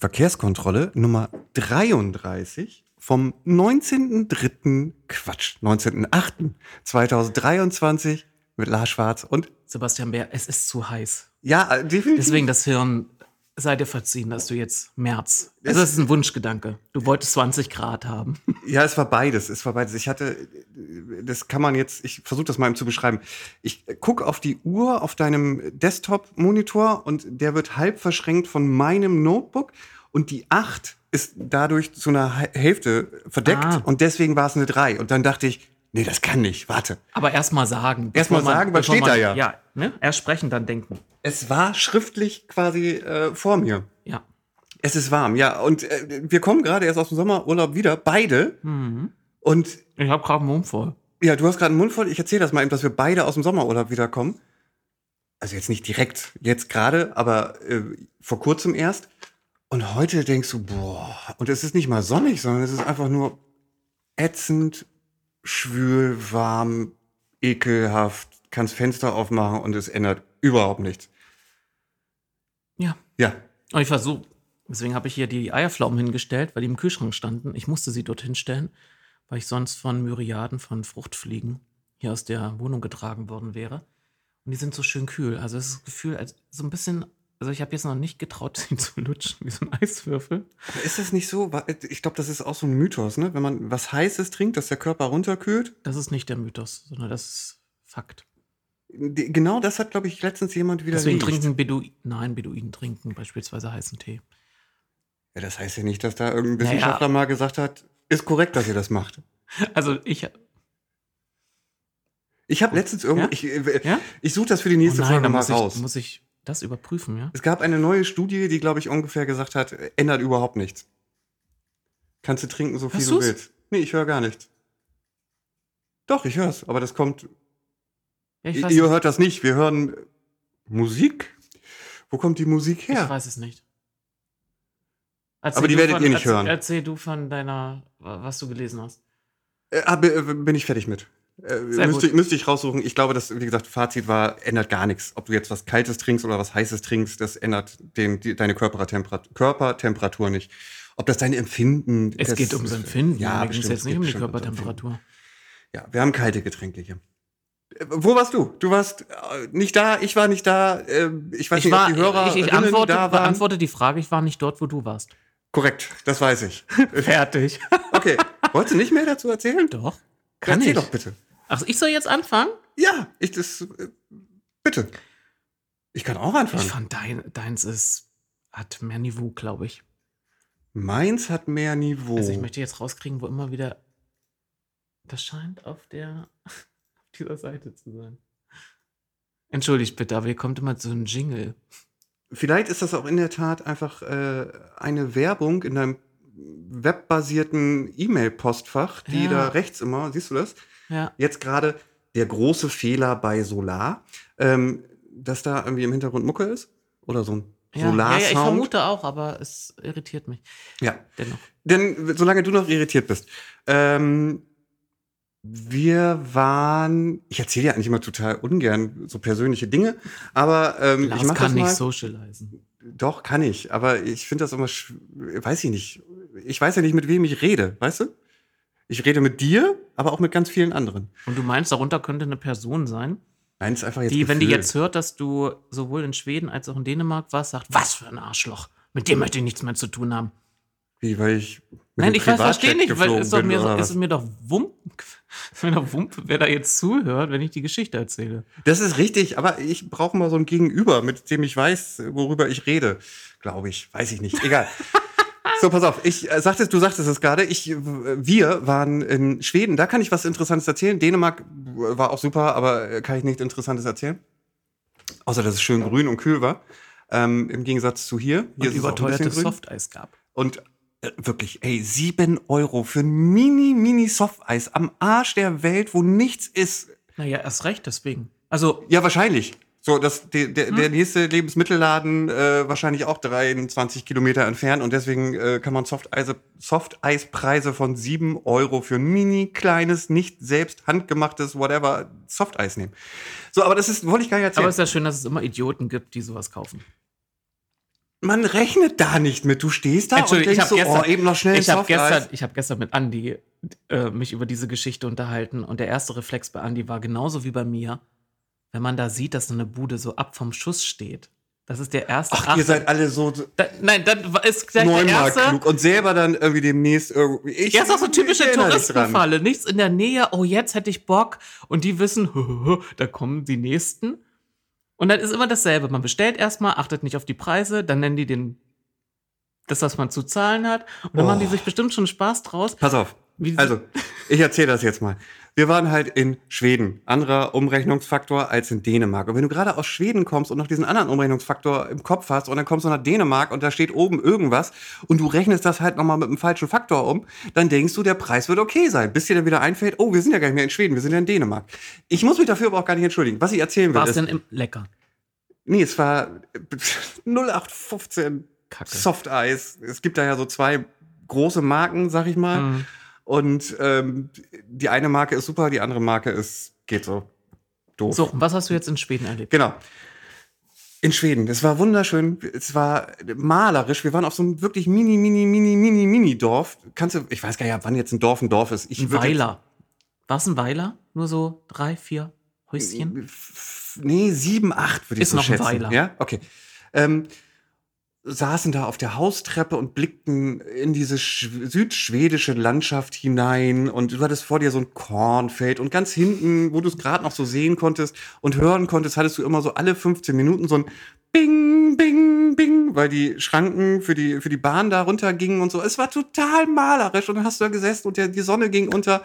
Verkehrskontrolle Nummer 33 vom 19.3. Quatsch, 19.8.2023 mit Lars Schwarz und Sebastian Bär, es ist zu heiß. ja, äh, definitiv. Deswegen das Hirn, sei dir verziehen, dass du jetzt März. Es- Also das ist ein Wunschgedanke. Du wolltest 20 Grad haben. Ja, es war beides. Es war beides. Ich hatte, das kann man jetzt, ich versuche das mal eben zu beschreiben. Ich guck auf die Uhr auf deinem Desktop-Monitor und der wird halb verschränkt von meinem Notebook und die 8 ist dadurch zu einer Hä- Hälfte verdeckt Ah. und deswegen war es eine 3. Und dann dachte ich, nee, das kann nicht, warte. Aber erst mal sagen. Erst mal bevor man- sagen, was steht man, da ja? Ja, ne? Erst sprechen, dann denken. Es war schriftlich quasi äh, vor mir. Ja. Es ist warm, ja. Und äh, wir kommen gerade erst aus dem Sommerurlaub wieder, beide. Mhm. Und Ich habe gerade einen Mund voll. Ja, du hast gerade einen Mund voll. Ich erzähle das mal eben, dass wir beide aus dem Sommerurlaub wiederkommen. Also jetzt nicht direkt, jetzt gerade, aber äh, vor kurzem erst. Und heute denkst du, boah, und es ist nicht mal sonnig, sondern es ist einfach nur ätzend, schwül, warm, ekelhaft, kannst Fenster aufmachen und es ändert überhaupt nichts. Ja. Ja, Und ich versuche, deswegen habe ich hier die Eierpflaumen hingestellt, weil die im Kühlschrank standen. Ich musste sie dorthin stellen, weil ich sonst von Myriaden von Fruchtfliegen hier aus der Wohnung getragen worden wäre. Und die sind so schön kühl. Also es ist das Gefühl, als so ein bisschen, also ich habe jetzt noch nicht getraut, sie zu lutschen, wie so ein Eiswürfel. aber ist das nicht so? Ich glaube, das ist auch so ein Mythos, ne? Wenn man was Heißes trinkt, dass der Körper runterkühlt. Das ist nicht der Mythos, sondern das ist Fakt. Die- Genau das hat, glaube ich, letztens jemand wieder Deswegen trinken Beduinen, nein, Beduinen trinken beispielsweise heißen Tee. Ja, das heißt ja nicht, dass da irgendein Naja. Wissenschaftler mal gesagt hat, ist korrekt, dass ihr das macht. Also ich, Ich habe letztens irgendwo, Ja? ich, äh, ich suche das für die nächste oh nein, Folge mal muss raus. ich, muss ich das überprüfen, ja? es gab eine neue Studie, die, glaube ich, ungefähr gesagt hat, äh, ändert überhaupt nichts. Kannst du trinken, so viel Hörst du du's? willst. Nee, ich höre gar nichts. Doch, ich höre es, aber das kommt. ja ich Ihr weiß ihr nicht. hört das nicht. Wir hören äh, Musik. Wo kommt die Musik Ich her? weiß es nicht. Erzähl Aber die werdet von, ihr nicht erzähl, hören. Erzähl du von deiner, was du gelesen hast. Äh, ah, äh, bin ich fertig mit. Äh, müsste, gut. müsste ich raussuchen. Ich glaube, das, wie gesagt, Fazit war, ändert gar nichts. Ob du jetzt was Kaltes trinkst oder was Heißes trinkst, das ändert den, die, deine Körpertemperatur, Körpertemperatur nicht. Ob das dein Empfinden Es das geht ums Empfinden. Ja, bestimmt, jetzt es nicht um die Körpertemperatur. Ja, wir haben kalte Getränke hier. Äh, Wo warst du? Du warst äh, nicht da, ich war nicht da. Äh, ich weiß Ich, nicht, war, ob die Hörer ich, ich antworte, da waren. beantworte die Frage, ich war nicht dort, wo du warst. Korrekt, das weiß ich. Fertig. Okay, wolltest du nicht mehr dazu erzählen? Doch. Kann Erzähl ich. doch bitte. Ach, ich soll jetzt anfangen? Ja, ich das. Äh, bitte. Ich kann auch Ich anfangen. fand dein, deins ist, hat mehr Niveau, glaube ich. Meins hat mehr Niveau. Also ich möchte jetzt rauskriegen, wo immer wieder. Das scheint auf der auf dieser Seite zu sein. Entschuldigt bitte, aber hier kommt immer so ein Jingle. Vielleicht ist das auch in der Tat einfach äh, eine Werbung in deinem webbasierten E-Mail-Postfach, die Ja. da rechts immer, siehst du das? Ja. Jetzt gerade der große Fehler bei Solar, ähm, dass da irgendwie im Hintergrund Mucke ist oder so ein Ja, ja, ja, ich vermute auch, aber es irritiert mich Ja, dennoch. denn solange du noch irritiert bist. Ähm, wir waren, ich erzähle ja eigentlich immer total ungern so persönliche Dinge, aber ähm, ich Lars mache das kann nicht mal. socialisen. Doch, kann ich. Aber ich finde das immer, weiß ich nicht. Ich weiß ja nicht, mit wem ich rede, weißt du? Ich rede mit dir, aber auch mit ganz vielen anderen. Und du meinst, darunter könnte eine Person sein, Nein, ist einfach jetzt die, wenn die jetzt hört, dass du sowohl in Schweden als auch in Dänemark warst, sagt, was für ein Arschloch. Mit dem möchte ich nichts mehr zu tun haben. Wie, weil ich. mit Nein, dem ich verstehe nicht, weil es, bin, mir, ist doch wump, ist mir doch wump, wer da jetzt zuhört, wenn ich die Geschichte erzähle. Das ist richtig, aber ich brauche mal so ein Gegenüber, mit dem ich weiß, worüber ich rede. Glaube ich. Weiß ich nicht. Egal. So, pass auf. Ich äh, sagtest, du sagtest es gerade. Ich, wir waren in Schweden. Da kann ich was Interessantes erzählen. Dänemark äh, war auch super, aber äh, kann ich nichts Interessantes erzählen. Außer, dass es schön grün und kühl war. Ähm, Im Gegensatz zu hier. Hier Und ist grün. Softeis gab. Und äh, wirklich, ey, sieben Euro für ein mini, mini Softeis am Arsch der Welt, wo nichts ist. Naja, erst recht deswegen. Also, Ja, wahrscheinlich. So, dass der, der, Hm. der nächste Lebensmittelladen äh, wahrscheinlich auch 23 Kilometer entfernt und deswegen äh, kann man Softeise, Softeispreise von 7 Euro für ein mini kleines, nicht selbst handgemachtes, whatever, Softeis nehmen. So, aber das ist, wollte ich gar nicht erzählen. aber es ist ja schön, dass es immer Idioten gibt, die sowas kaufen. man rechnet da nicht mit. Du stehst da und denkst habe so, gestern, oh, eben noch schnell ich hab Softeis. gestern, ich hab gestern mit Andi äh, mich über diese Geschichte unterhalten und der erste Reflex bei Andi war genauso wie bei mir, wenn man da sieht, dass so eine Bude so ab vom Schuss steht. Das ist der erste. Ach, ihr seid alle so da, nein, dann ist gleich der erste. klug und selber dann irgendwie demnächst irgendwie. Ich, Ja, ist auch so typische. Touristenfalle. Nichts in der Nähe. Oh, jetzt hätte ich Bock. Und die wissen, da kommen die nächsten. Und dann ist immer dasselbe. Man bestellt erstmal, achtet nicht auf die Preise, dann nennen die den das, was man zu zahlen hat. Und dann Oh. machen die sich bestimmt schon Spaß draus. Pass auf. Wie- Also, ich erzähle das jetzt mal. Wir waren halt in Schweden. Anderer Umrechnungsfaktor als in Dänemark. Und wenn du gerade aus Schweden kommst und noch diesen anderen Umrechnungsfaktor im Kopf hast und dann kommst du nach Dänemark und da steht oben irgendwas und du rechnest das halt nochmal mit einem falschen Faktor um, dann denkst du, der Preis wird okay sein. Bis dir dann wieder einfällt, oh, wir sind ja gar nicht mehr in Schweden, wir sind ja in Dänemark. Ich muss mich dafür aber auch gar nicht entschuldigen. Was ich erzählen will, War es denn im lecker? nee, es war 0815 Kacke. Soft Eis. Es gibt da ja so zwei große Marken, sag ich mal. Mhm. Und ähm, die eine Marke ist super, die andere Marke ist, geht so doof. So, was hast du jetzt in Schweden erlebt? Genau. In Schweden. Es war wunderschön. Es war malerisch. Wir waren auf so einem wirklich mini, mini, mini, mini, mini Dorf. Kannst du, ich weiß gar nicht, wann jetzt ein Dorf ein Dorf ist. Ich Ein Weiler. War es ein Weiler? Nur so drei, vier Häuschen? Nee, sieben, acht würde ich Ist so noch ein schätzen. Weiler. Ja, okay. Ähm, saßen da auf der Haustreppe und blickten in diese schw- südschwedische Landschaft hinein und du hattest vor dir so ein Kornfeld und ganz hinten, wo du es gerade noch so sehen konntest und hören konntest, hattest du immer so alle 15 Minuten so ein Bing, Bing, Bing, weil die Schranken für die, für die Bahn da runtergingen und so. Es war total malerisch und dann hast du da gesessen und der, die Sonne ging unter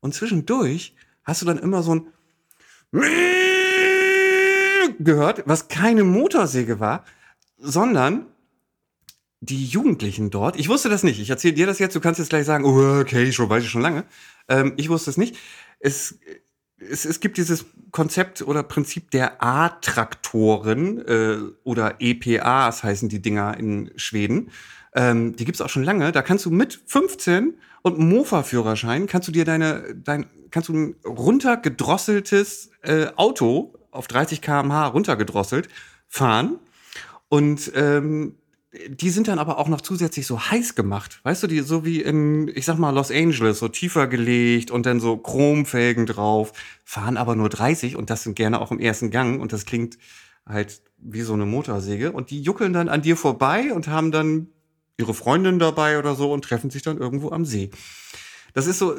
und zwischendurch hast du dann immer so ein gehört, was keine Motorsäge war, sondern die Jugendlichen dort, ich wusste das nicht, ich erzähle dir das jetzt, du kannst jetzt gleich sagen, oh, okay, schon weiß ich schon lange. Ähm, ich wusste es nicht. Es, es, es gibt dieses Konzept oder Prinzip der A-Traktoren äh, oder EPAs heißen die Dinger in Schweden. Ähm, die gibt's auch schon lange. Da kannst du mit 15 und Mofa-Führerschein kannst du dir deine, dein, kannst du ein runtergedrosseltes äh, Auto auf 30 km/h runtergedrosselt fahren und ähm, die sind dann aber auch noch zusätzlich so heiß gemacht. Weißt du, die so wie in, ich sag mal, Los Angeles, so tiefer gelegt und dann so Chromfelgen drauf, fahren aber nur 30 und das sind gerne auch im ersten Gang und das klingt halt wie so eine Motorsäge und die juckeln dann an dir vorbei und haben dann ihre Freundin dabei oder so und treffen sich dann irgendwo am See. Das ist so,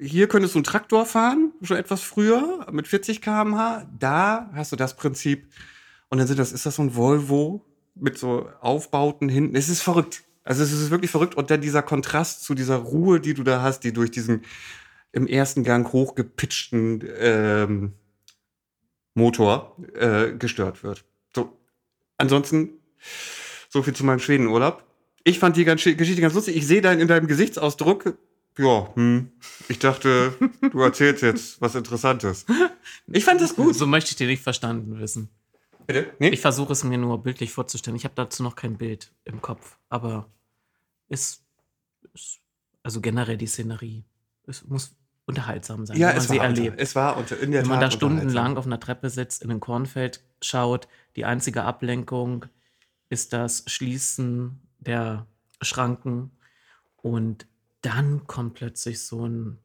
hier könntest du einen Traktor fahren, schon etwas früher, mit 40 km/h. Da hast du das Prinzip. Und dann sind das, ist das so ein Volvo mit so Aufbauten hinten. Es ist verrückt. Also es ist wirklich verrückt. Und dann dieser Kontrast zu dieser Ruhe, die du da hast, die durch diesen im ersten Gang hochgepitchten ähm, Motor äh, gestört wird. So. Ansonsten, so viel zu meinem Schwedenurlaub. Ich fand die ganze Geschichte ganz lustig. Ich sehe dein, in deinem Gesichtsausdruck, ja, hm, ich dachte, du erzählst jetzt was Interessantes. Ich fand das gut. So möchte ich dir nicht verstanden wissen. Bitte? Nee? Ich versuche es mir nur bildlich vorzustellen. Ich habe dazu noch kein Bild im Kopf, aber ist, ist also generell die Szenerie. Es muss unterhaltsam sein, ja, wenn man es sie war, unter, erlebt. es war unter, in der Wenn man Tat da stundenlang auf einer Treppe sitzt, in ein Kornfeld schaut, die einzige Ablenkung ist das Schließen der Schranken und dann kommt plötzlich so ein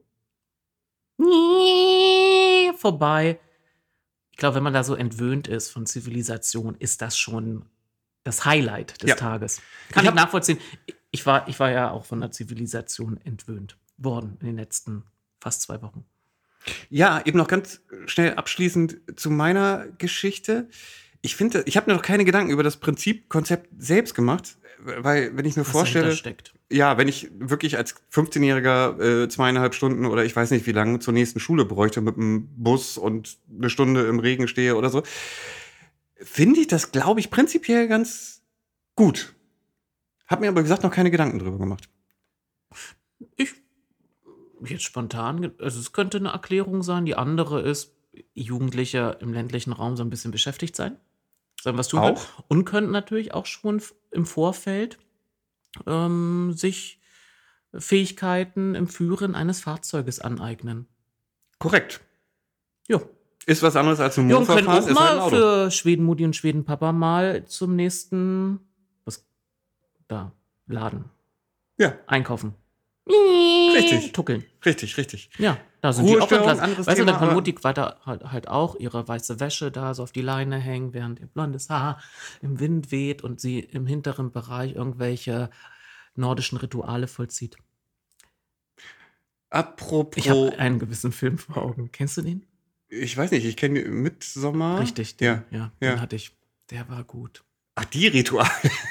vorbei. Ich glaube, wenn man da so entwöhnt ist von Zivilisation, ist das schon das Highlight des Ja. Tages. Ich Kann ich, hab- nachvollziehen. Ich war, ich war ja auch von der Zivilisation entwöhnt worden in den letzten fast zwei Wochen. Ja, eben noch ganz schnell abschließend zu meiner Geschichte. Ich finde, ich habe mir noch keine Gedanken über das Prinzip, Konzept selbst gemacht, weil wenn ich mir Was vorstelle, ja, wenn ich wirklich als 15-Jähriger äh, zweieinhalb Stunden oder ich weiß nicht wie lange zur nächsten Schule bräuchte mit dem Bus und eine Stunde im Regen stehe oder so, finde ich das, glaube ich, prinzipiell ganz gut. Hab mir aber gesagt noch keine Gedanken drüber gemacht. Ich jetzt spontan, also es könnte eine Erklärung sein. Die andere ist, Jugendliche im ländlichen Raum so ein bisschen beschäftigt sein. Sollen was tun können. Auch? Und könnten natürlich auch schon im Vorfeld ähm, sich Fähigkeiten im Führen eines Fahrzeuges aneignen. Korrekt. Ja. Ist was anderes als ein können Mofa-Fahren, auch ist halt ein mal Auto. für Schwedenmutti und Schwedenpapa mal zum nächsten da, Laden, Ja, einkaufen. Richtig. Tuckeln. richtig, richtig. Ja, da sind die auch Ruhestörung, entlassen. anderes Weißt du, dann Thema, kann Mutti weiter halt, halt auch ihre weiße Wäsche da so auf die Leine hängen, während ihr blondes Haar im Wind weht und sie im hinteren Bereich irgendwelche nordischen Rituale vollzieht. Apropos, Ich habe einen gewissen Film vor Augen. Kennst du den? ich weiß nicht, ich kenne Mitsommer. Richtig, den, Ja. ja, ja. den hatte ich. Der war gut. Ach, die Rituale.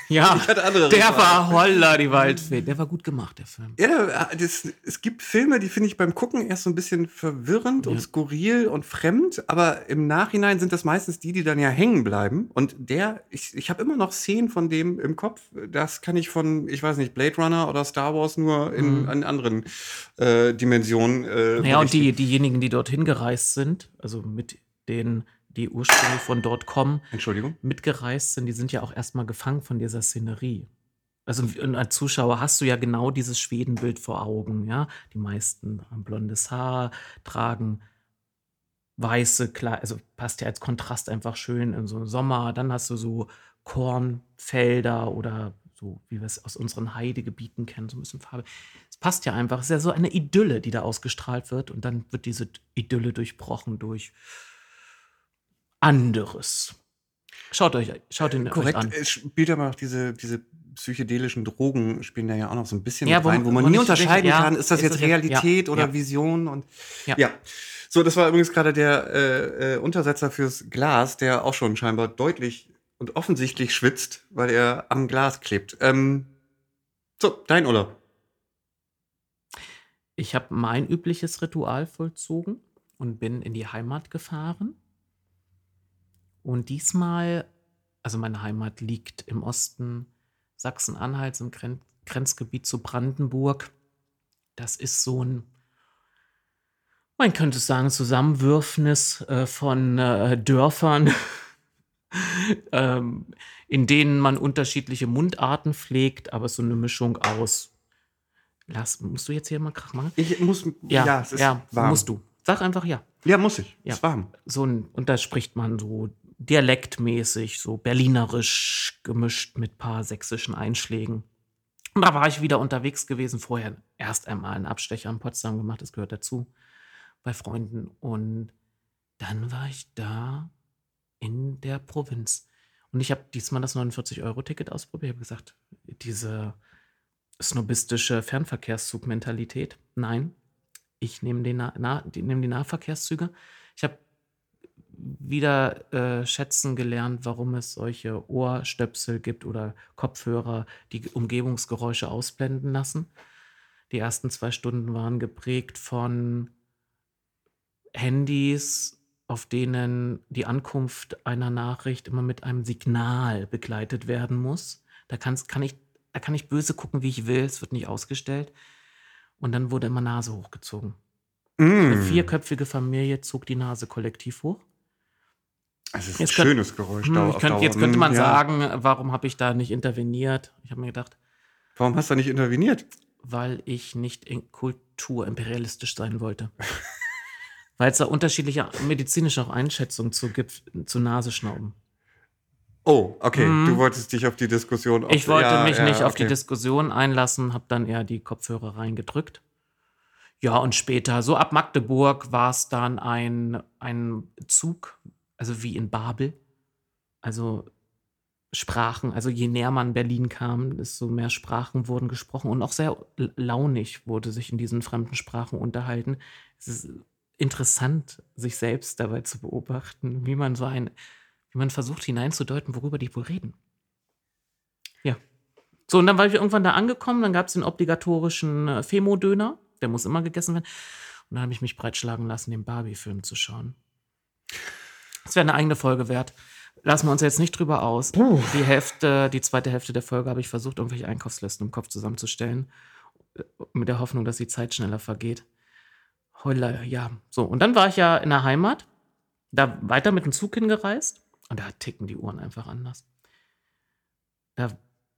Ja, Ich hatte andere der Rituale. war holla, die Waldfee. Der war gut gemacht, der Film. Ja, das, es gibt Filme, die finde ich beim Gucken erst so ein bisschen verwirrend und Ja. skurril und fremd, aber im Nachhinein sind das meistens die, die dann ja hängen bleiben. Und der, ich, ich habe immer noch Szenen von dem im Kopf. Das kann ich von, ich weiß nicht, Blade Runner oder Star Wars nur in, Mhm. in anderen äh, Dimensionen. Äh, Ja, und berichten. die, diejenigen, die dorthin gereist sind, also mit denen, die ursprünglich von dort kommen, Entschuldigung. mitgereist sind, die sind ja auch erstmal gefangen von dieser Szenerie. Also als Zuschauer hast du ja genau dieses Schwedenbild vor Augen, ja. Die meisten haben blondes Haar, tragen weiße Kleider, also passt ja als Kontrast einfach schön in so einen Sommer. Dann hast du so Kornfelder oder so, wie wir es aus unseren Heidegebieten kennen, so ein bisschen Farbe. Es passt ja einfach. Es ist ja so eine Idylle, die da ausgestrahlt wird und dann wird diese Idylle durchbrochen durch anderes. Schaut euch, schaut ihn euch Korrekt, an. es spielt aber auch diese, diese psychedelischen Drogen spielen da ja auch noch so ein bisschen Ja, wo- rein, wo man wo nie unterscheiden ja, kann, ist das ist jetzt das Realität ja, oder. Vision und Ja. ja. So, das war übrigens gerade der äh, äh, Untersetzer fürs Glas, der auch schon scheinbar deutlich und offensichtlich schwitzt, weil er am Glas klebt. Ähm, so, dein Urlaub. Ich habe mein übliches Ritual vollzogen und bin in die Heimat gefahren. Und diesmal, also meine Heimat liegt im Osten Sachsen-Anhalts im Gren Grenzgebiet zu Brandenburg. Das ist so ein, man könnte sagen, Zusammenwürfnis äh, von äh, Dörfern, ähm, in denen man unterschiedliche Mundarten pflegt, aber so eine Mischung aus. Lass, musst du jetzt hier mal Krach machen? Ich muss, Ja, ja, es ist ja, warm. musst du. Sag einfach ja. Ja, muss ich. Ja. Ist warm. So ein, und da spricht man so dialektmäßig, so berlinerisch gemischt mit paar sächsischen Einschlägen. Und da war ich wieder unterwegs gewesen, vorher erst einmal einen Abstecher in Potsdam gemacht, das gehört dazu, bei Freunden. Und dann war ich da in der Provinz. Und ich habe diesmal das 49-Euro-Ticket ausprobiert. Ich habe gesagt, diese snobistische Fernverkehrszugmentalität, nein, ich nehme den nah, die, nehm die Nahverkehrszüge. Ich habe wieder äh, schätzen gelernt, warum es solche Ohrstöpsel gibt oder Kopfhörer, die Umgebungsgeräusche ausblenden lassen. Die ersten zwei Stunden waren geprägt von Handys, auf denen die Ankunft einer Nachricht immer mit einem Signal begleitet werden muss. Da, kann's, kann ich, da kann ich böse gucken, wie ich will, es wird nicht ausgestellt. Und dann wurde immer Nase hochgezogen. Eine Mm. vierköpfige Familie zog die Nase kollektiv hoch. Es ist ein Jetzt könnt- schönes Geräusch. Hm, Dauer- ich auf könnt, jetzt könnte Hm, man ja. sagen, warum habe ich da nicht interveniert? Ich habe mir gedacht, Warum hast du nicht interveniert? weil ich nicht in kulturimperialistisch sein wollte. weil es da unterschiedliche medizinische auch Einschätzungen zu gibt, zu Nasenschnauben. Oh, okay. Mhm. Du wolltest dich auf die Diskussion. Ich wollte ja, mich ja, nicht auf die okay. Diskussion einlassen, habe dann eher die Kopfhörer reingedrückt. Ja, und später, so ab Magdeburg, war es dann ein, ein Zug, also wie in Babel. Also Sprachen, also je näher man Berlin kam, desto mehr Sprachen wurden gesprochen und auch sehr launig wurde sich in diesen fremden Sprachen unterhalten. Es ist interessant, sich selbst dabei zu beobachten, wie man so ein, wie man versucht hineinzudeuten, worüber die wohl reden. Ja. So, und dann war ich irgendwann da angekommen, dann gab es den obligatorischen äh, Femo-Döner, der muss immer gegessen werden. Und dann habe ich mich breitschlagen lassen, den Barbie-Film zu schauen. Das wäre eine eigene Folge wert. Lassen wir uns jetzt nicht drüber aus. Die Hälfte, die zweite Hälfte der Folge habe ich versucht, irgendwelche Einkaufslisten im Kopf zusammenzustellen. äh, Mit der Hoffnung, dass die Zeit schneller vergeht. Heula, ja. So, und dann war ich ja in der Heimat, da weiter mit dem Zug hingereist. Und da ticken die Uhren einfach anders. Da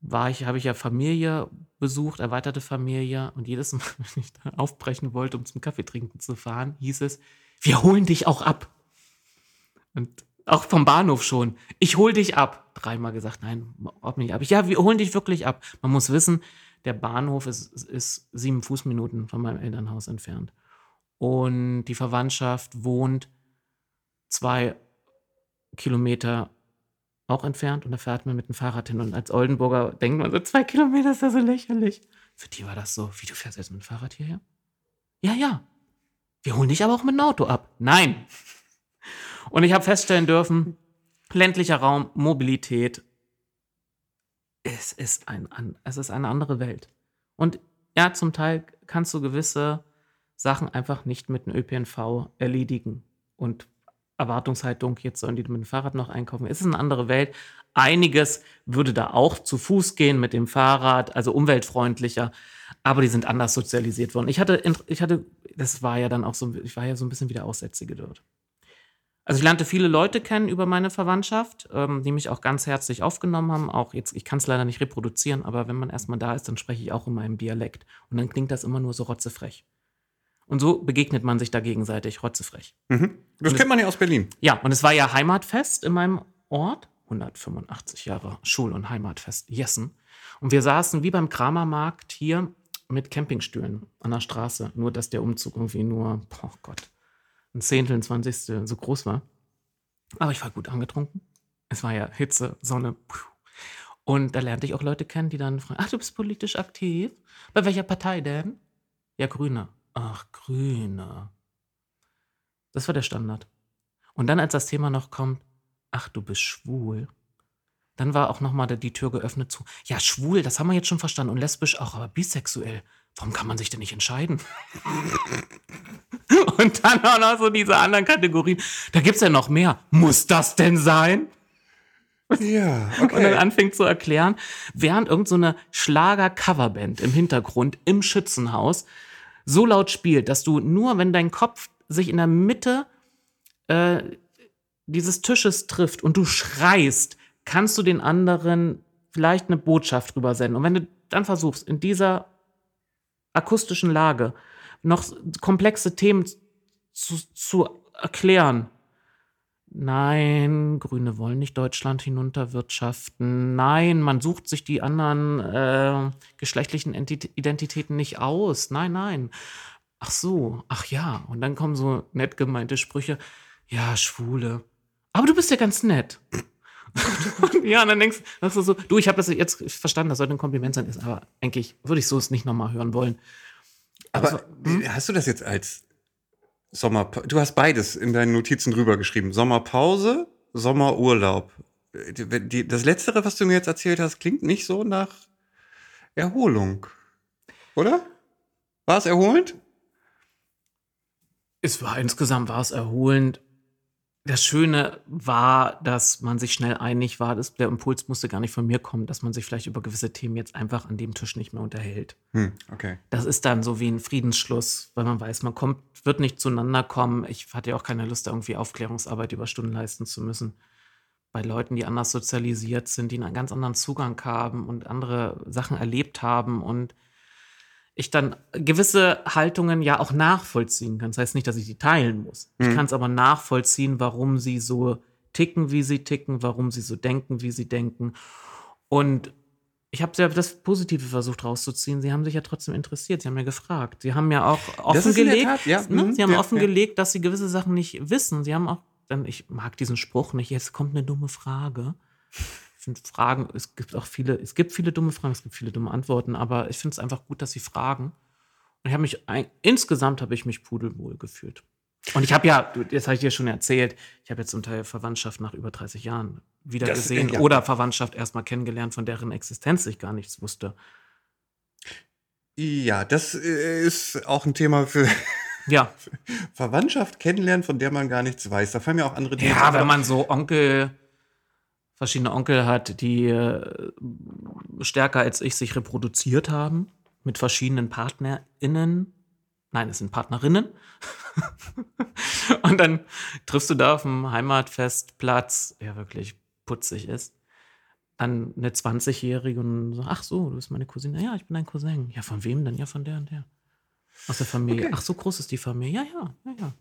war ich, habe ich ja Familie besucht, erweiterte Familie. Und jedes Mal, wenn ich da aufbrechen wollte, um zum Kaffee trinken zu fahren, hieß es, wir holen dich auch ab. Und Auch vom Bahnhof schon. Ich hol dich ab. Dreimal gesagt, nein, ob mich ab. Ich, ja, wir holen dich wirklich ab. Man muss wissen, der Bahnhof ist, ist sieben Fußminuten von meinem Elternhaus entfernt. Und die Verwandtschaft wohnt zwei Kilometer auch entfernt und da fährt man mit dem Fahrrad hin. Und als Oldenburger denkt man so, zwei Kilometer ist ja so lächerlich. Für die war das so, wie du fährst jetzt mit dem Fahrrad hierher? Ja, ja. Wir holen dich aber auch mit dem Auto ab. Nein. Und ich habe feststellen dürfen, ländlicher Raum, Mobilität, es ist, ein, es ist eine andere Welt. Und ja, zum Teil kannst du gewisse Sachen einfach nicht mit dem ÖPNV erledigen. Und Erwartungshaltung, jetzt sollen die mit dem Fahrrad noch einkaufen. Es ist eine andere Welt. Einiges würde da auch zu Fuß gehen mit dem Fahrrad, also umweltfreundlicher, aber die sind anders sozialisiert worden. Ich hatte, ich hatte, das war ja dann auch so, ich war ja so ein bisschen wie der Aussätzige dort. Also ich lernte viele Leute kennen über meine Verwandtschaft, ähm, die mich auch ganz herzlich aufgenommen haben. Auch jetzt, ich kann es leider nicht reproduzieren, aber wenn man erstmal da ist, dann spreche ich auch in meinem Dialekt. Und dann klingt das immer nur so rotzefrech. Und so begegnet man sich da gegenseitig, rotzefrech. Mhm. Das und kennt man ja aus Berlin. Ja, und es war ja Heimatfest in meinem Ort. 185 Jahre Schul- und Heimatfest Jessen. Und wir saßen wie beim Kramermarkt hier mit Campingstühlen an der Straße. Nur, dass der Umzug irgendwie nur, oh Gott, ein Zehntel, ein Zwanzigstel so groß war. Aber ich war gut angetrunken. Es war ja Hitze, Sonne. Und da lernte ich auch Leute kennen, die dann fragen, ach, du bist politisch aktiv? Bei welcher Partei denn? Ja, Grüne. Ach, Grüne. Das war der Standard. Und dann, als das Thema noch kommt, ach, du bist schwul. Dann war auch nochmal die Tür geöffnet zu, ja, schwul, das haben wir jetzt schon verstanden und lesbisch auch, aber bisexuell. Warum kann man sich denn nicht entscheiden? und dann auch noch so diese anderen Kategorien. Da gibt es ja noch mehr. Muss das denn sein? Ja, okay. Und dann anfängt zu erklären, während irgendeine so Schlager-Coverband im Hintergrund im Schützenhaus so laut spielt, dass du nur, wenn dein Kopf sich in der Mitte äh, dieses Tisches trifft und du schreist, kannst du den anderen vielleicht eine Botschaft drüber senden. Und wenn du dann versuchst, in dieser akustischen Lage noch komplexe Themen zu, zu erklären, Nein, Grüne wollen nicht Deutschland hinunterwirtschaften. Nein, man sucht sich die anderen äh, geschlechtlichen Identitäten nicht aus. Nein, nein. Ach so, ach ja. Und dann kommen so nett gemeinte Sprüche. Ja, Schwule. Aber du bist ja ganz nett. ja, und dann denkst du so, du, ich habe das jetzt verstanden, das sollte ein Kompliment sein, ist, aber eigentlich würde ich so es nicht nochmal hören wollen. Aber also, hm? hast du das jetzt als Sommer, du hast beides in deinen Notizen drüber geschrieben. Sommerpause, Sommerurlaub. Das letztere, was du mir jetzt erzählt hast, klingt nicht so nach Erholung. Oder? War es erholend? Es war insgesamt war es erholend das Schöne war, dass man sich schnell einig war, dass der Impuls musste gar nicht von mir kommen, dass man sich vielleicht über gewisse Themen jetzt einfach an dem Tisch nicht mehr unterhält. Hm, okay. Das ist dann so wie ein Friedensschluss, weil man weiß, man kommt, wird nicht zueinander kommen. Ich hatte ja auch keine Lust, irgendwie Aufklärungsarbeit über Stunden leisten zu müssen. Bei Leuten, die anders sozialisiert sind, die einen ganz anderen Zugang haben und andere Sachen erlebt haben und ich dann gewisse Haltungen ja auch nachvollziehen kann. Das heißt nicht, dass ich die teilen muss. Mhm. Ich kann es aber nachvollziehen, warum sie so ticken, wie sie ticken, warum sie so denken, wie sie denken. Und ich habe ja das Positive versucht rauszuziehen. Sie haben sich ja trotzdem interessiert. Sie haben ja gefragt. Sie haben ja auch offengelegt, ja. ne? Mhm. sie haben ja, offengelegt, ja. dass sie gewisse Sachen nicht wissen. Sie haben auch, dann, ich mag diesen Spruch nicht. Jetzt kommt eine dumme Frage finde Fragen, es gibt auch viele, es gibt viele dumme Fragen, es gibt viele dumme Antworten, aber ich finde es einfach gut, dass sie fragen. Und ich habe mich, insgesamt habe ich mich pudelwohl gefühlt. Und ich habe ja, das habe ich dir schon erzählt, ich habe jetzt zum Teil Verwandtschaft nach über 30 Jahren wieder das, gesehen ja. oder Verwandtschaft erstmal kennengelernt, von deren Existenz ich gar nichts wusste. Ja, das äh, ist auch ein Thema für ja. Verwandtschaft kennenlernen, von der man gar nichts weiß. Da fallen mir auch andere Dinge Ja, wenn man so Onkel, verschiedene Onkel hat, die äh, stärker als ich sich reproduziert haben mit verschiedenen PartnerInnen. Nein, es sind Partnerinnen. und dann triffst du da auf dem Heimatfestplatz, der wirklich putzig ist, dann eine 20-Jährige und so, ach so, du bist meine Cousine. Ja, ich bin dein Cousin. Ja, von wem denn? Ja, von der und der. Aus der Familie. Okay. Ach, so groß ist die Familie. Ja, ja, ja, ja.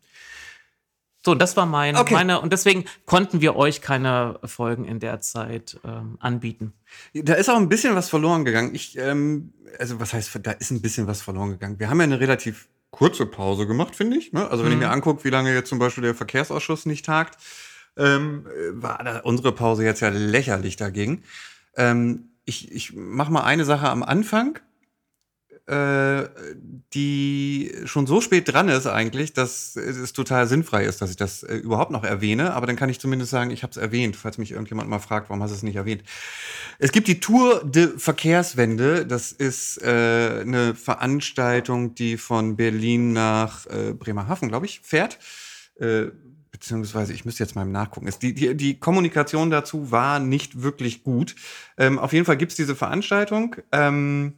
So, und das war mein, Okay. meine, und deswegen konnten wir euch keine Folgen in der Zeit ähm, anbieten. Da ist auch ein bisschen was verloren gegangen. Ich, ähm, also was heißt, da ist ein bisschen was verloren gegangen. Wir haben ja eine relativ kurze Pause gemacht, finde ich. Ne? Also wenn ich Mhm. mir angucke, wie lange jetzt zum Beispiel der Verkehrsausschuss nicht tagt, ähm, äh, war unsere Pause jetzt ja lächerlich dagegen. Ähm, ich ich mache mal eine Sache am Anfang, äh, die schon so spät dran ist eigentlich, dass es total sinnfrei ist, dass ich das äh, überhaupt noch erwähne. Aber dann kann ich zumindest sagen, ich habe es erwähnt, falls mich irgendjemand mal fragt, warum hast du es nicht erwähnt. Es gibt die Tour de Verkehrswende. Das ist äh, eine Veranstaltung, die von Berlin nach äh, Bremerhaven, glaube ich, fährt. Äh, beziehungsweise, ich müsste jetzt mal nachgucken. Es, die, die, die Kommunikation dazu war nicht wirklich gut. Ähm, auf jeden Fall gibt's diese Veranstaltung ähm,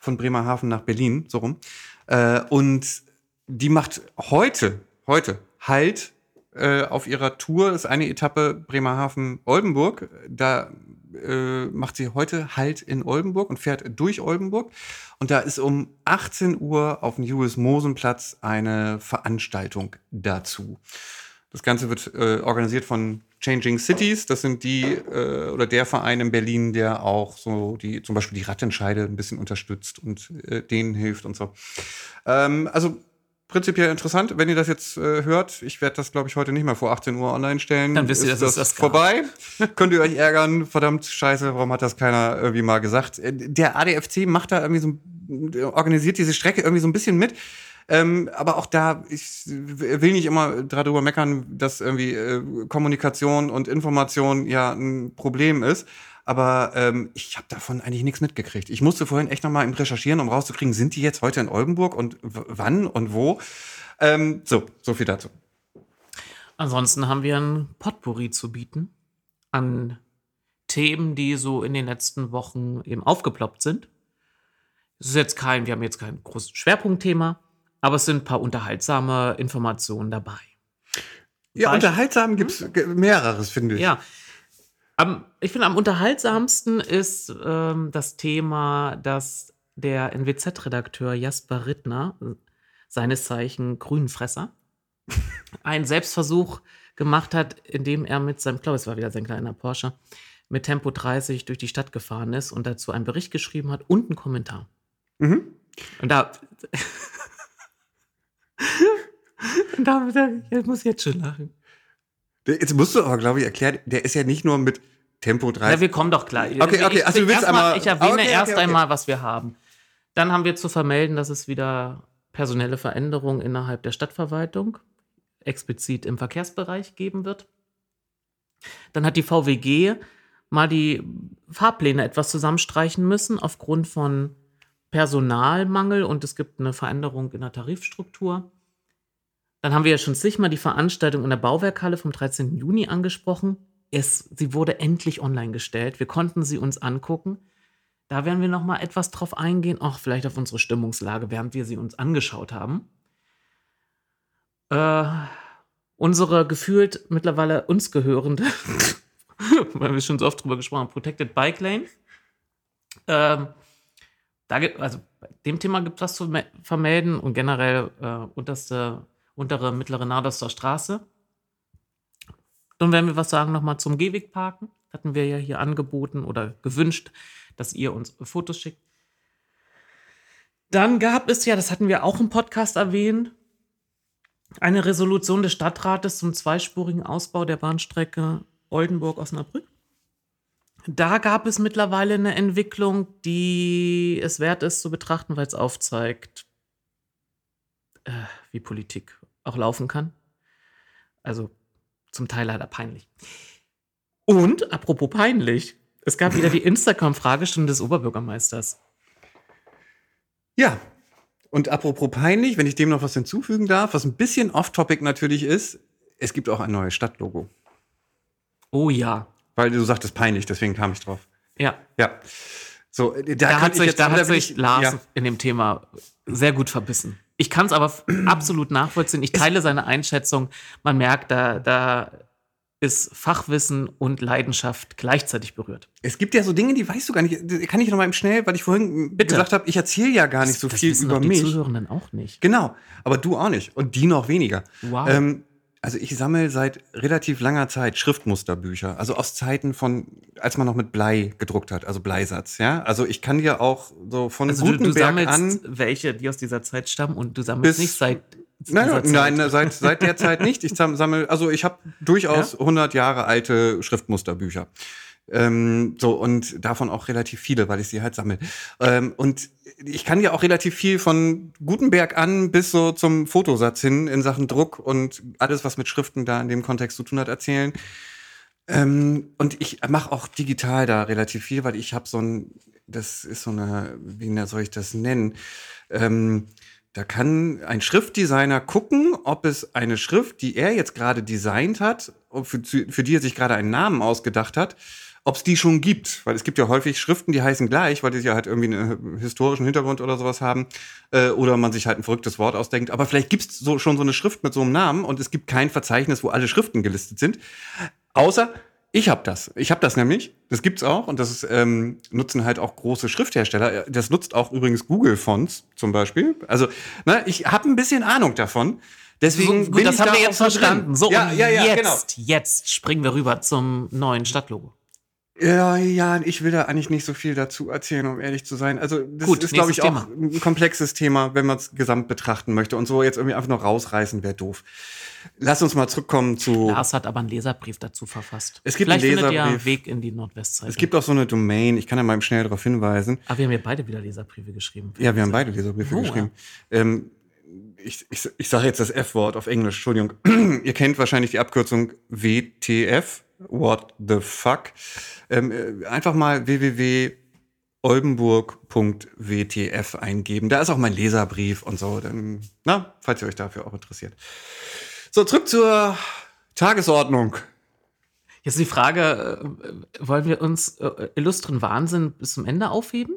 von Bremerhaven nach Berlin, so rum. Äh, und die macht heute, heute Halt äh, auf ihrer Tour. Das ist eine Etappe Bremerhaven-Oldenburg. Da äh, macht sie heute Halt in Oldenburg und fährt durch Oldenburg. Und da ist um 18 Uhr auf dem Julius-Mosen-Platz eine Veranstaltung dazu. Das Ganze wird äh, organisiert von Changing Cities. Das sind die äh, oder der Verein in Berlin, der auch so die zum Beispiel die Rattenscheide ein bisschen unterstützt und äh, denen hilft und so. Ähm, also prinzipiell interessant, wenn ihr das jetzt äh, hört. Ich werde das, glaube ich, heute nicht mehr vor 18 Uhr online stellen. Dann wisst ihr, ist dass das das vorbei. Könnt ihr euch ärgern? Verdammt scheiße, warum hat das keiner irgendwie mal gesagt? Äh, Der ADFC macht da irgendwie so, ein- organisiert diese Strecke irgendwie so ein bisschen mit. Ähm, aber auch da, ich will nicht immer darüber meckern, dass irgendwie äh, Kommunikation und Information ja ein Problem ist. Aber ähm, ich habe davon eigentlich nichts mitgekriegt. Ich musste vorhin echt nochmal Recherchieren, um rauszukriegen, sind die jetzt heute in Oldenburg und wann und wo? Ähm, so, so viel dazu. Ansonsten haben wir ein Potpourri zu bieten an Themen, die so in den letzten Wochen eben aufgeploppt sind. Es ist jetzt kein, wir haben jetzt kein großes Schwerpunktthema, aber es sind ein paar unterhaltsame Informationen dabei. Ja, Beispiel- unterhaltsam gibt's ge- mehreres, finde ich. Ja. Am, ich finde, am unterhaltsamsten ist ähm, das Thema, dass der NWZ-Redakteur Jasper Rittner, seines Zeichen Grünenfresser, einen Selbstversuch gemacht hat, indem er mit seinem, ich glaube, es war wieder sein kleiner Porsche, mit Tempo 30 durch die Stadt gefahren ist und dazu einen Bericht geschrieben hat und einen Kommentar. Mhm. Und da. und da, da ich muss jetzt schon lachen. Jetzt musst du aber, glaube ich, erklären, der ist ja nicht nur mit Tempo 30. Ja, wir kommen doch gleich. Okay, okay, Ich- also du willst mal- einmal- Ich erwähne Okay, okay, erst okay. einmal, was wir haben. Dann haben wir zu vermelden, dass es wieder personelle Veränderungen innerhalb der Stadtverwaltung, explizit im Verkehrsbereich, geben wird. Dann hat die VWG mal die Fahrpläne etwas zusammenstreichen müssen aufgrund von Personalmangel und es gibt eine Veränderung in der Tarifstruktur. Dann haben wir ja schon zigmal die Veranstaltung in der Bauwerkhalle vom 13. Juni angesprochen. Es, sie wurde endlich online gestellt. Wir konnten sie uns angucken. Da werden wir noch mal etwas drauf eingehen, auch vielleicht auf unsere Stimmungslage, während wir sie uns angeschaut haben. Äh, unsere gefühlt mittlerweile uns gehörende, weil wir schon so oft drüber gesprochen haben, Protected Bike Lane. Ähm, da gibt, also bei dem Thema gibt es was zu me- vermelden und generell äh, unterste, untere, mittlere Naderster Straße. Dann werden wir was sagen nochmal zum Gehwegparken. Hatten wir ja hier angeboten oder gewünscht, dass ihr uns Fotos schickt. Dann gab es ja, das hatten wir auch im Podcast erwähnt, eine Resolution des Stadtrates zum zweispurigen Ausbau der Bahnstrecke Oldenburg-Osnabrück. Da gab es mittlerweile eine Entwicklung, die es wert ist zu betrachten, weil es aufzeigt, äh, wie Politik auch laufen kann. Also zum Teil leider peinlich. Und apropos peinlich, es gab wieder die Instagram-Fragestunde des Oberbürgermeisters. Ja. Und apropos peinlich, wenn ich dem noch was hinzufügen darf, was ein bisschen off-topic natürlich ist, es gibt auch ein neues Stadtlogo. Oh ja. Weil du sagtest peinlich, deswegen kam ich drauf. Ja, Ja. So, äh, da, da, hat ich sich, jetzt- da hat sich ich- Lars Ja. in dem Thema sehr gut verbissen. Ich kann es aber absolut nachvollziehen. Ich teile seine Einschätzung. Man merkt, da, da ist Fachwissen und Leidenschaft gleichzeitig berührt. Es gibt ja so Dinge, die weißt du gar nicht. Kann ich noch mal im Schnell, weil ich vorhin Bitte. gesagt habe, ich erzähle ja gar nicht so das viel über doch die mich. Zuhörenden auch nicht. Genau, aber du auch nicht und die noch weniger. Wow. Ähm, also ich sammle seit relativ langer Zeit Schriftmusterbücher, also aus Zeiten von, als man noch mit Blei gedruckt hat, also Bleisatz, ja. Also ich kann dir auch so von Also du, du Gutenberg sammelst an welche, die aus dieser Zeit stammen und du sammelst nicht seit Nein, nein, nein, seit, seit der Zeit nicht. Ich sam- sammle, also ich habe durchaus 100 Jahre alte Schriftmusterbücher. Ähm, so, und davon auch relativ viele, weil ich sie halt sammle. Ähm, und ich kann ja auch relativ viel von Gutenberg an bis so zum Fotosatz hin in Sachen Druck und alles, was mit Schriften da in dem Kontext zu tun hat, erzählen. Ähm, und ich mache auch digital da relativ viel, weil ich habe so ein, das ist so eine, wie soll ich das nennen? Ähm, da kann ein Schriftdesigner gucken, ob es eine Schrift, die er jetzt gerade designt hat, für, für die er sich gerade einen Namen ausgedacht hat, ob es die schon gibt. Weil es gibt ja häufig Schriften, die heißen gleich, weil die ja halt irgendwie einen historischen Hintergrund oder sowas haben. Äh, oder man sich halt ein verrücktes Wort ausdenkt. Aber vielleicht gibt es so, schon so eine Schrift mit so einem Namen und es gibt kein Verzeichnis, wo alle Schriften gelistet sind. Außer ich habe das. Ich habe das nämlich. Das gibt's auch und das ist, ähm, nutzen halt auch große Schrifthersteller. Das nutzt auch übrigens Google Fonts zum Beispiel. Also, ne, ich habe ein bisschen Ahnung davon. Deswegen so, bin gut, das haben da wir jetzt drin. verstanden. So, ja, ja, ja, jetzt, genau. jetzt springen wir rüber zum neuen Stadtlogo. Ja, ja, ich will da eigentlich nicht so viel dazu erzählen, um ehrlich zu sein. Also das Gut, ist, glaube ich, nächstes auch ein komplexes Thema, wenn man es gesamt betrachten möchte. Und so jetzt irgendwie einfach noch rausreißen wäre doof. Lass uns mal zurückkommen zu. Lars hat aber einen Leserbrief dazu verfasst. Es gibt Vielleicht einen findet ihr einen Leserbrief. Weg in die Nordwestzeit. Es gibt auch so eine Domain, ich kann da mal schnell darauf hinweisen. aber wir haben ja beide wieder Leserbriefe geschrieben. Ja, wir haben beide Leserbriefe Oh, geschrieben. Ähm, ich ich, ich sage jetzt das F-Wort auf Englisch, Entschuldigung. Ihr kennt wahrscheinlich die Abkürzung WTF, What the fuck. Ähm, äh, einfach mal www.oldenburg.wtf eingeben. Da ist auch mein Leserbrief und so, dann, na, falls ihr euch dafür auch interessiert. So, zurück zur Tagesordnung. Jetzt die Frage, äh, wollen wir uns äh, illustren Wahnsinn bis zum Ende aufheben?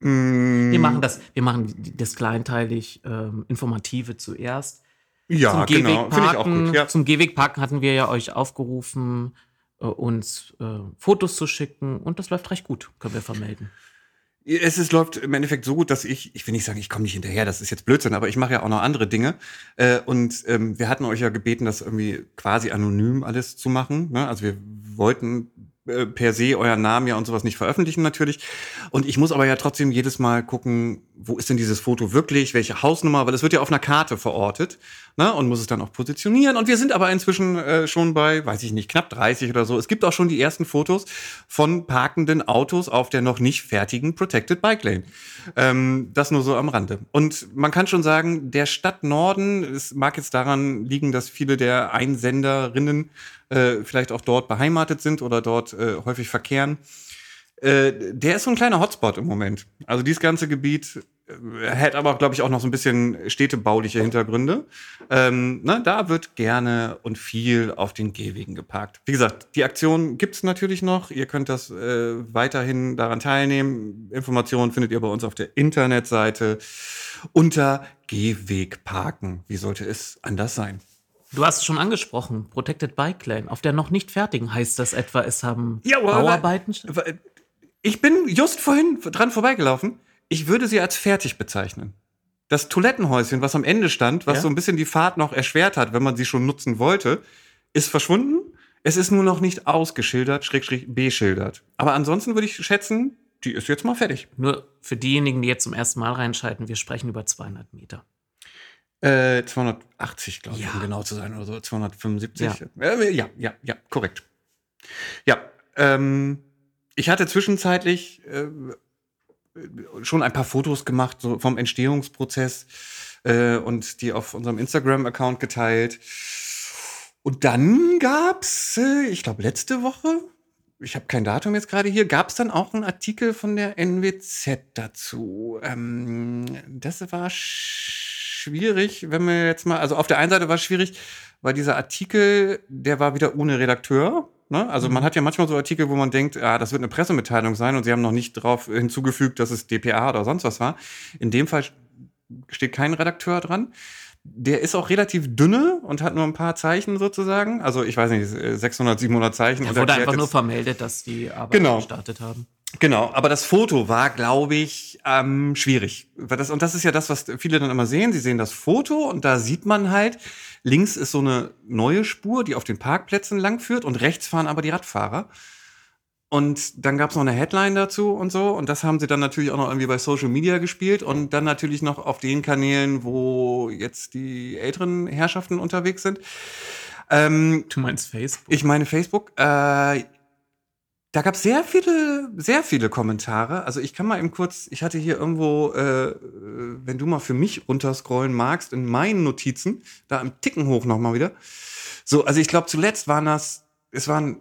Mm, Wir machen das, wir machen das kleinteilig ähm, Informative zuerst. Ja, zum genau. Finde ich auch Gehwegparken, gut. Ja. zum Gehwegparken hatten wir ja euch aufgerufen, äh, uns äh, Fotos zu schicken und das läuft recht gut, können wir vermelden. Es ist, läuft im Endeffekt so gut, dass ich, ich will nicht sagen, ich komme nicht hinterher, das ist jetzt Blödsinn, aber ich mache ja auch noch andere Dinge. Äh, und ähm, wir hatten euch ja gebeten, das irgendwie quasi anonym alles zu machen. Ne? Also wir wollten äh, per se euren Namen ja und sowas nicht veröffentlichen natürlich. Und ich muss aber ja trotzdem jedes Mal gucken, wo ist denn dieses Foto wirklich, welche Hausnummer, weil es wird ja auf einer Karte verortet ne? und muss es dann auch positionieren. Und wir sind aber inzwischen äh, schon bei, weiß ich nicht, knapp 30 oder so. Es gibt auch schon die ersten Fotos von parkenden Autos auf der noch nicht fertigen Protected Bike Lane. Ähm, das nur so am Rande. Und man kann schon sagen, der Stadt Norden, es mag jetzt daran liegen, dass viele der Einsenderinnen äh, vielleicht auch dort beheimatet sind oder dort äh, häufig verkehren. Äh, der ist so ein kleiner Hotspot im Moment. Also dieses ganze Gebiet hat aber, glaube ich, auch noch so ein bisschen städtebauliche Hintergründe. Ähm, ne, da wird gerne und viel auf den Gehwegen geparkt. Wie gesagt, die Aktion gibt's natürlich noch. Ihr könnt das äh, weiterhin daran teilnehmen. Informationen findet ihr bei uns auf der Internetseite unter Gehwegparken. Wie sollte es anders sein? Du hast es schon angesprochen, Protected Bike Lane. Auf der noch nicht fertigen heißt das etwa, es haben Ja, Bauarbeiten. Ich bin just vorhin dran vorbeigelaufen. Ich würde sie als fertig bezeichnen. Das Toilettenhäuschen, was am Ende stand, was Ja. so ein bisschen die Fahrt noch erschwert hat, wenn man sie schon nutzen wollte, ist verschwunden. Es ist nur noch nicht ausgeschildert, schrägstrich beschildert. Aber ansonsten würde ich schätzen, die ist jetzt mal fertig. Nur für diejenigen, die jetzt zum ersten Mal reinschalten, wir sprechen über 200 Meter. Äh, 280, glaube ich, Ja. um genau zu sein, oder so. 275. Äh, ja, ja, ja, korrekt. Ja, ähm, ich hatte zwischenzeitlich äh, schon ein paar Fotos gemacht, so vom Entstehungsprozess äh, und die auf unserem Instagram-Account geteilt. Und dann gab's, äh, ich glaube, letzte Woche, ich habe kein Datum jetzt gerade hier, gab's dann auch einen Artikel von der NWZ dazu. Ähm, das war schwierig, wenn wir jetzt mal, also auf der einen Seite war es schwierig, weil dieser Artikel, der war wieder ohne Redakteur. Ne? Also man hat ja manchmal so Artikel, wo man denkt, ah, das wird eine Pressemitteilung sein und sie haben noch nicht darauf hinzugefügt, dass es DPA oder sonst was war. In dem Fall steht kein Redakteur dran. Der ist auch relativ dünne und hat nur ein paar Zeichen sozusagen. Also ich weiß nicht, 600, 700 Zeichen. Und wurde einfach nur vermeldet, dass die Arbeit Genau. gestartet haben. Genau, aber das Foto war, glaube ich, ähm, schwierig. Das, und das ist ja das, was viele dann immer sehen. Sie sehen das Foto und da sieht man halt, Links ist so eine neue Spur, die auf den Parkplätzen lang führt und rechts fahren aber die Radfahrer. Und dann gab es noch eine Headline dazu und so. Und das haben sie dann natürlich auch noch irgendwie bei Social Media gespielt. Und dann natürlich noch auf den Kanälen, wo jetzt die älteren Herrschaften unterwegs sind. Ähm, Du meinst Facebook? ich meine Facebook. Äh, da gab es sehr viele, sehr viele Kommentare. Also ich kann mal eben kurz, ich hatte hier irgendwo, äh, wenn du mal für mich runterscrollen magst, in meinen Notizen, da im Ticken hoch nochmal wieder. So, also ich glaube, zuletzt waren das, es waren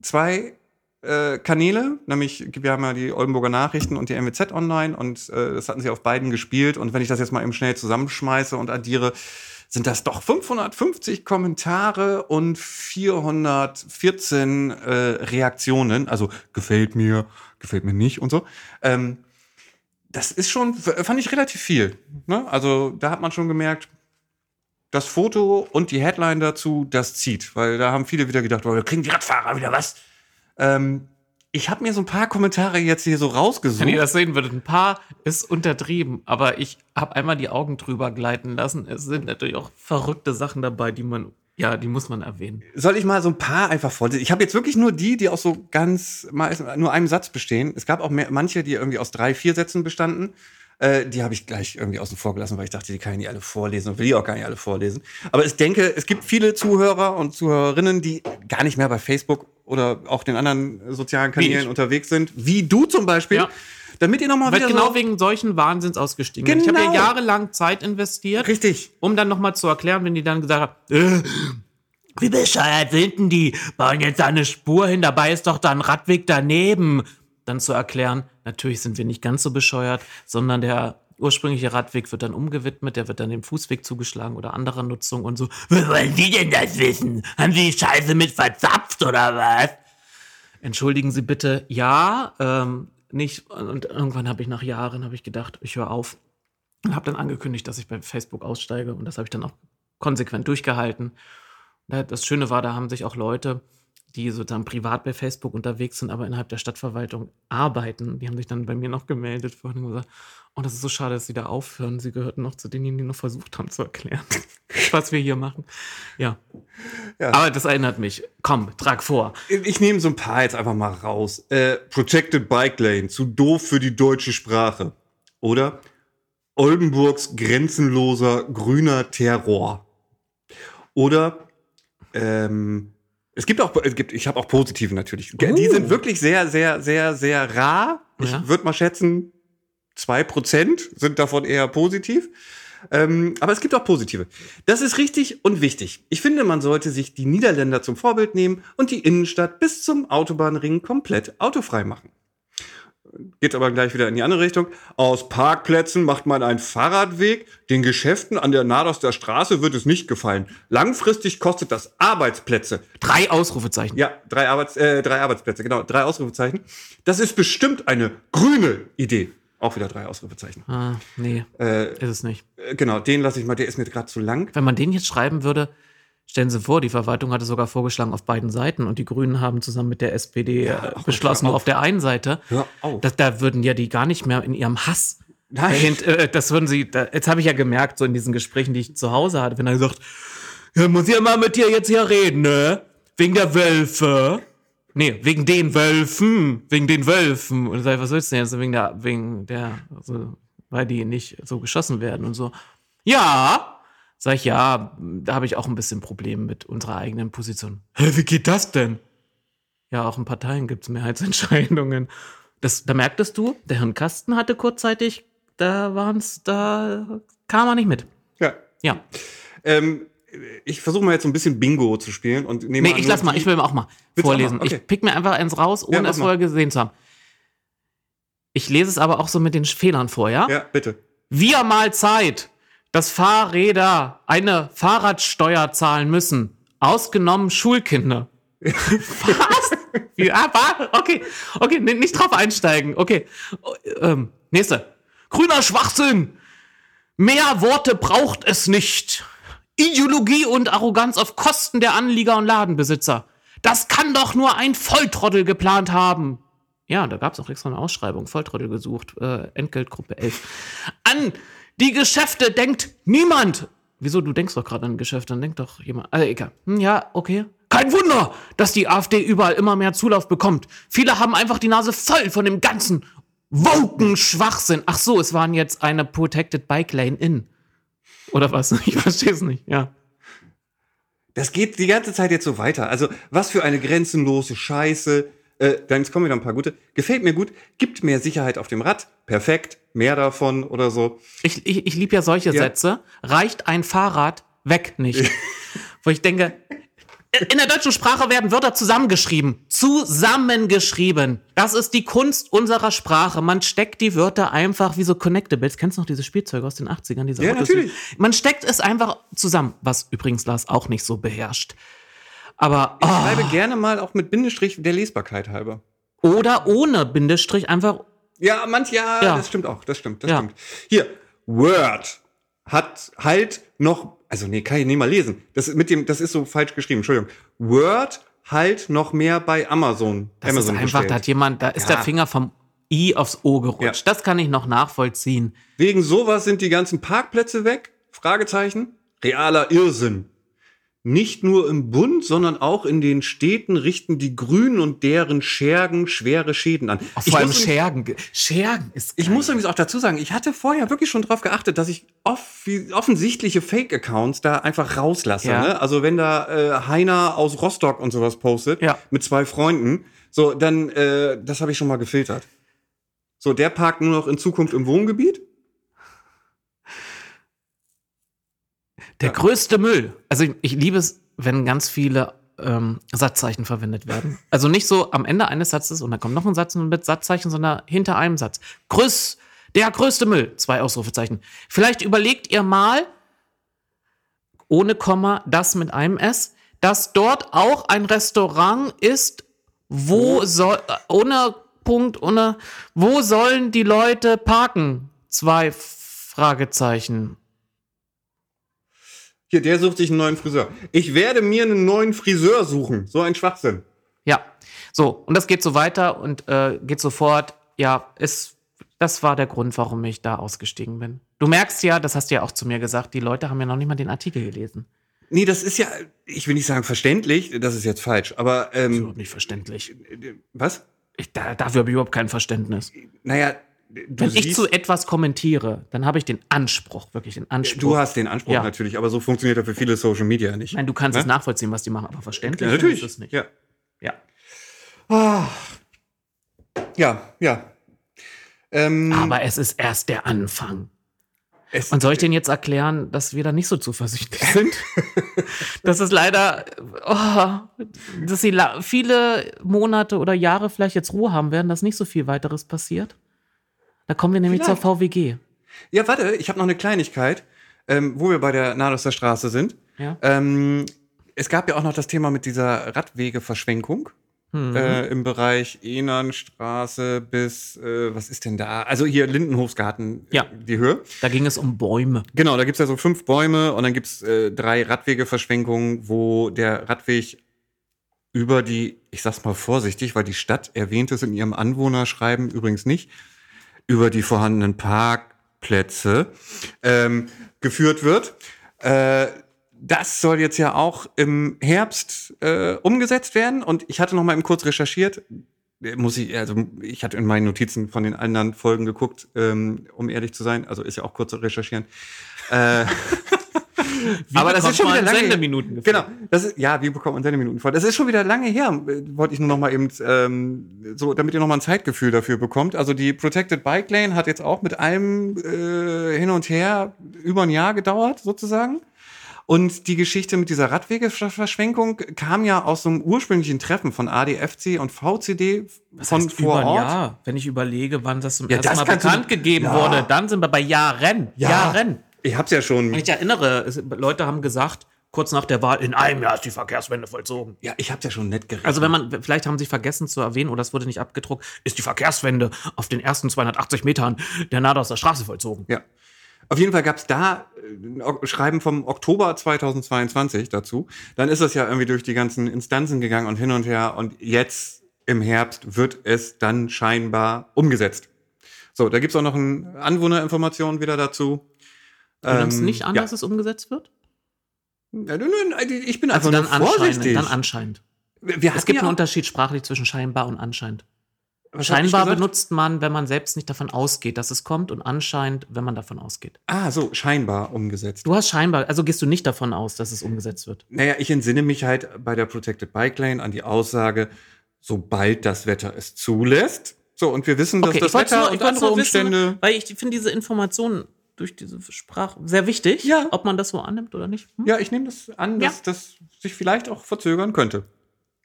zwei äh, Kanäle, nämlich wir haben ja die Oldenburger Nachrichten und die MWZ online und äh, das hatten sie auf beiden gespielt. Und wenn ich das jetzt mal eben schnell zusammenschmeiße und addiere, sind das doch 550 Kommentare und 414 äh, Reaktionen. Also gefällt mir, gefällt mir nicht und so. Ähm, das ist schon, fand ich relativ viel. Ne? Also da hat man schon gemerkt, das Foto und die Headline dazu, das zieht. Weil da haben viele wieder gedacht, oh, da kriegen die Radfahrer wieder was. Ähm, ich habe mir so ein paar Kommentare jetzt hier so rausgesucht. Wenn ihr das sehen würdet, ein paar ist untertrieben, aber ich habe einmal die Augen drüber gleiten lassen. Es sind natürlich auch verrückte Sachen dabei, die man, ja, die muss man erwähnen. Soll ich mal so ein paar einfach vorlesen? Ich habe jetzt wirklich nur die, die aus so ganz, meist- nur einem Satz bestehen. Es gab auch mehr, manche, die irgendwie aus drei, vier Sätzen bestanden. Äh, die habe ich gleich irgendwie außen vor gelassen, weil ich dachte, die kann ich nicht alle vorlesen und will die auch gar nicht alle vorlesen. Aber ich denke, es gibt viele Zuhörer und Zuhörerinnen, die gar nicht mehr bei Facebook oder auch den anderen sozialen Kanälen unterwegs sind, wie du zum Beispiel. Ja. Damit ihr nochmal wieder genau so wegen solchen Wahnsinns ausgestiegen bin. Ich habe ja Genau. jahrelang Zeit investiert, richtig. um dann nochmal zu erklären, wenn die dann gesagt haben, äh, wie bescheuert sind denn die? Bauen jetzt da eine Spur hin, dabei ist doch da ein Radweg daneben. Dann zu erklären, natürlich sind wir nicht ganz so bescheuert, sondern der ursprüngliche Radweg wird dann umgewidmet, der wird dann dem Fußweg zugeschlagen oder anderer Nutzung und so. Wie wollen Sie denn das wissen? Haben Sie die Scheiße mit verzapft oder was? Entschuldigen Sie bitte, ja, ähm, nicht. Und irgendwann habe ich nach Jahren habe ich gedacht, ich höre auf und habe dann angekündigt, dass ich bei Facebook aussteige und das habe ich dann auch konsequent durchgehalten. Da- Das Schöne war, da haben sich auch Leute, die sozusagen privat bei Facebook unterwegs sind, aber innerhalb der Stadtverwaltung arbeiten, die haben sich dann bei mir noch gemeldet vorhin und gesagt, oh, das ist so schade, dass sie da aufhören. Sie gehörten noch zu denjenigen, die noch versucht haben zu erklären, was wir hier machen. Ja. Ja. Aber das erinnert mich. Komm, trag vor. Ich nehme so ein paar jetzt einfach mal raus. Äh, Protected Bike Lane, zu doof für die deutsche Sprache. Oder Oldenburgs grenzenloser grüner Terror. Oder ähm, es gibt auch, es gibt, ich habe auch positive natürlich. Die Uh. sind wirklich sehr, sehr, sehr, sehr rar. Ich Ja. würde mal schätzen, zwei Prozent sind davon eher positiv. Ähm, aber es gibt auch positive. Das ist richtig und wichtig. Ich finde, man sollte sich die Niederländer zum Vorbild nehmen und die Innenstadt bis zum Autobahnring komplett autofrei machen. Geht aber gleich wieder in die andere Richtung. Aus Parkplätzen macht man einen Fahrradweg. Den Geschäften an der Nadoster Straße wird es nicht gefallen. Langfristig kostet das Arbeitsplätze. Drei Ausrufezeichen. Ja, drei, Arbeits äh, drei Arbeitsplätze, genau, drei Ausrufezeichen. Das ist bestimmt eine grüne Idee. Auch wieder drei Ausrufezeichen. Ah, nee, Äh, ist es nicht. äh, genau, den lasse ich mal, der ist mir gerade zu lang. Wenn man den jetzt schreiben würde, stellen Sie vor, die Verwaltung hatte sogar vorgeschlagen auf beiden Seiten und die Grünen haben zusammen mit der SPD äh, ach, beschlossen, auf. auf der einen Seite. Hör auf. Da, da würden ja die gar nicht mehr in ihrem Hass. Nein. Äh, das würden sie, jetzt habe ich ja gemerkt, so in diesen Gesprächen, die ich zu Hause hatte, wenn er gesagt, ja, muss ich ja mal mit dir jetzt hier reden, ne? Wegen der Wölfe. Nee, wegen den Wölfen. Wegen den Wölfen. Und ich sag, was willst du denn jetzt? Wegen der, wegen der, also, weil die nicht so geschossen werden und so. Ja. Sag ich, ja, da habe ich auch ein bisschen Problem mit unserer eigenen Position. Hä, wie geht das denn? Ja, auch in Parteien gibt es Mehrheitsentscheidungen. Das, da merktest du, der Herrn Kasten hatte kurzzeitig, da waren's, da kam er nicht mit. Ja. Ja. Ähm, ich versuche mal jetzt so ein bisschen Bingo zu spielen und nehme Nee, ich lass mal, ich will auch mal du auch vorlesen. mal? Okay. Ich pick mir einfach eins raus, ohne Ja, es vorher gesehen zu haben. Ich lese es aber auch so mit den Fehlern vor, ja? Ja, bitte. Wir mal Zeit, dass Fahrräder eine Fahrradsteuer zahlen müssen. Ausgenommen Schulkinder. Was? Wie, ah, wa- okay, okay, nicht drauf einsteigen. Okay, ähm, nächste. Grüner Schwachsinn. Mehr Worte braucht es nicht. Ideologie und Arroganz auf Kosten der Anlieger und Ladenbesitzer. Das kann doch nur ein Volltrottel geplant haben. Ja, da gab es auch extra eine Ausschreibung, Volltrottel gesucht, äh, Entgeltgruppe 11. An die Geschäfte denkt niemand. Wieso? Du denkst doch gerade an ein Geschäft, dann denkt doch jemand. Also egal. Hm, ja, okay. Kein Wunder, dass die AfD überall immer mehr Zulauf bekommt. Viele haben einfach die Nase voll von dem ganzen woken Schwachsinn. Ach so, es waren jetzt eine Protected Bike Lane in. Oder was? Ich verstehe es nicht, ja. Das geht die ganze Zeit jetzt so weiter. Also, was für eine grenzenlose Scheiße. Äh, dann kommen wieder ein paar gute. Gefällt mir gut. Gibt mehr Sicherheit auf dem Rad. Perfekt. Mehr davon oder so. Ich, ich, ich liebe ja solche Ja. Sätze. Reicht ein Fahrrad weg nicht. Wo ich denke, in der deutschen Sprache werden Wörter zusammengeschrieben. Zusammengeschrieben. Das ist die Kunst unserer Sprache. Man steckt die Wörter einfach wie so Connectables. Kennst du noch diese Spielzeuge aus den 80ern? Diese Ja, Autos? natürlich. Man steckt es einfach zusammen. Was übrigens Lars auch nicht so beherrscht. Aber, Ich oh, schreibe gerne mal auch mit Bindestrich der Lesbarkeit halber. oder ohne Bindestrich einfach Ja, manch, ja, Ja. das stimmt auch, das stimmt, das Ja. stimmt. Hier, Word hat halt noch, also nee, kann ich nicht mal lesen. Das mit dem, das ist so falsch geschrieben, Entschuldigung. Word halt noch mehr bei Amazon. Das Amazon ist einfach, bestellt. da hat jemand, da ist Ja. der Finger vom I aufs O gerutscht. Das kann ich noch nachvollziehen. Wegen sowas sind die ganzen Parkplätze weg? Fragezeichen. Realer Irrsinn. Nicht nur im Bund, sondern auch in den Städten richten die Grünen und deren Schergen schwere Schäden an. Ich vor allem muss- Schergen. Schergen ist Ich geil. muss übrigens auch dazu sagen, ich hatte vorher wirklich schon darauf geachtet, dass ich off offensichtliche Fake-Accounts da einfach rauslasse. Ja. Ne? Also wenn da äh, Heiner aus Rostock und sowas postet, Ja. mit zwei Freunden, so, dann, äh, das habe ich schon mal gefiltert. So, der parkt nur noch in Zukunft im Wohngebiet. Der Ja. größte Müll. Also ich, ich liebe es, wenn ganz viele ähm, Satzzeichen verwendet werden. Also nicht so am Ende eines Satzes und dann kommt noch ein Satz mit Satzzeichen, sondern hinter einem Satz. Grüß, der größte Müll. Zwei Ausrufezeichen. Vielleicht überlegt ihr mal, ohne Komma, das mit einem S, dass dort auch ein Restaurant ist, wo soll, ohne Punkt, ohne, wo sollen die Leute parken? Zwei Fragezeichen. Hier, der sucht sich einen neuen Friseur. Ich werde mir einen neuen Friseur suchen. So ein Schwachsinn. Ja, so, und das geht so weiter und äh, geht sofort. Ja, es, das war der Grund, warum ich da ausgestiegen bin. Du merkst ja, das hast du ja auch zu mir gesagt, die Leute haben ja noch nicht mal den Artikel gelesen. Nee, das ist ja, ich will nicht sagen verständlich, das ist jetzt falsch, aber, Das ist ähm, überhaupt nicht verständlich. was? Ich, da, dafür habe ich überhaupt kein Verständnis. Naja, du Wenn ich zu etwas kommentiere, dann habe ich den Anspruch, wirklich den Anspruch. Du hast den Anspruch Ja. natürlich, aber so funktioniert er für viele Social Media nicht. Nein, du kannst Ne? es nachvollziehen, was die machen, aber verständlich ja, natürlich. ist es nicht. Ja. Ja. Ah. ja, ja. Ähm, Aber es ist erst der Anfang. es, Und soll ich denen jetzt erklären, dass wir da nicht so zuversichtlich sind? dass es leider, oh, dass sie viele Monate oder Jahre vielleicht jetzt Ruhe haben werden, dass nicht so viel weiteres passiert? Da kommen wir nämlich Vielleicht. zur VWG. ja, warte, ich habe noch eine Kleinigkeit, ähm, wo wir bei der Nadelster Straße sind. Ja. Ähm, es gab ja auch noch das Thema mit dieser Radwegeverschwenkung. Mhm. Äh, im Bereich Enernstraße bis, äh, was ist denn da? Also hier Lindenhofsgarten, äh, Ja. die Höhe. Da ging es um Bäume. Genau, da gibt's ja so fünf Bäume und dann gibt's äh, drei Radwegeverschwenkungen, wo der Radweg über die, ich sag's mal vorsichtig, weil die Stadt erwähnt es in ihrem Anwohnerschreiben übrigens nicht, über die vorhandenen Parkplätze ähm, geführt wird. Äh, das soll jetzt ja auch im Herbst äh, umgesetzt werden und ich hatte noch mal eben kurz recherchiert. Äh, Muss ich, also ich hatte in meinen Notizen von den anderen Folgen geguckt, ähm, um ehrlich zu sein. Also ist ja auch kurz zu recherchieren. Äh, aber das ist schon wieder lange. Sendeminuten Genau, das ist, ja, wie bekommt man Sendeminuten vor? Das ist schon wieder lange her, äh, wollte ich nur noch mal eben, ähm, so, damit ihr noch mal ein Zeitgefühl dafür bekommt. Also die Protected Bike Lane hat jetzt auch mit allem äh, hin und her über ein Jahr gedauert, sozusagen. Und die Geschichte mit dieser Radwegeverschwenkung kam ja aus so einem ursprünglichen Treffen von ADFC und VCD von vor Ort. Ja, wenn ich überlege, wann das zum Ja, ersten das Mal kannst du- bekannt gegeben Ja. wurde, dann sind wir bei Jahren. Jahren. Ich hab's ja schon. Ich erinnere, es, Leute haben gesagt, kurz nach der Wahl, in einem Jahr ist die Verkehrswende vollzogen. Ja, ich hab's ja schon nett gerechnet. Also wenn man, vielleicht haben sie vergessen zu erwähnen, oder es wurde nicht abgedruckt, ist die Verkehrswende auf den ersten 280 Metern der Nadelster Straße vollzogen. Ja. Auf jeden Fall gab's da äh, ein Ok- Schreiben vom Oktober 2022 dazu. Dann ist es ja irgendwie durch die ganzen Instanzen gegangen und hin und her. Und jetzt im Herbst wird es dann scheinbar umgesetzt. So, da gibt's auch noch eine Anwohnerinformation wieder dazu. Du nimmst Ähm, nicht an, ja. dass es umgesetzt wird? Ja, nein, nein, Ich bin Also einfach dann vorsichtig. Dann anscheinend. Es gibt einen Unterschied sprachlich zwischen scheinbar und anscheinend. was Scheinbar benutzt man, wenn man selbst nicht davon ausgeht, dass es kommt, und anscheinend, wenn man davon ausgeht. Ah, so, scheinbar umgesetzt. Du hast scheinbar, also gehst du nicht davon aus, dass es umgesetzt wird. Naja, ich entsinne mich halt bei der Protected Bike Lane an die Aussage, sobald das Wetter es zulässt. So, und wir wissen, dass Okay, das Wetter nur, und andere wissen, Umstände. weil ich finde diese Informationen durch diese Sprache sehr wichtig, Ja. ob man das so annimmt oder nicht. Hm? Ja, ich nehme das an, dass Ja. das sich vielleicht auch verzögern könnte.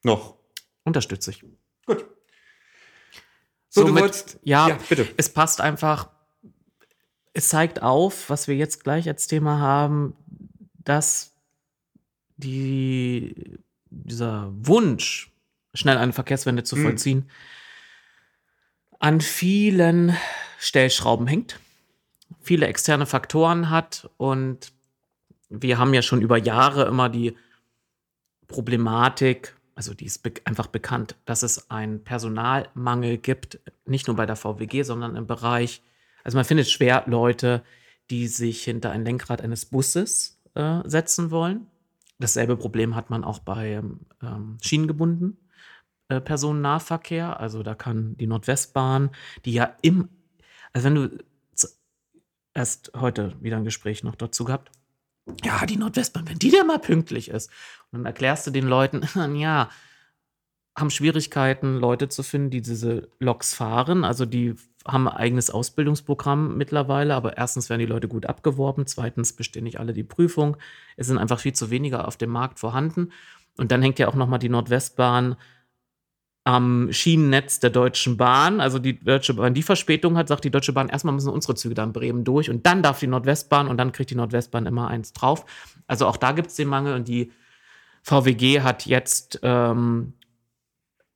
Noch. Unterstütze ich. Gut. So, du Somit- wolltest. ja, ja, bitte. Es passt einfach, es zeigt auf, was wir jetzt gleich als Thema haben, dass die, dieser Wunsch, schnell eine Verkehrswende zu Mhm. vollziehen, an vielen Stellschrauben hängt, viele externe Faktoren hat und wir haben ja schon über Jahre immer die Problematik, also die ist be einfach bekannt, dass es einen Personalmangel gibt, nicht nur bei der VWG, sondern im Bereich, also man findet schwer Leute, die sich hinter ein Lenkrad eines Busses äh, setzen wollen. Dasselbe Problem hat man auch bei ähm, schienengebunden äh, Personennahverkehr. Also da kann die Nordwestbahn, die ja im, also wenn du erst heute wieder ein Gespräch noch dazu gehabt, ja, die Nordwestbahn, wenn die da mal pünktlich ist, und dann erklärst du den Leuten, ja, haben Schwierigkeiten, Leute zu finden, die diese Loks fahren. Also die haben ein eigenes Ausbildungsprogramm mittlerweile, aber erstens werden die Leute gut abgeworben, zweitens bestehen nicht alle die Prüfung. Es sind einfach viel zu weniger auf dem Markt vorhanden. Und dann hängt ja auch nochmal die Nordwestbahn am Schienennetz der Deutschen Bahn. Also die Deutsche Bahn, die Verspätung hat, sagt die Deutsche Bahn, erstmal müssen unsere Züge da in Bremen durch und dann darf die Nordwestbahn und dann kriegt die Nordwestbahn immer eins drauf. Also auch da gibt es den Mangel und die VWG hat jetzt ähm,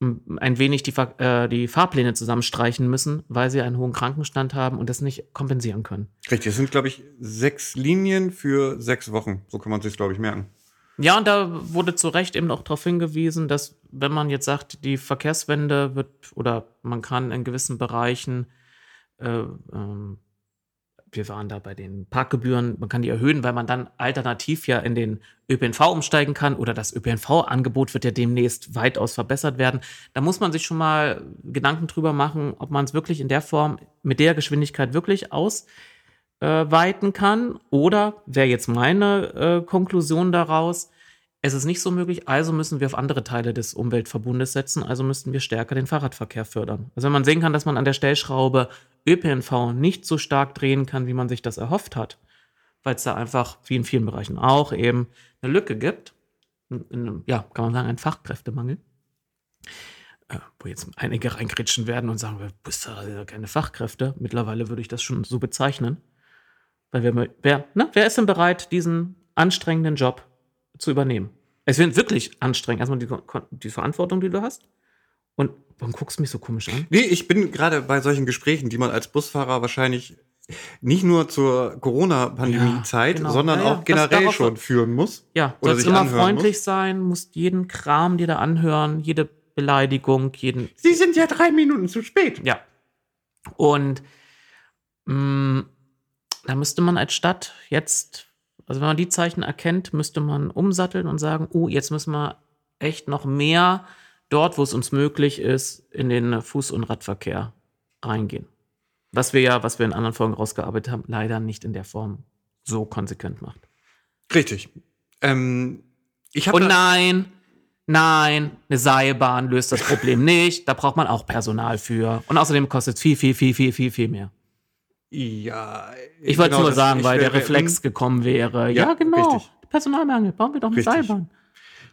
ein wenig die, äh, die Fahrpläne zusammenstreichen müssen, weil sie einen hohen Krankenstand haben und das nicht kompensieren können. Richtig, es sind, glaube ich, sechs Linien für sechs Wochen. So kann man sich, glaube ich, merken. Ja, und da wurde zu Recht eben auch darauf hingewiesen, dass wenn man jetzt sagt, die Verkehrswende wird oder man kann in gewissen Bereichen, äh, ähm, wir waren da bei den Parkgebühren, man kann die erhöhen, weil man dann alternativ ja in den ÖPNV umsteigen kann oder das ÖPNV-Angebot wird ja demnächst weitaus verbessert werden. Da muss man sich schon mal Gedanken drüber machen, ob man es wirklich in der Form mit der Geschwindigkeit wirklich aus äh, weiten kann. Oder wäre jetzt meine äh, Konklusion daraus, es ist nicht so möglich, also müssen wir auf andere Teile des Umweltverbundes setzen, also müssten wir stärker den Fahrradverkehr fördern. Also wenn man sehen kann, dass man an der Stellschraube ÖPNV nicht so stark drehen kann, wie man sich das erhofft hat, weil es da einfach, wie in vielen Bereichen auch, eben eine Lücke gibt, ja, kann man sagen, ein Fachkräftemangel, äh, wo jetzt einige reingritschen werden und sagen, wir sind ja keine Fachkräfte. Mittlerweile würde ich das schon so bezeichnen. Weil wer, wer, ne, wer ist denn bereit, diesen anstrengenden Job zu übernehmen? Es wird wirklich anstrengend. Erstmal die, die Verantwortung, die du hast. Und warum guckst du mich so komisch an? Nee, ich bin gerade bei solchen Gesprächen, die man als Busfahrer wahrscheinlich nicht nur zur Corona-Pandemie-Zeit, Ja, genau. sondern Ja, ja, auch generell darauf- schon führen muss. Ja, Oder sollst sich immer freundlich sein, musst jeden Kram dir da anhören, jede Beleidigung, jeden Sie sind ja drei Minuten zu spät. Ja. Und mh, da müsste man als Stadt jetzt, also wenn man die Zeichen erkennt, müsste man umsatteln und sagen, oh, jetzt müssen wir echt noch mehr dort, wo es uns möglich ist, in den Fuß- und Radverkehr reingehen. Was wir ja, was wir in anderen Folgen rausgearbeitet haben, leider nicht in der Form so konsequent macht. Richtig. Ähm, ich Und nein, nein, eine Seilbahn löst das Problem nicht. Da braucht man auch Personal für. Und außerdem kostet es viel, viel, viel, viel, viel, viel mehr. Ja, Ich wollte genau, nur sagen, weil der Reflex gekommen wäre. Ja, Ja, genau. richtig. Personalmangel. Bauen wir doch eine Richtig. Seilbahn.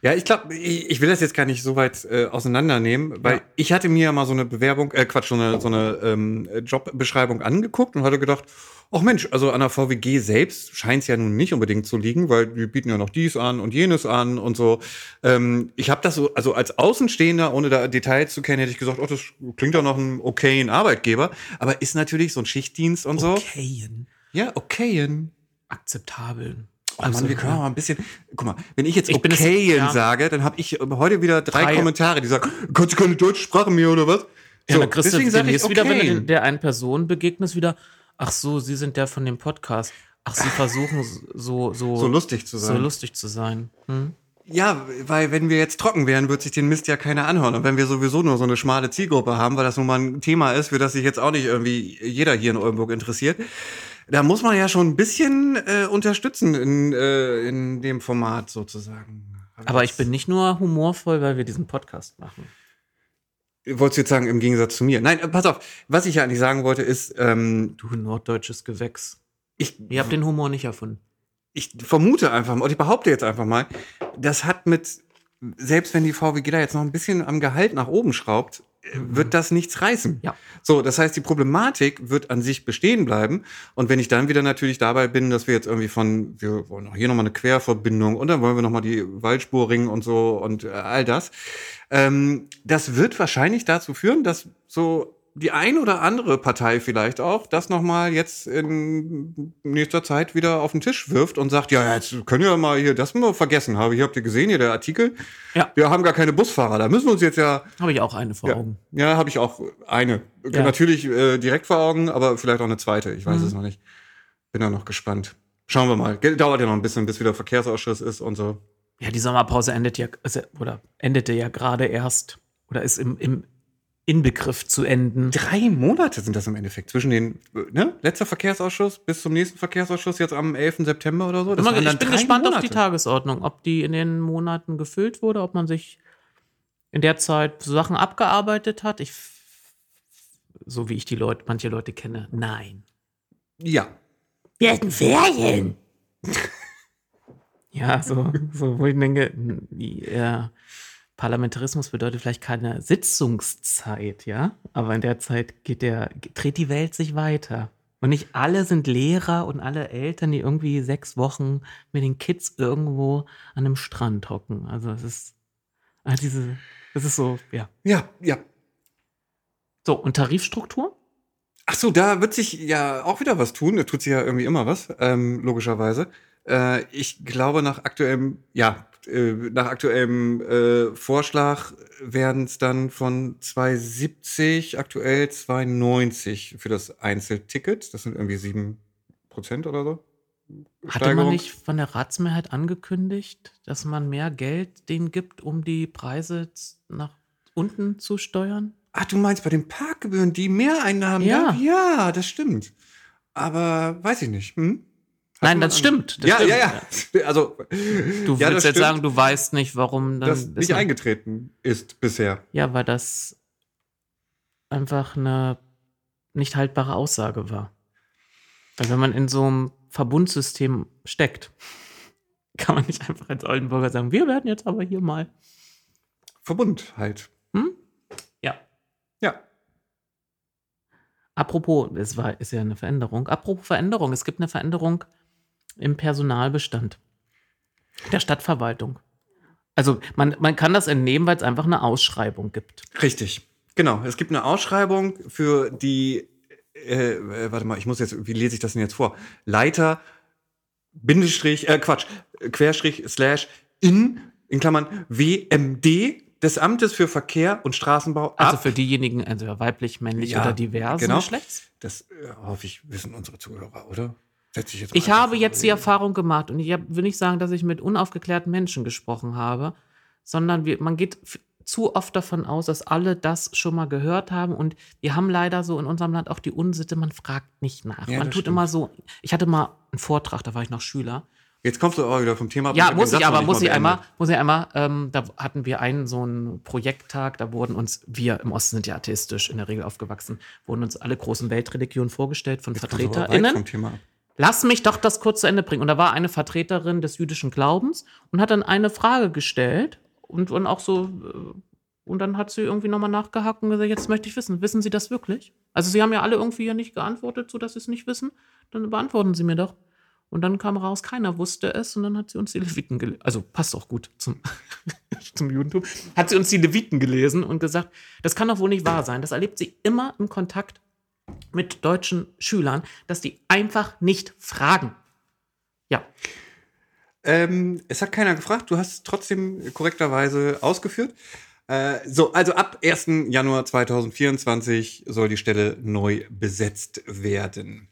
Ja, ich glaube, ich, ich will das jetzt gar nicht so weit äh, auseinandernehmen, weil Ja. ich hatte mir ja mal so eine Bewerbung, äh, Quatsch, so eine, so eine ähm, Jobbeschreibung angeguckt und hatte gedacht, ach Mensch, also an der VWG selbst scheint es ja nun nicht unbedingt zu liegen, weil die bieten ja noch dies an und jenes an und so. Ähm, ich habe das so, also als Außenstehender, ohne da Details zu kennen, hätte ich gesagt, oh, das klingt doch noch ein okayen Arbeitgeber, aber ist natürlich so ein Schichtdienst und so. Okayen. Ja, okayen. Akzeptabeln. Oh Mann, wir können mal ein bisschen. Guck mal, wenn ich jetzt Ich okayen ja. sage, dann habe ich heute wieder drei, Drei. Kommentare, die sagen, kannst du keine deutsche Sprache mehr oder was? Ja, So, dann kriegst du deswegen sage ich demnächst wieder, wenn du okayen. der einen Person begegnest, wieder, ach so, Sie sind der von dem Podcast. Ach, sie versuchen so, so, so lustig zu sein. so lustig zu sein. Hm? Ja, weil wenn wir jetzt trocken wären, wird sich den Mist ja keiner anhören. Und wenn wir sowieso nur so eine schmale Zielgruppe haben, weil das nun mal ein Thema ist, für das sich jetzt auch nicht irgendwie jeder hier in Oldenburg interessiert, da muss man ja schon ein bisschen äh, unterstützen in, äh, in dem Format sozusagen. Aber ich bin nicht nur humorvoll, weil wir diesen Podcast machen. Wolltest du jetzt sagen, im Gegensatz zu mir? Nein, äh, pass auf. Was ich ja eigentlich sagen wollte, ist, ähm, Du norddeutsches Gewächs. ich, Ihr habt den Humor nicht erfunden. ich vermute einfach mal, und ich behaupte jetzt einfach mal, das hat mit, selbst wenn die VWG da jetzt noch ein bisschen am Gehalt nach oben schraubt, wird das nichts reißen. Ja. So, das heißt, die Problematik wird an sich bestehen bleiben. Und wenn ich dann wieder natürlich dabei bin, dass wir jetzt irgendwie von, wir wollen auch hier nochmal eine Querverbindung und dann wollen wir nochmal die Waldspur ringen und so und äh, all das. Ähm, das wird wahrscheinlich dazu führen, dass so die ein oder andere Partei vielleicht auch das nochmal jetzt in nächster Zeit wieder auf den Tisch wirft und sagt, ja, jetzt können wir mal hier das mal vergessen haben. Hier habt ihr gesehen, hier der Artikel. Ja. Wir haben gar keine Busfahrer. Da müssen wir uns jetzt ja Habe ich auch eine vor ja, Augen. ja habe ich auch eine. Ja. Natürlich äh, direkt vor Augen, aber vielleicht auch eine zweite. Ich weiß Mhm. es noch nicht. Bin da noch gespannt. Schauen wir mal. Dauert ja noch ein bisschen, bis wieder Verkehrsausschuss ist und so. Ja, die Sommerpause endet ja, also, oder endete ja gerade erst oder ist im, im Inbegriff zu enden. Drei Monate sind das im Endeffekt. Zwischen den, äh, ne, letzter Verkehrsausschuss bis zum nächsten Verkehrsausschuss jetzt am 11. September oder so. Das ich dann bin gespannt auf die Monate. Tagesordnung, ob die in den Monaten gefüllt wurde, ob man sich in der Zeit Sachen abgearbeitet hat. Ich, so wie ich die Leute, manche Leute kenne, nein. Ja. Wir hatten Ferien. ja, so, so, wo ich denke, ja, Parlamentarismus bedeutet vielleicht keine Sitzungszeit, ja, aber in der Zeit geht der, dreht die Welt sich weiter. Und nicht alle sind Lehrer und alle Eltern, die irgendwie sechs Wochen mit den Kids irgendwo an einem Strand hocken. Also es ist, ah, diese, das ist so, ja. Ja, ja. So, und Tarifstruktur? Ach so, da wird sich ja auch wieder was tun. Da tut sich ja irgendwie immer was, ähm, logischerweise. Äh, ich glaube, nach aktuellem, ja, nach aktuellem äh, Vorschlag werden es dann von 2,70 aktuell 2,90 für das Einzelticket. Das sind irgendwie 7 Prozent oder so. Hatte man nicht von der Ratsmehrheit angekündigt, dass man mehr Geld denen gibt, um die Preise nach unten zu steuern? Ach, du meinst bei den Parkgebühren, die Mehreinnahmen? Ja. da? ja, das stimmt. Aber weiß ich nicht. Hm? Nein, das stimmt. Das ja, stimmt. ja, ja, Also, Du ja, würdest jetzt stimmt, sagen, du weißt nicht, warum das nicht eingetreten ist bisher. Ja, weil das einfach eine nicht haltbare Aussage war. Weil wenn man in so einem Verbundsystem steckt, kann man nicht einfach als Oldenburger sagen, wir werden jetzt aber hier mal. Verbund halt. Ja. Ja. Apropos, es war, ist ja eine Veränderung. Apropos Veränderung, es gibt eine Veränderung im Personalbestand der Stadtverwaltung. Also man, man kann das entnehmen, weil es einfach eine Ausschreibung gibt. Richtig. Genau. Es gibt eine Ausschreibung für die, äh, äh, warte mal, ich muss jetzt, wie lese ich das denn jetzt vor? Leiter, Bindestrich, äh, Quatsch, Querstrich, Slash, in, in Klammern, WMD des Amtes für Verkehr und Straßenbau Also ab. für diejenigen, entweder weiblich, männlich Ja, oder divers genau. Geschlechts. Das äh, hoffe ich, wissen unsere Zuhörer, oder? Ich jetzt Ich habe jetzt die. Erfahrung gemacht und ich hab, will nicht sagen, dass ich mit unaufgeklärten Menschen gesprochen habe, sondern wir, man geht zu oft davon aus, dass alle das schon mal gehört haben und wir haben leider so in unserem Land auch die Unsitte, man fragt nicht nach. Ja, man tut stimmt. immer so, ich hatte mal einen Vortrag, da war ich noch Schüler. Jetzt kommst du aber wieder vom Thema ab. Ja, muss ich aber, muss ich einmal, muss ich einmal, ähm, da hatten wir einen so einen Projekttag, da wurden uns, wir im Osten sind ja atheistisch in der Regel aufgewachsen, wurden uns alle großen Weltreligionen vorgestellt von Jetzt VertreterInnen. vom Thema ab. Lass mich doch das kurz zu Ende bringen. Und da war eine Vertreterin des jüdischen Glaubens und hat dann eine Frage gestellt und, und auch so, äh, und dann hat sie irgendwie nochmal nachgehakt und gesagt, jetzt möchte ich wissen, wissen Sie das wirklich? Also Sie haben ja alle irgendwie ja nicht geantwortet, sodass Sie es nicht wissen. Dann beantworten Sie mir doch. Und dann kam raus, keiner wusste es und dann hat sie uns die Leviten gelesen. Also passt auch gut zum, zum Judentum. Hat sie uns die Leviten gelesen und gesagt, das kann doch wohl nicht wahr sein. Das erlebt sie immer im Kontakt mit deutschen Schülern, dass die einfach nicht fragen. Ja, Ähm, es hat keiner gefragt, du hast es trotzdem korrekterweise ausgeführt. Äh, so, also ab 1. Januar 2024 soll die Stelle neu besetzt werden.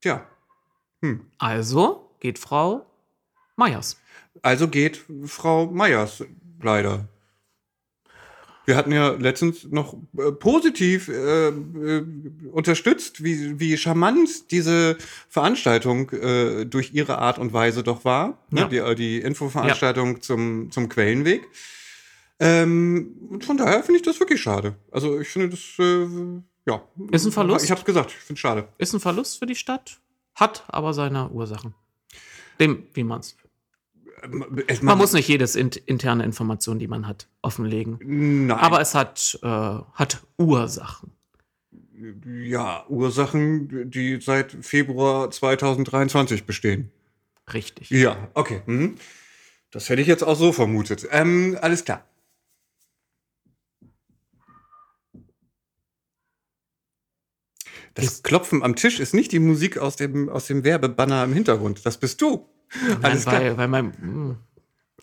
Tja, Hm. Also geht Frau Meyers. Also geht Frau Meyers leider. Wir hatten ja letztens noch äh, positiv äh, äh, unterstützt, wie, wie charmant diese Veranstaltung äh, durch ihre Art und Weise doch war. Ja. Ne? Die, äh, die Infoveranstaltung zum, zum Quellenweg. Ähm, und von daher finde ich das wirklich schade. Also ich finde das, äh, ja. Ist ein Verlust. Ich habe es gesagt, ich finde es schade. Ist ein Verlust für die Stadt, hat aber seine Ursachen. Dem, wie man's. Es, Man muss nicht jedes int interne Information, die man hat, offenlegen. Nein. Aber es hat, äh, hat Ursachen. ja, Ursachen, die seit Februar 2023 bestehen. Richtig. Ja, okay. Mhm. Das hätte ich jetzt auch so vermutet. Ähm, alles klar. Das Klopfen am Tisch ist nicht die Musik aus dem, aus dem Werbebanner im Hintergrund. Das bist du. Nein, Alles klar. weil, weil mein, mh,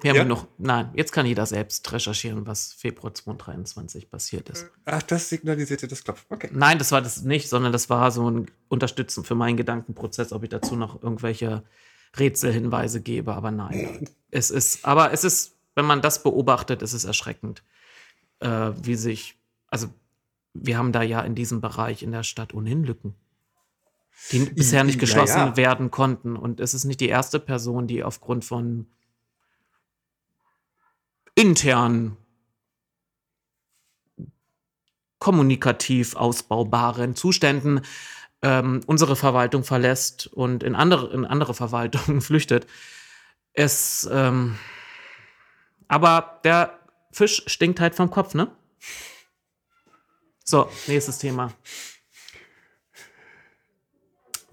wir haben Ja? noch, nein, jetzt kann jeder selbst recherchieren, was Februar 2023 passiert ist. Ach, das signalisierte das Klopfen. Okay. Nein, das war das nicht, sondern das war so ein Unterstützen für meinen Gedankenprozess, ob ich dazu noch irgendwelche Rätselhinweise gebe, aber nein. Es ist, aber es ist, wenn man das beobachtet, ist es erschreckend, äh, wie sich, also wir haben da ja in diesem Bereich in der Stadt ohnehin Lücken, die bisher nicht Ja, geschlossen ja. werden konnten. Und es ist nicht die erste Person, die aufgrund von intern kommunikativ ausbaubaren Zuständen ähm, unsere Verwaltung verlässt und in andere, in andere Verwaltungen flüchtet. Es, ähm, aber der Fisch stinkt halt vom Kopf, ne? So, nächstes Thema.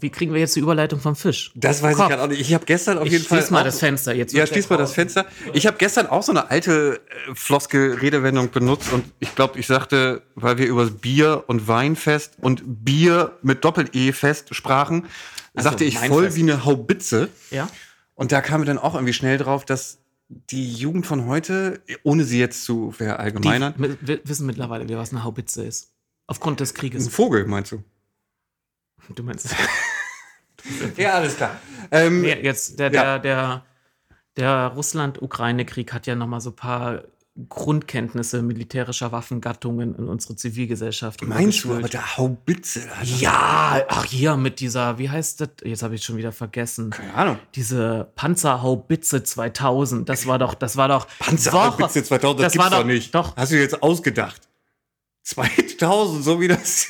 Wie kriegen wir jetzt die Überleitung vom Fisch? Das weiß Kopf. ich gerade auch nicht. Ich habe gestern auf Ich jeden Fall. schließ mal das Fenster jetzt. Ja, schließ mal das Fenster. Ich habe gestern auch so eine alte äh, Floskel-Redewendung benutzt und ich glaube, ich sagte, weil wir über Bier- und Weinfest und Bier mit Doppel-E-Fest sprachen, sagte ich voll Weinfest. wie eine Haubitze. Ja? Und da kamen wir dann auch irgendwie schnell drauf, dass die Jugend von heute, ohne sie jetzt zu Die verallgemeinern, mi- wi- wissen mittlerweile, wie was eine Haubitze ist. Aufgrund des ein Krieges. Vogel, meinst du? Du meinst. Ja, alles klar. Ähm, Nee, jetzt, der, Ja. der, der, der Russland-Ukraine-Krieg hat ja nochmal so ein paar Grundkenntnisse militärischer Waffengattungen in unsere Zivilgesellschaft. meinst du, aber der Haubitze? Alter. Ja, ach hier mit dieser, wie heißt das? Jetzt habe ich schon wieder vergessen. Keine Ahnung. Diese Panzerhaubitze 2000, das war doch, das war doch Panzerhaubitze 2000, das, das war gibt's doch doch- nicht. doch. Hast du jetzt ausgedacht? 2000, so wie das.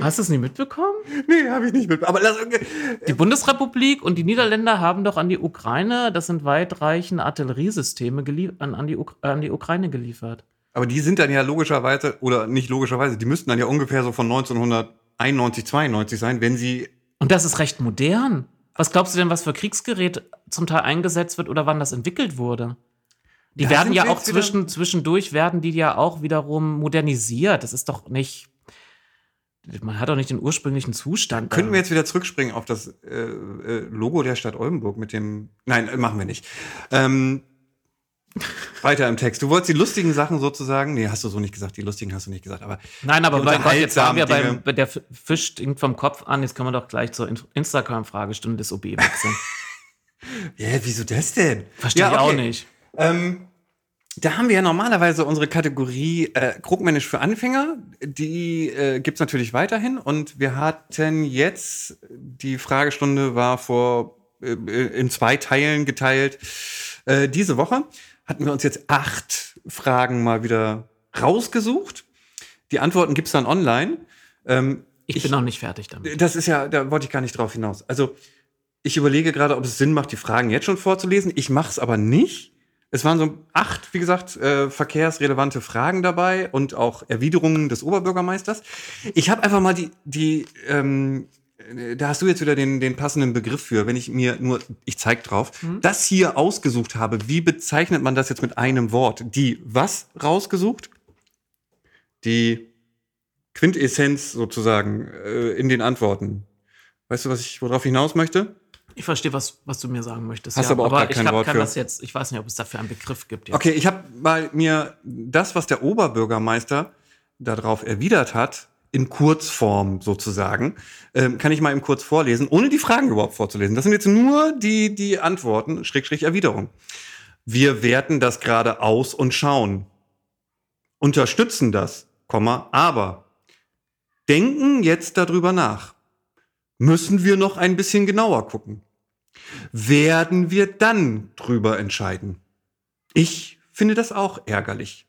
Hast du es nie mitbekommen? nee, habe ich nicht mit. Aber lass, Die Bundesrepublik und die Niederländer haben doch an die Ukraine, das sind weitreichende Artilleriesysteme, an, an, die an die Ukraine geliefert. aber die sind dann ja logischerweise, oder nicht logischerweise, die müssten dann ja ungefähr so von 1991, 92 sein, wenn sie. Und das ist recht modern. Was glaubst du denn, was für Kriegsgerät zum Teil eingesetzt wird oder wann das entwickelt wurde? Die Da werden ja auch zwischen, zwischendurch werden die ja auch wiederum modernisiert. Das ist doch nicht. Man hat doch nicht den ursprünglichen Zustand. da. Könnten wir jetzt wieder zurückspringen auf das äh, äh, Logo der Stadt Oldenburg mit dem. Nein, äh, machen wir nicht. Ähm, weiter im Text. Du wolltest die lustigen Sachen sozusagen. Nee, hast du so nicht gesagt. Die lustigen hast du nicht gesagt. Aber Nein, aber bei Gott, jetzt waren wir beim, bei der Fisch stinkt vom Kopf an. Jetzt können wir doch gleich zur In- Instagram-Fragestunde des OB wechseln. ja, wieso das denn? Verstehe Ja, ich auch okay. nicht. Ähm, da haben wir ja normalerweise unsere Kategorie äh, Krugmännisch für Anfänger. Die äh, gibt's natürlich weiterhin. Und wir hatten jetzt, die Fragestunde war vor äh, in zwei Teilen geteilt. Äh, diese Woche hatten wir uns jetzt acht Fragen mal wieder rausgesucht. Die Antworten gibt's dann online. Ähm, Ich, bin noch nicht fertig damit. das ist ja, da wollte ich gar nicht drauf hinaus. Also, ich überlege gerade, ob es Sinn macht, die Fragen jetzt schon vorzulesen. Ich mache es aber nicht. Es waren so acht, wie gesagt, äh, verkehrsrelevante Fragen dabei und auch Erwiderungen des Oberbürgermeisters. Ich habe einfach mal die, die ähm, äh, da hast du jetzt wieder den, den passenden Begriff für, wenn ich mir nur, ich zeig drauf, das hier ausgesucht habe. Wie bezeichnet man das jetzt mit einem Wort? Die was rausgesucht? Die Quintessenz sozusagen äh, in den Antworten. Weißt du, was ich, worauf ich hinaus möchte? Ich verstehe, was, was du mir sagen möchtest. Hast aber auch gar ich kein hab- Wort kann für. das jetzt, ich weiß nicht, ob es dafür einen Begriff gibt. Jetzt. Okay, ich habe mal mir das, was der Oberbürgermeister darauf erwidert hat, in Kurzform sozusagen. Ähm, kann ich mal im kurz vorlesen, ohne die Fragen überhaupt vorzulesen. Das sind jetzt nur die, die Antworten, Schrägstrich Erwiderung. Wir werten das gerade aus und schauen. Unterstützen das, Komma, aber denken jetzt darüber nach. Müssen wir noch ein bisschen genauer gucken. Werden wir dann drüber entscheiden? Ich finde das auch ärgerlich.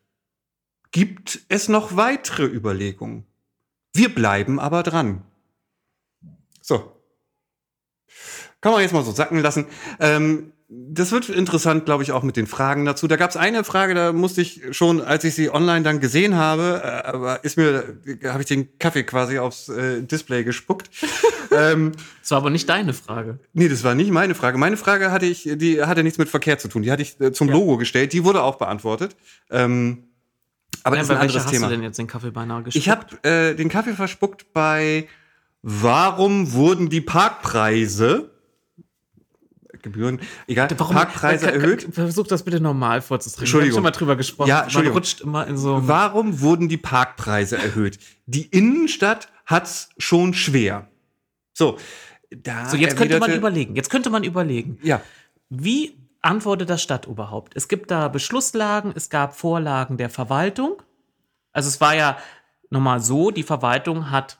Gibt es noch weitere Überlegungen? Wir bleiben aber dran. So. Kann man jetzt mal so sacken lassen. Ähm, das wird interessant, glaube ich, auch mit den Fragen dazu. Da gab es eine Frage, da musste ich schon, als ich sie online dann gesehen habe, äh, aber ist mir, habe ich den Kaffee quasi aufs äh, Display gespuckt. ähm, das war aber nicht deine Frage. Nee, das war nicht meine Frage. Meine Frage hatte ich, die hatte nichts mit Verkehr zu tun. Die hatte ich äh, zum ja. Logo gestellt. Die wurde auch beantwortet. Ähm, aber ja, das ist ein anderes hast Thema. hast du denn jetzt den Kaffee beinahe gespuckt? Ich habe äh, den Kaffee verspuckt bei Warum wurden die Parkpreise Gebühren, egal, Warum, Parkpreise kann, erhöht. Versuch das bitte normal vorzutragen. Entschuldigung. Ich schon mal drüber gesprochen. Ja, Man rutscht immer in so. Warum wurden die Parkpreise erhöht? Die Innenstadt hat's schon schwer. So, da so jetzt könnte man überlegen. Jetzt könnte man überlegen. Ja. Wie antwortet das Stadtoberhaupt? Es gibt da Beschlusslagen, es gab Vorlagen der Verwaltung. Also es war ja nochmal so, die Verwaltung hat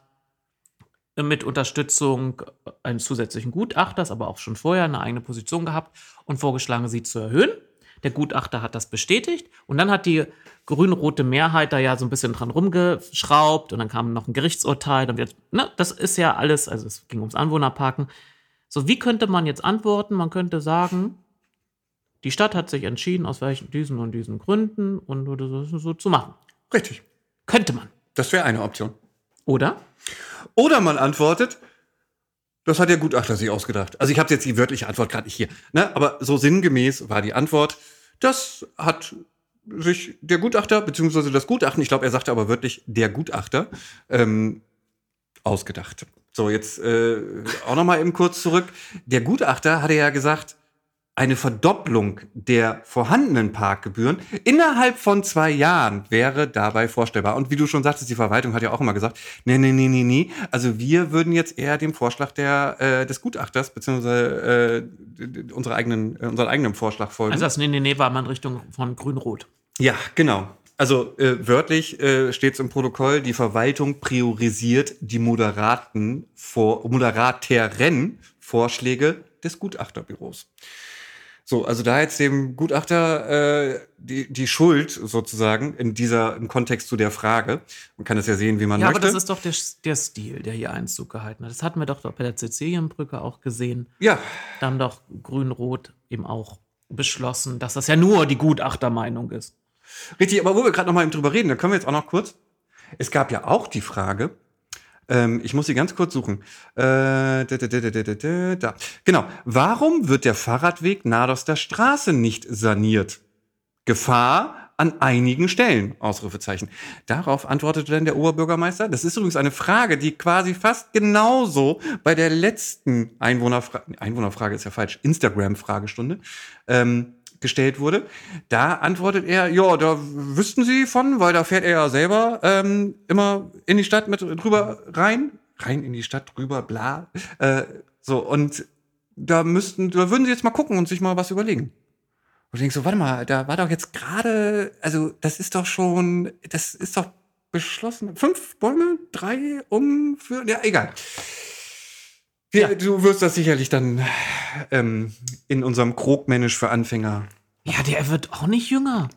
mit Unterstützung eines zusätzlichen Gutachters, aber auch schon vorher eine eigene Position gehabt und vorgeschlagen, sie zu erhöhen. Der Gutachter hat das bestätigt und dann hat die grün-rote Mehrheit da ja so ein bisschen dran rumgeschraubt und dann kam noch ein Gerichtsurteil. Und jetzt, ne, das ist ja alles, also es ging ums Anwohnerparken. So, wie könnte man jetzt antworten? Man könnte sagen, die Stadt hat sich entschieden, aus welchen diesen und diesen Gründen und so zu machen. Richtig. Könnte man. Das wäre eine Option. Oder? Oder man antwortet, das hat der Gutachter sich ausgedacht. Also ich habe jetzt die wörtliche Antwort gerade nicht hier, ne? aber so sinngemäß war die Antwort, das hat sich der Gutachter, beziehungsweise das Gutachten, ich glaube, er sagte aber wirklich der Gutachter, ähm, ausgedacht. So, jetzt äh, auch noch mal eben kurz zurück. Der Gutachter hatte ja gesagt, eine Verdopplung der vorhandenen Parkgebühren innerhalb von zwei Jahren wäre dabei vorstellbar. Und wie du schon sagtest, die Verwaltung hat ja auch immer gesagt, nee, nee, nee, nee, nee. Also wir würden jetzt eher dem Vorschlag der, äh, des Gutachters, beziehungsweise äh, unsere eigenen, äh, unseren eigenen Vorschlag folgen. Also das Nee, nee, nee war mal in Richtung von Grün-Rot. Ja, genau. Also äh, wörtlich äh, steht es im Protokoll, die Verwaltung priorisiert die moderaten vor, moderateren Vorschläge des Gutachterbüros. So, also da jetzt dem Gutachter äh, die, die Schuld sozusagen in dieser, im Kontext zu der Frage. Man kann das ja sehen, wie man ja, möchte. Ja, aber das ist doch der, der Stil, der hier Einzug gehalten hat. Das hatten wir doch bei der Sizilienbrücke auch gesehen. Ja. Da haben doch Grün-Rot eben auch beschlossen, dass das ja nur die Gutachtermeinung ist. Richtig, aber wo wir gerade noch mal drüber reden, da können wir jetzt auch noch kurz. Es gab ja auch die Frage, ähm, ich muss sie ganz kurz suchen. Äh, da, da, da, Genau. Warum wird der Fahrradweg nahe der Straße nicht saniert? Gefahr an einigen Stellen. Ausrufezeichen. Darauf antwortete dann der Oberbürgermeister. Das ist übrigens eine Frage, die quasi fast genauso bei der letzten Einwohnerfrage, Einwohnerfrage ist ja falsch, Instagram-Fragestunde, ähm, gestellt wurde. Da antwortet er, ja, da wüssten Sie von, weil da fährt er ja selber ähm, immer in die Stadt mit drüber rein, rein in die Stadt drüber, bla. Äh, so, und da müssten, da würden Sie jetzt mal gucken und sich mal was überlegen. Und ich denke so, warte mal, da war doch jetzt gerade, also das ist doch schon, das ist doch beschlossen. Fünf Bäume, drei um für, ja, egal. Ja. Du wirst das sicherlich dann ähm, in unserem Krogmännisch für Anfänger. Ja, der wird auch nicht jünger.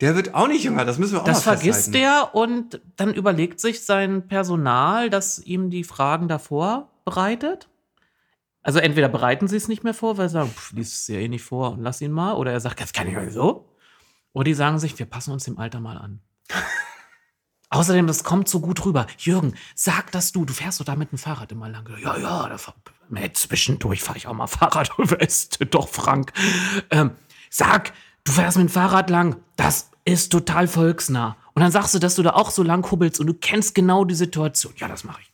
Der wird auch nicht jünger, das müssen wir auch Das vergisst der und dann überlegt sich sein Personal, das ihm die Fragen davor bereitet. Also entweder bereiten sie es nicht mehr vor, weil sie sagen, pff, lies es ja eh nicht vor und lass ihn mal. Oder er sagt, das kann ich mal so. Oder die sagen sich, wir passen uns dem Alter mal an. Außerdem, das kommt so gut rüber. Jürgen, sag das du, du fährst doch da mit dem Fahrrad immer lang. Ja, ja, da fahr, zwischendurch fahre ich auch mal Fahrrad. Weißt doch, Frank. Ähm, sag, du fährst mit dem Fahrrad lang. Das ist total volksnah. Und dann sagst du, dass du da auch so lang hubbelst und du kennst genau die Situation. Ja, das mache ich.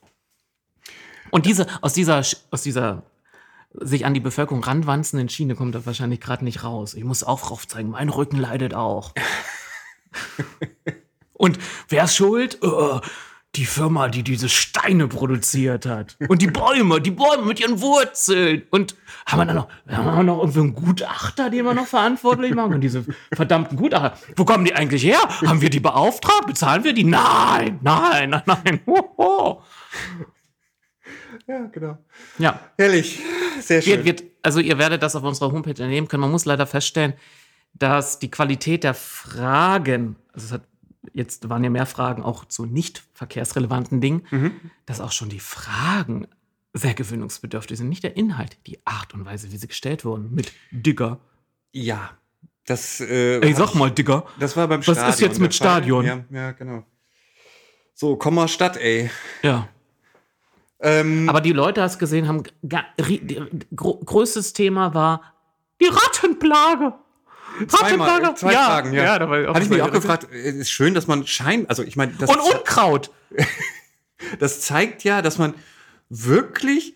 Und diese, aus dieser, aus dieser sich an die Bevölkerung ranwanzenden Schiene kommt er wahrscheinlich gerade nicht raus. Ich muss auch aufzeigen, mein Rücken leidet auch. Und wer ist schuld? Uh, die Firma, die diese Steine produziert hat. Und die Bäume, die Bäume mit ihren Wurzeln. Und haben wir dann noch, haben wir noch irgendwie einen Gutachter, den wir noch verantwortlich machen? Und diese verdammten Gutachter, wo kommen die eigentlich her? Haben wir die beauftragt? Bezahlen wir die? Nein, nein, nein, nein. Hoho. Ja, genau. Ja. Herrlich. Sehr schön. Wird, wird, also ihr werdet das auf unserer Homepage erleben können. Man muss leider feststellen, dass die Qualität der Fragen, also es hat jetzt waren ja mehr Fragen auch zu nicht verkehrsrelevanten Dingen, Mhm. dass auch schon die Fragen sehr gewöhnungsbedürftig sind. Nicht der Inhalt, die Art und Weise, wie sie gestellt wurden. Mit Digger. Ja. Das, äh, Ey, sag mal, Digger. Das war beim Was ist Stadion. jetzt mit. Stadion? Ja, ja, genau. So, komm mal Stadt, ey. Ja. Ähm, Aber die Leute, hast gesehen, haben größtes Thema war die Rattenplage. Zweimal, zwei Fragen, ja. da war Hatte ich mich auch gefragt, äh, ist schön, dass man scheint, also ich meine, das, Und Unkraut. das zeigt ja, dass man wirklich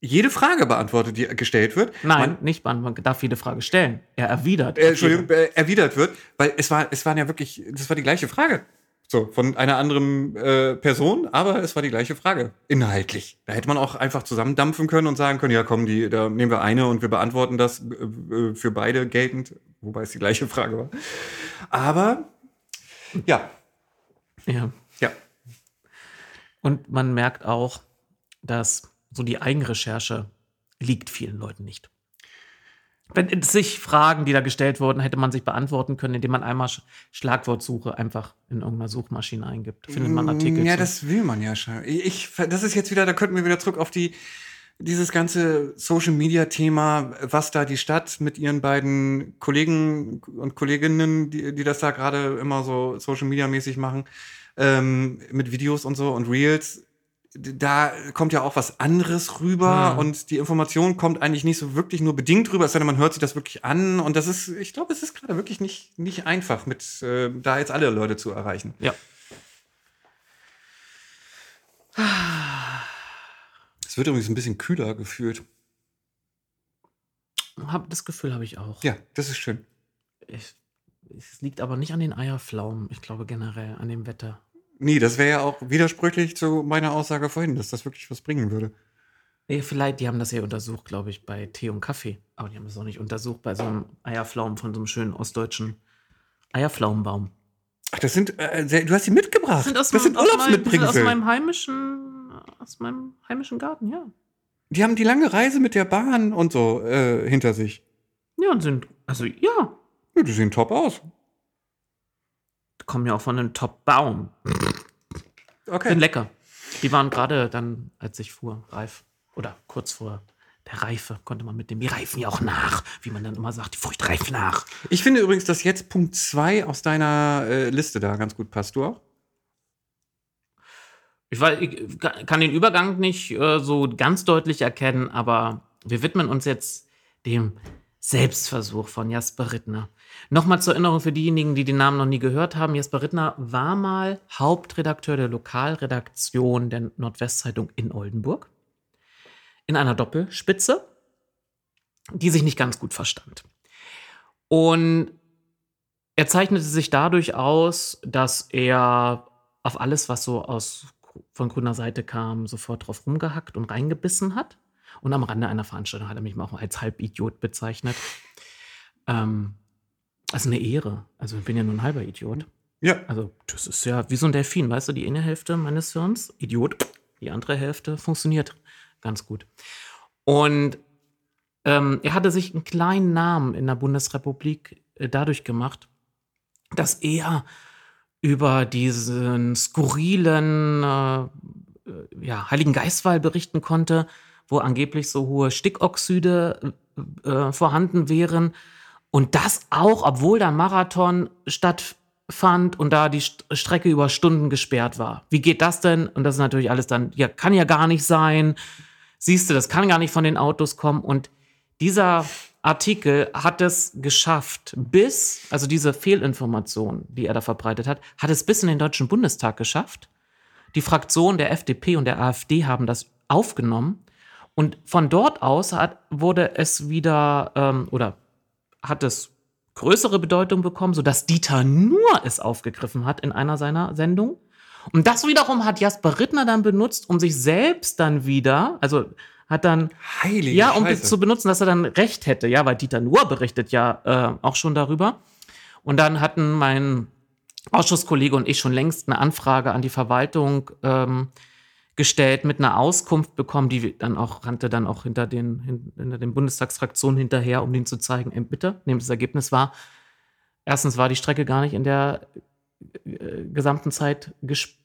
jede Frage beantwortet, die gestellt wird. Nein, Man, nicht man, man darf jede Frage stellen. Er erwidert. äh, Entschuldigung, äh, erwidert wird, weil es war, es waren ja wirklich, das war die gleiche Frage. So, von einer anderen äh, Person, aber es war die gleiche Frage. Inhaltlich. Da hätte man auch einfach zusammendampfen können und sagen können, ja komm, die, da nehmen wir eine und wir beantworten das äh, äh, für beide geltend, wobei es die gleiche Frage war. Aber ja, Ja. ja. Und man merkt auch, dass so die Eigenrecherche liegt vielen Leuten nicht. Wenn sich Fragen, die da gestellt wurden, hätte man sich beantworten können, indem man einmal Sch Schlagwortsuche einfach in irgendeiner Suchmaschine eingibt. Findet man Artikel. Ja, zu. das will man ja schon. Ich, ich- das ist jetzt wieder, da könnten wir wieder zurück auf die, dieses ganze Social Media Thema, was da die Stadt mit ihren beiden Kollegen und Kolleginnen, die, die das da gerade immer so Social Media mäßig machen, ähm, mit Videos und so und Reels. Da kommt ja auch was anderes rüber Hm. und die Information kommt eigentlich nicht so wirklich nur bedingt rüber, denn, man hört sich das wirklich an und das ist, ich glaube, es ist gerade wirklich nicht, nicht einfach, mit äh, da jetzt alle Leute zu erreichen. ja. Es wird übrigens ein bisschen kühler gefühlt. Hab, das Gefühl habe ich auch. Ja, das ist schön. Ich, es liegt aber nicht an den Eierpflaumen. Ich glaube generell an dem Wetter. Nee, das wäre ja auch widersprüchlich zu meiner Aussage vorhin, dass das wirklich was bringen würde. Nee, vielleicht, die haben das ja untersucht, glaube ich, bei Tee und Kaffee. Aber die haben das auch nicht untersucht bei so einem Eierpflaumen von so einem schönen ostdeutschen Eierpflaumenbaum. Ach, das sind, äh, sehr- du hast sie mitgebracht. Das sind aus, das sind meinem- aus, aus Urlaubsmitbringsel. meinem heimischen, aus meinem heimischen Garten, ja. Die haben die lange Reise mit der Bahn und so äh, hinter sich. Ja, und sind, also ja, Ja, die sehen top aus. kommen ja auch von einem Top-Baum. Okay. Sind lecker. Die waren gerade dann, als ich fuhr, reif. Oder kurz vor der Reife konnte man mitnehmen. Die reifen ja auch nach, wie man dann immer sagt. Die Frucht reift nach. Ich finde übrigens, dass jetzt Punkt 2 aus deiner äh, Liste da ganz gut passt. Du auch? Ich, weiß, ich kann den Übergang nicht äh, so ganz deutlich erkennen, aber wir widmen uns jetzt dem Selbstversuch von Jasper Rittner. Nochmal zur Erinnerung für diejenigen, die den Namen noch nie gehört haben. Jasper Rittner war mal Hauptredakteur der Lokalredaktion der Nordwestzeitung in Oldenburg. In einer Doppelspitze, die sich nicht ganz gut verstand. Und er zeichnete sich dadurch aus, dass er auf alles, was so aus von grüner Seite kam, sofort drauf rumgehackt und reingebissen hat. Und am Rande einer Veranstaltung hat er mich mal auch als Halbidiot bezeichnet. Ähm, also eine Ehre. Also ich bin ja nur ein halber Idiot. Ja. Also das ist ja wie so ein Delfin, weißt du, die eine Hälfte meines Hirns, Idiot, die andere Hälfte funktioniert ganz gut. Und ähm, er hatte sich einen kleinen Namen in der Bundesrepublik äh, dadurch gemacht, dass er über diesen skurrilen äh, äh, ja, Heiligen Geistwahl berichten konnte, wo angeblich so hohe Stickoxide äh, äh, vorhanden wären. Und das auch, obwohl der Marathon stattfand und da die St Strecke über Stunden gesperrt war. Wie geht das denn? Und das ist natürlich alles dann, ja, kann ja gar nicht sein. Siehst du, das kann gar nicht von den Autos kommen. Und dieser Artikel hat es geschafft, bis, also diese Fehlinformation, die er da verbreitet hat, hat es bis in den Deutschen Bundestag geschafft. Die Fraktionen der FDP und der AfD haben das aufgenommen. Und von dort aus hat, wurde es wieder, ähm, oder hat es größere Bedeutung bekommen, sodass Dieter Nuhr es aufgegriffen hat in einer seiner Sendungen. Und das wiederum hat Jasper Rittner dann benutzt, um sich selbst dann wieder, also hat dann Heilige ja, um Scheiße. zu benutzen, dass er dann recht hätte, ja, weil Dieter Nuhr berichtet ja äh, auch schon darüber. Und dann hatten mein Ausschusskollege und ich schon längst eine Anfrage an die Verwaltung ähm, gestellt, mit einer Auskunft bekommen, die dann auch rannte dann auch hinter den, hin, hinter den Bundestagsfraktionen hinterher, um denen zu zeigen, ey, bitte, nämlich das Ergebnis war, erstens war die Strecke gar nicht in der äh, gesamten Zeit gesperrt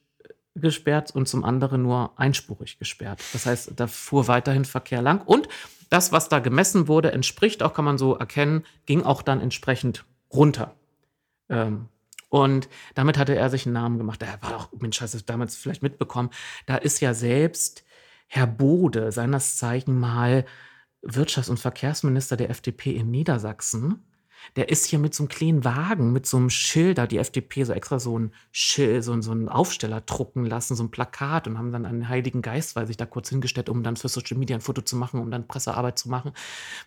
gesperrt und zum anderen nur einspurig gesperrt. Das heißt, da fuhr weiterhin Verkehr lang. Und das, was da gemessen wurde, entspricht auch, kann man so erkennen, ging auch dann entsprechend runter. Ähm, und damit hatte er sich einen Namen gemacht. Er war auch, Mensch, hast du damals vielleicht mitbekommen, da ist ja selbst Herr Bode, seines Zeichen mal Wirtschafts- und Verkehrsminister der FDP in Niedersachsen, der ist hier mit so einem kleinen Wagen, mit so einem Schild, da hat die FDP so extra so ein Schild, so, so einen Aufsteller drucken lassen, so ein Plakat und haben dann einen Heiligen Geist, weil sich da kurz hingestellt, um dann für Social Media ein Foto zu machen, um dann Pressearbeit zu machen,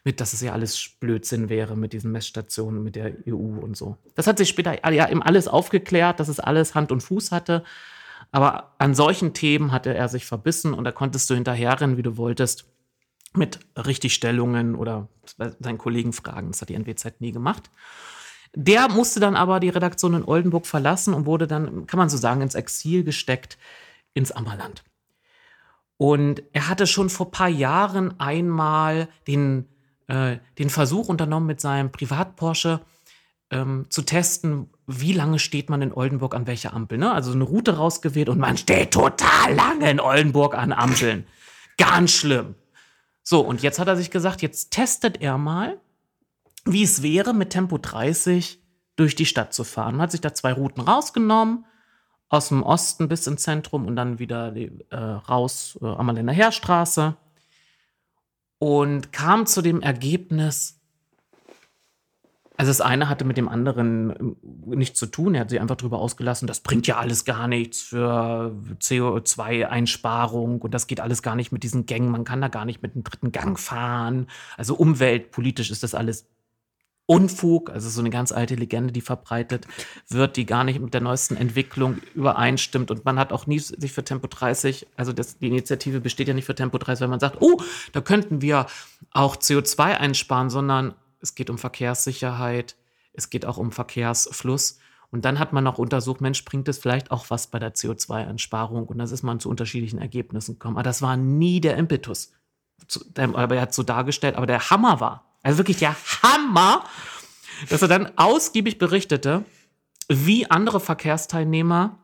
mit, dass es ja alles Blödsinn wäre mit diesen Messstationen, mit der EU und so. Das hat sich später ja eben alles aufgeklärt, dass es alles Hand und Fuß hatte. Aber an solchen Themen hatte er sich verbissen und da konntest du hinterherrennen, wie du wolltest mit Richtigstellungen oder seinen Kollegen fragen. Das hat die NWZ nie gemacht. Der musste dann aber die Redaktion in Oldenburg verlassen und wurde dann, kann man so sagen, ins Exil gesteckt, ins Ammerland. Und er hatte schon vor ein paar Jahren einmal den, äh, den Versuch unternommen, mit seinem Privat-Porsche ähm, zu testen, wie lange steht man in Oldenburg an welcher Ampel. Ne? Also eine Route rausgewählt und man steht total lange in Oldenburg an Ampeln. Ganz schlimm. So, und jetzt hat er sich gesagt, jetzt testet er mal, wie es wäre, mit Tempo 30 durch die Stadt zu fahren. Hat sich da zwei Routen rausgenommen, aus dem Osten bis ins Zentrum und dann wieder äh, raus äh, Ammerländer Heerstraße und kam zu dem Ergebnis, also das eine hatte mit dem anderen nichts zu tun. Er hat sich einfach darüber ausgelassen, das bringt ja alles gar nichts für CO2-Einsparung und das geht alles gar nicht mit diesen Gängen. Man kann da gar nicht mit einem dritten Gang fahren. Also umweltpolitisch ist das alles Unfug, also so eine ganz alte Legende, die verbreitet wird, die gar nicht mit der neuesten Entwicklung übereinstimmt. Und man hat auch nie sich für Tempo 30, also das, die Initiative besteht ja nicht für Tempo 30, weil man sagt, oh, da könnten wir auch CO2 einsparen, sondern es geht um Verkehrssicherheit, es geht auch um Verkehrsfluss. Und dann hat man noch untersucht, Mensch, bringt es vielleicht auch was bei der CO2-Einsparung? Und das ist man zu unterschiedlichen Ergebnissen gekommen. Aber das war nie der Impetus. Aber er hat so dargestellt, aber der Hammer war, also wirklich der Hammer, dass er dann ausgiebig berichtete, wie andere Verkehrsteilnehmer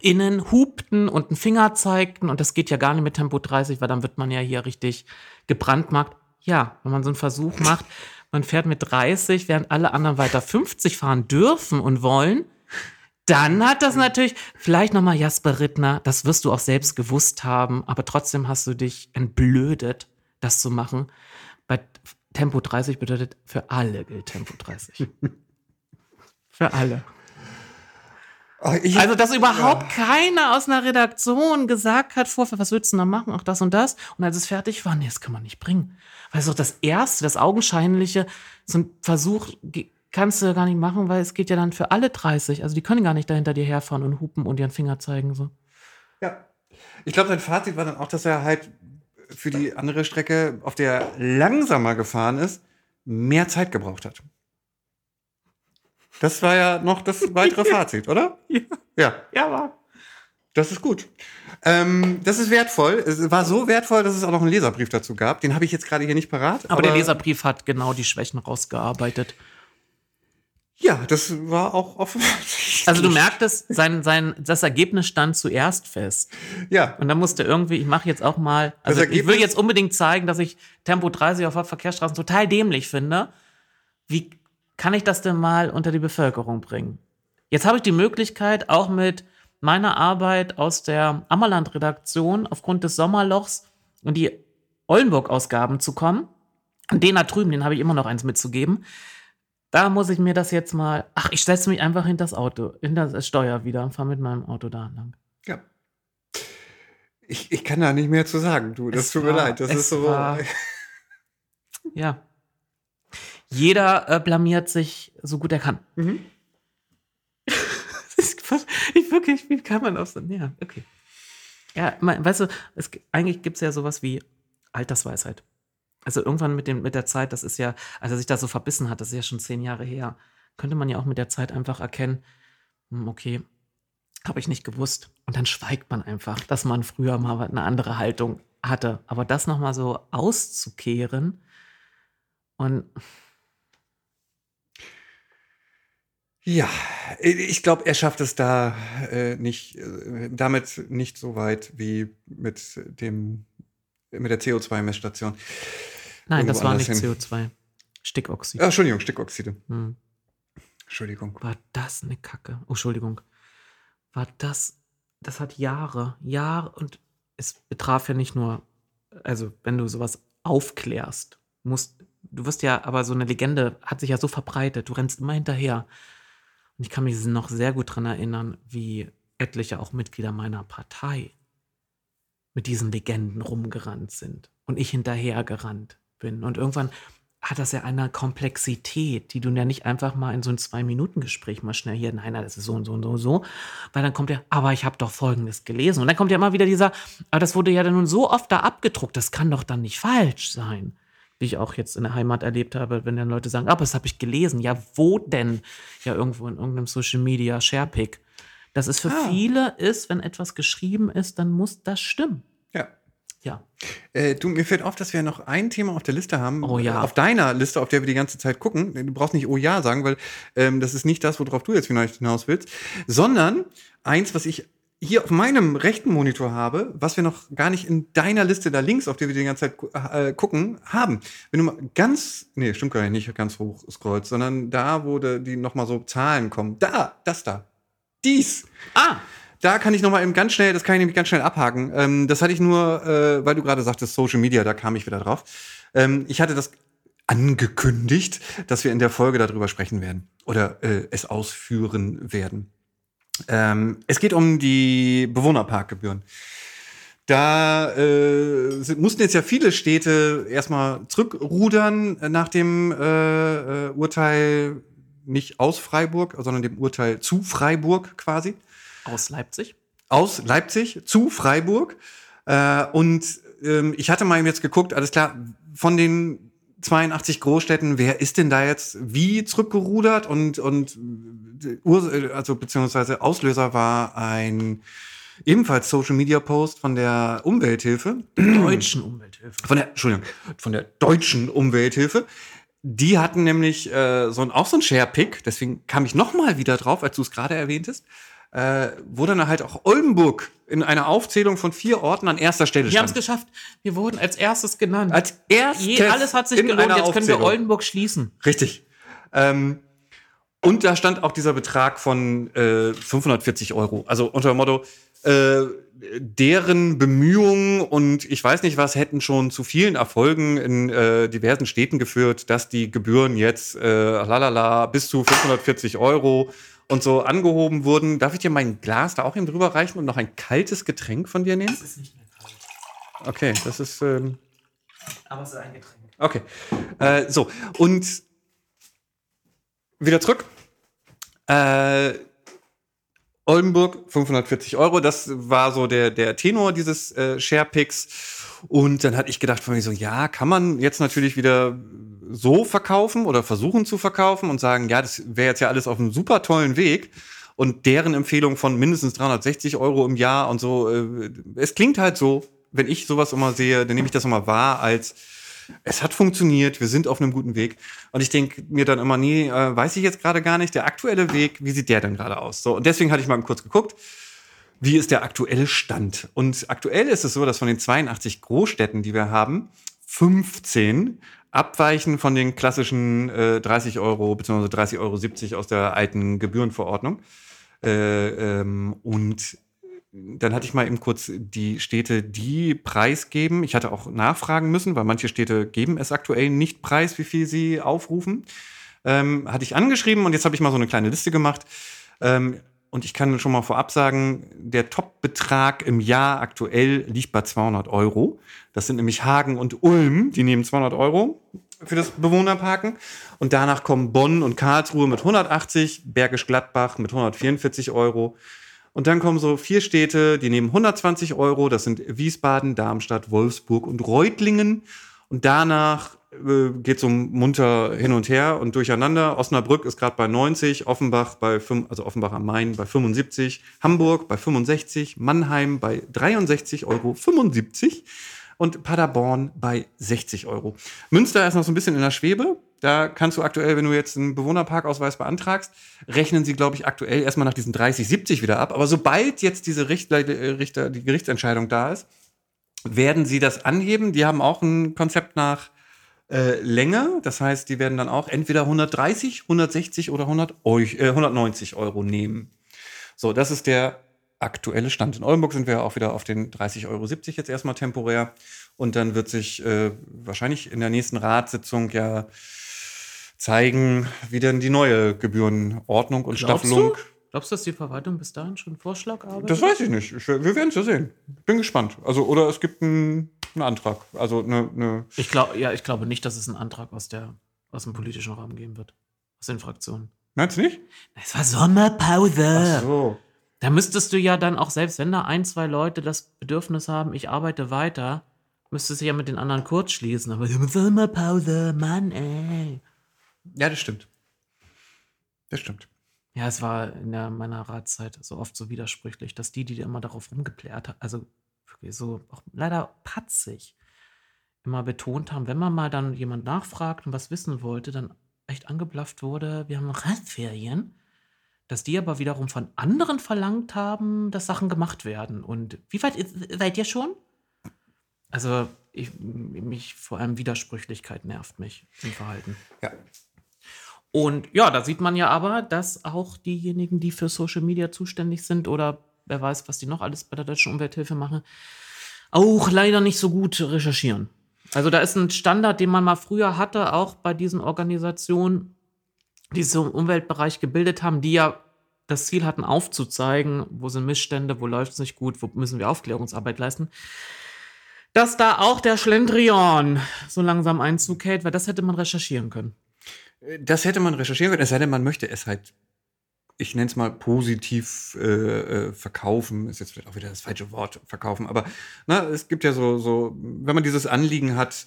innen hupten und einen Finger zeigten. Und das geht ja gar nicht mit Tempo 30, weil dann wird man ja hier richtig gebrandmarkt. Ja, wenn man so einen Versuch macht, man fährt mit 30, während alle anderen weiter 50 fahren dürfen und wollen, dann hat das natürlich, vielleicht nochmal Jasper Rittner, das wirst du auch selbst gewusst haben, aber trotzdem hast du dich entblödet, das zu machen. Bei Tempo 30 bedeutet für alle gilt Tempo 30. für alle. Oh, ich, Also, dass überhaupt keiner aus einer Redaktion gesagt hat, vorher, was willst du denn da machen? Auch das und das. Und als es fertig war, nee, das kann man nicht bringen. Weil es doch das Erste, das Augenscheinliche, so ein Versuch kannst du gar nicht machen, weil es geht ja dann für alle 30. Also, die können gar nicht da hinter dir herfahren und hupen und ihren Finger zeigen. So. ja. ich glaube, sein Fazit war dann auch, dass er halt für die andere Strecke, auf der er langsamer gefahren ist, mehr Zeit gebraucht hat. Das war ja noch das weitere Fazit, oder? Ja. Ja, Ja, war. das ist gut. Ähm, das ist wertvoll. Es war so wertvoll, dass es auch noch einen Leserbrief dazu gab. Den habe ich jetzt gerade hier nicht parat. Aber, der Leserbrief hat genau die Schwächen rausgearbeitet. Ja, das war auch offensichtlich. Also du merktest, sein, sein, das Ergebnis stand zuerst fest. Ja, Und dann musste irgendwie, ich mache jetzt auch mal, also ich will jetzt unbedingt zeigen, dass ich Tempo 30 auf Hauptverkehrsstraßen total dämlich finde. Wie kann ich das denn mal unter die Bevölkerung bringen? Jetzt habe ich die Möglichkeit, auch mit meiner Arbeit aus der Ammerland-Redaktion aufgrund des Sommerlochs und die Oldenburg-Ausgaben zu kommen. Und den da drüben, den habe ich immer noch eins mitzugeben. Da muss ich mir das jetzt mal. Ach, ich setze mich einfach hinter das Auto, hinter das Steuer wieder und fahre mit meinem Auto da lang. ja. Ich, ich kann da nicht mehr zu sagen, du. Das Es tut mir war- leid. Das ist so. war- Ja. Jeder äh, blamiert sich so gut er kann. Mhm. Ich wirklich, wie kann man auf so, ja, okay. Ja, man, weißt du, es, eigentlich gibt es ja sowas wie Altersweisheit. Also irgendwann mit, dem, mit der Zeit, das ist ja, als er sich da so verbissen hat, das ist ja schon zehn Jahre her, könnte man ja auch mit der Zeit einfach erkennen, hm, okay, habe ich nicht gewusst. Und dann schweigt man einfach, dass man früher mal eine andere Haltung hatte. Aber das nochmal so auszukehren und Ja, ich glaube, er schafft es da äh, nicht, äh, damit nicht so weit wie mit dem mit der CO2-Messstation. Nein, das war nicht hin. CO2. Stickoxid. Ah, Entschuldigung, Stickoxide. Hm. Entschuldigung. War das eine Kacke? Oh, Entschuldigung. War das, das hat Jahre, Jahre und es betraf ja nicht nur, also wenn du sowas aufklärst, musst, du wirst ja, aber so eine Legende hat sich ja so verbreitet, du rennst immer hinterher. Und ich kann mich noch sehr gut daran erinnern, wie etliche auch Mitglieder meiner Partei mit diesen Legenden rumgerannt sind und ich hinterhergerannt bin. Und irgendwann hat das ja eine Komplexität, die du ja nicht einfach mal in so ein Zwei-Minuten-Gespräch mal schnell hier, nein, das ist so und so und so und so, weil dann kommt ja, aber ich habe doch Folgendes gelesen. Und dann kommt ja immer wieder dieser, aber das wurde ja dann nun so oft da abgedruckt, das kann doch dann nicht falsch sein wie ich auch jetzt in der Heimat erlebt habe, wenn dann Leute sagen, aber das habe ich gelesen. Ja, wo denn? Ja, irgendwo in irgendeinem Social Media Sharepick. Das ist für ah. viele ist, wenn etwas geschrieben ist, dann muss das stimmen. Ja. Ja. Äh, du, mir fällt auf, dass wir noch ein Thema auf der Liste haben. Oh ja. Auf deiner Liste, auf der wir die ganze Zeit gucken. Du brauchst nicht Oh ja sagen, weil ähm, das ist nicht das, worauf du jetzt hinaus willst, sondern eins, was ich hier auf meinem rechten Monitor habe, was wir noch gar nicht in deiner Liste da links, auf der wir die ganze Zeit äh, gucken, haben. Wenn du mal ganz, nee, stimmt gar nicht, nicht ganz hoch scrollst, sondern da, wo de, die nochmal so Zahlen kommen. Da, das da. Dies. Ah! Da kann ich nochmal eben ganz schnell, das kann ich nämlich ganz schnell abhaken. Ähm, das hatte ich nur, äh, weil du gerade sagtest, Social Media, da kam ich wieder drauf. Ähm, ich hatte das angekündigt, dass wir in der Folge darüber sprechen werden oder äh, es ausführen werden. Ähm, es geht um die Bewohnerparkgebühren. Da äh, sind, mussten jetzt ja viele Städte erstmal zurückrudern nach dem äh, äh, Urteil nicht aus Freiburg, sondern dem Urteil zu Freiburg quasi. Aus Leipzig? Aus Leipzig zu Freiburg. Äh, und ähm, ich hatte mal jetzt geguckt, alles klar, von den 82 Großstädten, wer ist denn da jetzt wie zurückgerudert und, und also beziehungsweise Auslöser war ein ebenfalls Social Media Post von der Umwelthilfe. Deutschen Umwelthilfe. Von der, Entschuldigung, von der deutschen Umwelthilfe. Die hatten nämlich äh, so ein, auch so ein Share-Pick, deswegen kam ich noch mal wieder drauf, als du es gerade erwähntest, äh, wo dann halt auch Oldenburg in einer Aufzählung von vier Orten an erster Stelle stand. Wir haben es geschafft. Wir wurden als erstes genannt. Als erstes. Je, alles hat sich gelohnt. Jetzt können wir Oldenburg schließen. Richtig. Ähm, und da stand auch dieser Betrag von äh, 540 Euro. Also unter dem Motto, äh, deren Bemühungen und ich weiß nicht was hätten schon zu vielen Erfolgen in äh, diversen Städten geführt, dass die Gebühren jetzt äh, lalala, bis zu 540 Euro und so angehoben wurden. Darf ich dir mein Glas da auch eben drüber reichen und noch ein kaltes Getränk von dir nehmen? Das ist nicht mehr kalt. Okay, das ist. Ähm Aber es ist ein Getränk. Okay. Äh, so, und wieder zurück. Äh, Oldenburg 540 Euro, das war so der, der Tenor dieses äh, Sharepicks. Und dann hatte ich gedacht von mir so, ja, kann man jetzt natürlich wieder so verkaufen oder versuchen zu verkaufen und sagen, ja, das wäre jetzt ja alles auf einem super tollen Weg. Und deren Empfehlung von mindestens 360 Euro im Jahr und so, äh, es klingt halt so, wenn ich sowas immer sehe, dann nehme ich das immer wahr als es hat funktioniert, wir sind auf einem guten Weg. Und ich denke mir dann immer, nee, äh, weiß ich jetzt gerade gar nicht, der aktuelle Weg, wie sieht der denn gerade aus? So, und deswegen hatte ich mal kurz geguckt, wie ist der aktuelle Stand? Und aktuell ist es so, dass von den 82 Großstädten, die wir haben, 15 abweichen von den klassischen äh, 30 Euro bzw. 30,70 Euro aus der alten Gebührenverordnung. Äh, ähm, und dann hatte ich mal eben kurz die Städte, die preisgeben. Ich hatte auch nachfragen müssen, weil manche Städte geben es aktuell nicht preis, wie viel sie aufrufen. Ähm, hatte ich angeschrieben und jetzt habe ich mal so eine kleine Liste gemacht. Ähm, und ich kann schon mal vorab sagen, der Top-Betrag im Jahr aktuell liegt bei 200 Euro. Das sind nämlich Hagen und Ulm, die nehmen 200 Euro für das Bewohnerparken. Und danach kommen Bonn und Karlsruhe mit 180, Bergisch Gladbach mit 144 Euro. Und dann kommen so vier Städte, die nehmen 120 Euro. Das sind Wiesbaden, Darmstadt, Wolfsburg und Reutlingen. Und danach geht so munter hin und her und durcheinander. Osnabrück ist gerade bei 90, Offenbach bei 5, also Offenbach am Main bei 75, Hamburg bei 65, Mannheim bei 63,75 Euro und Paderborn bei 60 Euro. Münster ist noch so ein bisschen in der Schwebe. Da kannst du aktuell, wenn du jetzt einen Bewohnerparkausweis beantragst, rechnen sie, glaube ich, aktuell erstmal nach diesen 30, 70 wieder ab. Aber sobald jetzt diese Richter, äh, Richter, die Gerichtsentscheidung da ist, werden sie das anheben. Die haben auch ein Konzept nach äh, Länge. Das heißt, die werden dann auch entweder 130, 160 oder 100 Eu äh, 190 Euro nehmen. So, das ist der aktuelle Stand. In Oldenburg sind wir auch wieder auf den 30,70 Euro jetzt erstmal temporär. Und dann wird sich äh, wahrscheinlich in der nächsten Ratssitzung ja zeigen, wie denn die neue Gebührenordnung und Glaubst Staffelung. Du? Glaubst du, dass die Verwaltung bis dahin schon einen Vorschlag arbeitet? Das weiß ich nicht. Ich, wir werden es ja sehen. Bin gespannt. Also, oder es gibt einen, einen Antrag. Also eine. eine Ich glaube, ja, ich glaube nicht, dass es einen Antrag aus, der, aus dem politischen Rahmen geben wird. Aus den Fraktionen. Meinst du nicht? Es war Sommerpause. Ach so. Da müsstest du ja dann auch, selbst wenn da ein, zwei Leute das Bedürfnis haben, ich arbeite weiter, müsstest du ja mit den anderen kurz schließen. Aber Sommerpause, Mann, ey. Ja, das stimmt. Das stimmt. Ja, es war in der, meiner Ratszeit so oft so widersprüchlich, dass die, die immer darauf rumgeplärt haben, also so auch leider patzig, immer betont haben, wenn man mal dann jemand nachfragt und was wissen wollte, dann echt angeblafft wurde, wir haben Radferien, dass die aber wiederum von anderen verlangt haben, dass Sachen gemacht werden. Und wie weit ist- seid ihr schon? Also, ich, mich vor allem Widersprüchlichkeit nervt mich im Verhalten. Ja. Und ja, da sieht man ja aber, dass auch diejenigen, die für Social Media zuständig sind oder wer weiß, was die noch alles bei der Deutschen Umwelthilfe machen, auch leider nicht so gut recherchieren. Also da ist ein Standard, den man mal früher hatte, auch bei diesen Organisationen, die sich im Umweltbereich gebildet haben, die ja das Ziel hatten, aufzuzeigen, wo sind Missstände, wo läuft es nicht gut, wo müssen wir Aufklärungsarbeit leisten. Dass da auch der Schlendrian so langsam Einzug hält, weil das hätte man recherchieren können. Das hätte man recherchieren können, es sei denn, man möchte es halt, ich nenne es mal positiv äh, äh, verkaufen, ist jetzt vielleicht auch wieder das falsche Wort, verkaufen, aber na, es gibt ja so, so, wenn man dieses Anliegen hat,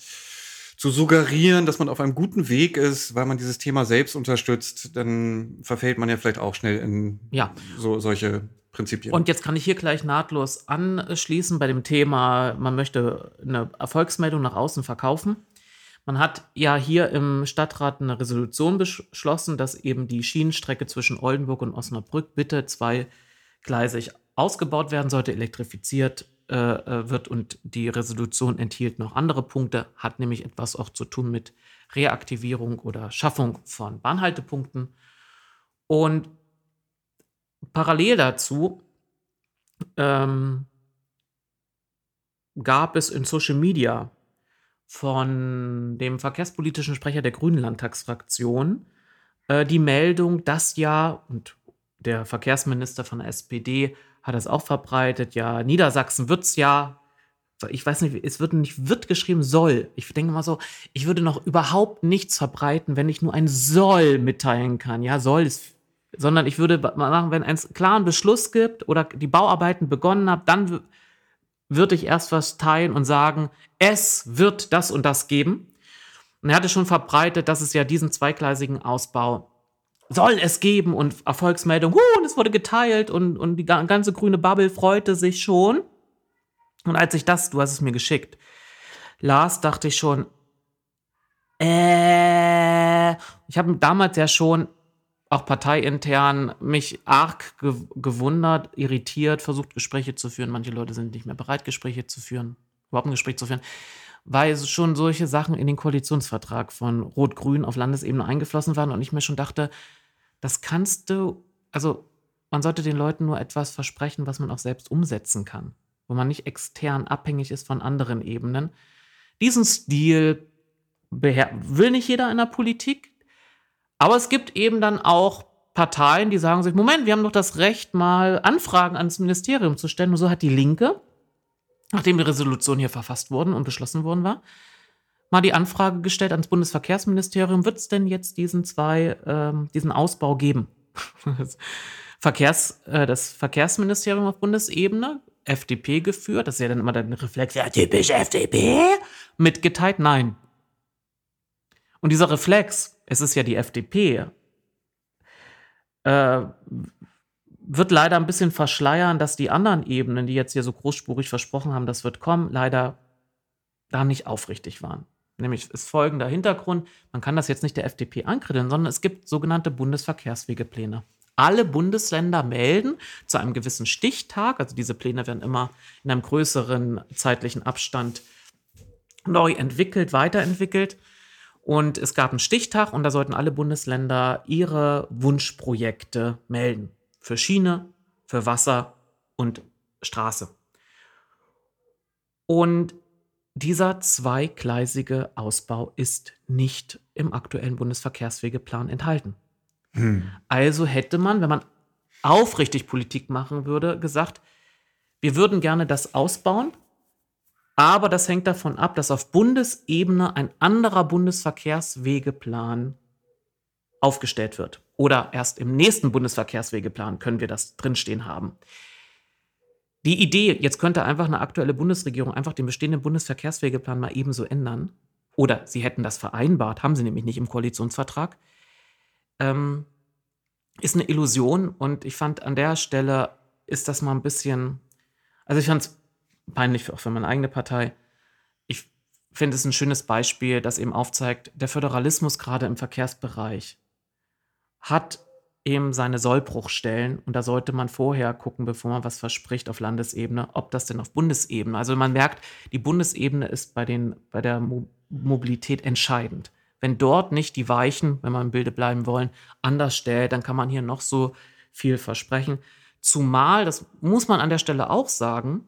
zu suggerieren, dass man auf einem guten Weg ist, weil man dieses Thema selbst unterstützt, dann verfällt man ja vielleicht auch schnell in Ja. so solche Prinzipien. Und jetzt kann ich hier gleich nahtlos anschließen bei dem Thema, man möchte eine Erfolgsmeldung nach außen verkaufen. Man hat ja hier im Stadtrat eine Resolution beschlossen, dass eben die Schienenstrecke zwischen Oldenburg und Osnabrück bitte zweigleisig ausgebaut werden sollte, elektrifiziert äh, äh, wird. Und die Resolution enthielt noch andere Punkte, hat nämlich etwas auch zu tun mit Reaktivierung oder Schaffung von Bahnhaltepunkten. Und parallel dazu ähm, gab es in Social Media von dem verkehrspolitischen Sprecher der Grünen Landtagsfraktion äh, die Meldung, dass ja, und der Verkehrsminister von der SPD hat es auch verbreitet, ja, Niedersachsen wird es ja, ich weiß nicht, es wird nicht wird geschrieben, soll. Ich denke mal so, ich würde noch überhaupt nichts verbreiten, wenn ich nur ein soll mitteilen kann. Ja, soll ist sondern ich würde mal machen, wenn es einen klaren Beschluss gibt oder die Bauarbeiten begonnen haben, dann würde ich erst was teilen und sagen, es wird das und das geben. Und er hatte schon verbreitet, dass es ja diesen zweigleisigen Ausbau soll es geben und Erfolgsmeldung, huh, und es wurde geteilt und, und die ga- ganze grüne Bubble freute sich schon. Und als ich das, du hast es mir geschickt, las, dachte ich schon, äh, ich habe damals ja schon auch parteiintern mich arg ge gewundert, irritiert, versucht Gespräche zu führen. Manche Leute sind nicht mehr bereit, Gespräche zu führen, überhaupt ein Gespräch zu führen, weil schon solche Sachen in den Koalitionsvertrag von Rot-Grün auf Landesebene eingeflossen waren und ich mir schon dachte, das kannst du, also man sollte den Leuten nur etwas versprechen, was man auch selbst umsetzen kann, wo man nicht extern abhängig ist von anderen Ebenen. Diesen Stil will nicht jeder in der Politik, aber es gibt eben dann auch Parteien, die sagen sich, Moment, wir haben doch das Recht, mal Anfragen ans Ministerium zu stellen. Und so hat die Linke, nachdem die Resolution hier verfasst worden und beschlossen worden war, mal die Anfrage gestellt ans Bundesverkehrsministerium, wird es denn jetzt diesen zwei, ähm, diesen Ausbau geben? Verkehrs, äh, das Verkehrsministerium auf Bundesebene, FDP geführt, das ist ja dann immer der Reflex, ja, typisch FDP, mitgeteilt, nein. Und dieser Reflex, es ist ja die FDP, äh, wird leider ein bisschen verschleiern, dass die anderen Ebenen, die jetzt hier so großspurig versprochen haben, das wird kommen, leider da nicht aufrichtig waren. Nämlich ist folgender Hintergrund, man kann das jetzt nicht der FDP ankreditieren, sondern es gibt sogenannte Bundesverkehrswegepläne. Alle Bundesländer melden zu einem gewissen Stichtag, also diese Pläne werden immer in einem größeren zeitlichen Abstand neu entwickelt, weiterentwickelt. Und es gab einen Stichtag und da sollten alle Bundesländer ihre Wunschprojekte melden. Für Schiene, für Wasser und Straße. Und dieser zweigleisige Ausbau ist nicht im aktuellen Bundesverkehrswegeplan enthalten. Hm. Also hätte man, wenn man aufrichtig Politik machen würde, gesagt, wir würden gerne das ausbauen, aber das hängt davon ab, dass auf Bundesebene ein anderer Bundesverkehrswegeplan aufgestellt wird. Oder erst im nächsten Bundesverkehrswegeplan können wir das drinstehen haben. Die Idee, jetzt könnte einfach eine aktuelle Bundesregierung einfach den bestehenden Bundesverkehrswegeplan mal ebenso ändern, oder sie hätten das vereinbart, haben sie nämlich nicht im Koalitionsvertrag, ähm, ist eine Illusion. Und ich fand an der Stelle ist das mal ein bisschen, also ich fand es peinlich auch für meine eigene Partei. Ich finde es ein schönes Beispiel, das eben aufzeigt, der Föderalismus gerade im Verkehrsbereich hat eben seine Sollbruchstellen und da sollte man vorher gucken, bevor man was verspricht auf Landesebene, ob das denn auf Bundesebene. Also man merkt, die Bundesebene ist bei, den, bei der Mo Mobilität entscheidend. Wenn dort nicht die Weichen, wenn wir im Bilde bleiben wollen, anders stellt, dann kann man hier noch so viel versprechen. Zumal, das muss man an der Stelle auch sagen,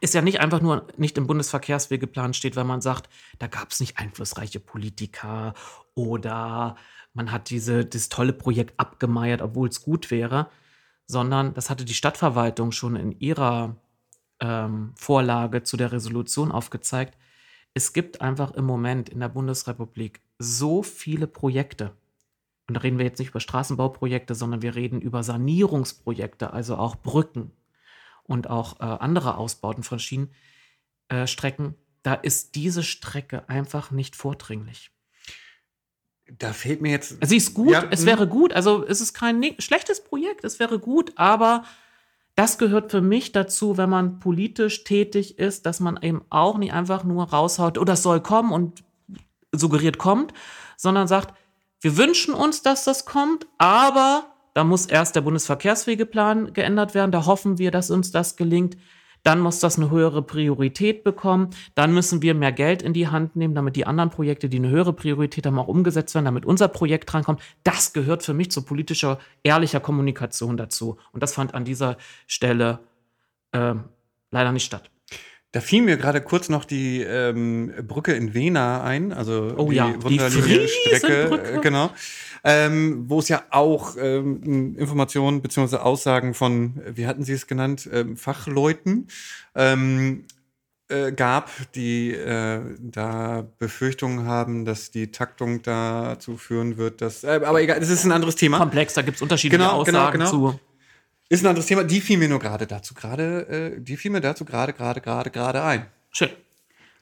ist ja nicht einfach nur nicht im Bundesverkehrswegeplan steht, weil man sagt, da gab es nicht einflussreiche Politiker oder man hat diese, dieses tolle Projekt abgemeiert, obwohl es gut wäre, sondern das hatte die Stadtverwaltung schon in ihrer ähm, Vorlage zu der Resolution aufgezeigt. Es gibt einfach im Moment in der Bundesrepublik so viele Projekte. Und da reden wir jetzt nicht über Straßenbauprojekte, sondern wir reden über Sanierungsprojekte, also auch Brücken und auch äh, andere Ausbauten von Schienenstrecken. Äh, da ist diese Strecke einfach nicht vordringlich. Da fehlt mir jetzt. Sie ist gut, ja, es hm. wäre gut. Also es ist kein schlechtes Projekt, es wäre gut, aber das gehört für mich dazu, wenn man politisch tätig ist, dass man eben auch nicht einfach nur raushaut, oder oh, es soll kommen und suggeriert kommt, sondern sagt, wir wünschen uns, dass das kommt, aber da muss erst der Bundesverkehrswegeplan geändert werden. Da hoffen wir, dass uns das gelingt dann muss das eine höhere Priorität bekommen. Dann müssen wir mehr Geld in die Hand nehmen, damit die anderen Projekte, die eine höhere Priorität haben, auch umgesetzt werden, damit unser Projekt drankommt. Das gehört für mich zu politischer, ehrlicher Kommunikation dazu. Und das fand an dieser Stelle äh, leider nicht statt. Da fiel mir gerade kurz noch die ähm, Brücke in Vena ein, also oh, die ja, wunderliche Strecke, äh, genau ähm, wo es ja auch ähm, Informationen bzw. Aussagen von, wie hatten Sie es genannt, ähm, Fachleuten ähm, äh, gab, die äh, da Befürchtungen haben, dass die Taktung dazu führen wird, dass. Äh, aber egal, das ist ein anderes Thema. Komplex, da gibt es unterschiedliche genau, genau Aussagen genau, genau. zu. Ist ein anderes Thema. Die fiel mir nur gerade dazu gerade, äh, die fiel mir dazu gerade, gerade, gerade, gerade ein. Schön.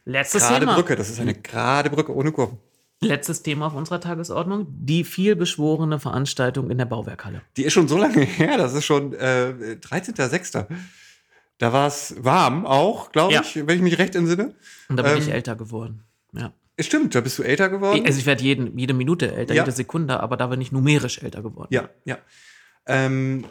Letztes gerade Thema. Brücke, das ist eine gerade Brücke ohne Kurven. Letztes Thema auf unserer Tagesordnung, die vielbeschworene Veranstaltung in der Bauwerkhalle. Die ist schon so lange her, das ist schon äh, 13.06. Da war es warm auch, glaube ja. ich, wenn ich mich recht entsinne. Und da bin ähm, ich älter geworden. Ja. Stimmt, da bist du älter geworden. Also ich werde jede Minute älter, ja. jede Sekunde, aber da bin ich numerisch älter geworden. Ja, ja. Ähm,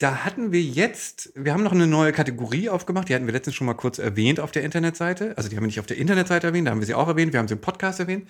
da hatten wir jetzt, wir haben noch eine neue Kategorie aufgemacht, die hatten wir letztens schon mal kurz erwähnt auf der Internetseite. Also die haben wir nicht auf der Internetseite erwähnt, da haben wir sie auch erwähnt, wir haben sie im Podcast erwähnt.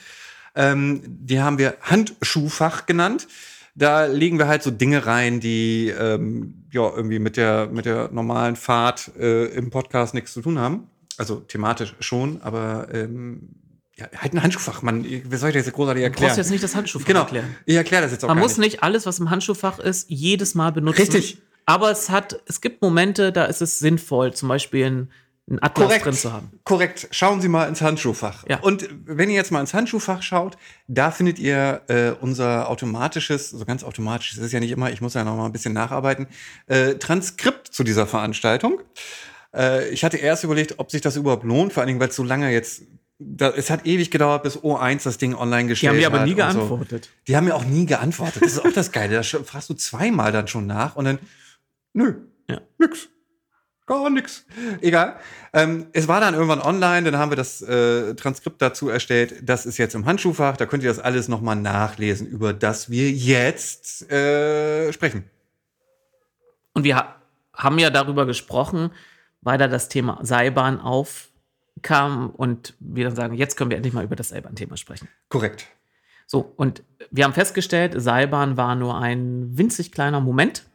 Ähm, die haben wir Handschuhfach genannt. Da legen wir halt so Dinge rein, die ähm, ja irgendwie mit der, mit der normalen Fahrt äh, im Podcast nichts zu tun haben. Also thematisch schon, aber ähm, ja, halt ein Handschuhfach, man. Wie soll ich das jetzt großartig erklären? Du brauchst jetzt nicht das Handschuhfach genau. erklären. Ich erkläre das jetzt auch Man muss nicht alles, was im Handschuhfach ist, jedes Mal benutzen. Richtig. Aber es hat, es gibt Momente, da ist es sinnvoll, zum Beispiel ein, einen Atlas Korrekt. drin zu haben. Korrekt. Schauen Sie mal ins Handschuhfach. Ja. Und wenn ihr jetzt mal ins Handschuhfach schaut, da findet ihr äh, unser automatisches, so ganz automatisch, das ist ja nicht immer, ich muss ja noch mal ein bisschen nacharbeiten, äh, Transkript zu dieser Veranstaltung. Äh, ich hatte erst überlegt, ob sich das überhaupt lohnt, vor allen Dingen, weil es so lange jetzt, da, es hat ewig gedauert, bis O1 das Ding online Die gestellt haben mir aber hat nie und so. geantwortet. Die haben mir auch nie geantwortet. Das ist auch das Geile. Da fragst du zweimal dann schon nach und dann, nö, Ja. nix. Gar nix. Egal. Ähm, es war dann irgendwann online, dann haben wir das äh, Transkript dazu erstellt. Das ist jetzt im Handschuhfach. Da könnt ihr das alles nochmal nachlesen, über das wir jetzt äh, sprechen. Und wir ha haben ja darüber gesprochen, weil da das Thema Seilbahn aufkam und wir dann sagen, jetzt können wir endlich mal über das Seilbahn-Thema sprechen. Korrekt. So, und wir haben festgestellt, Seilbahn war nur ein winzig kleiner Moment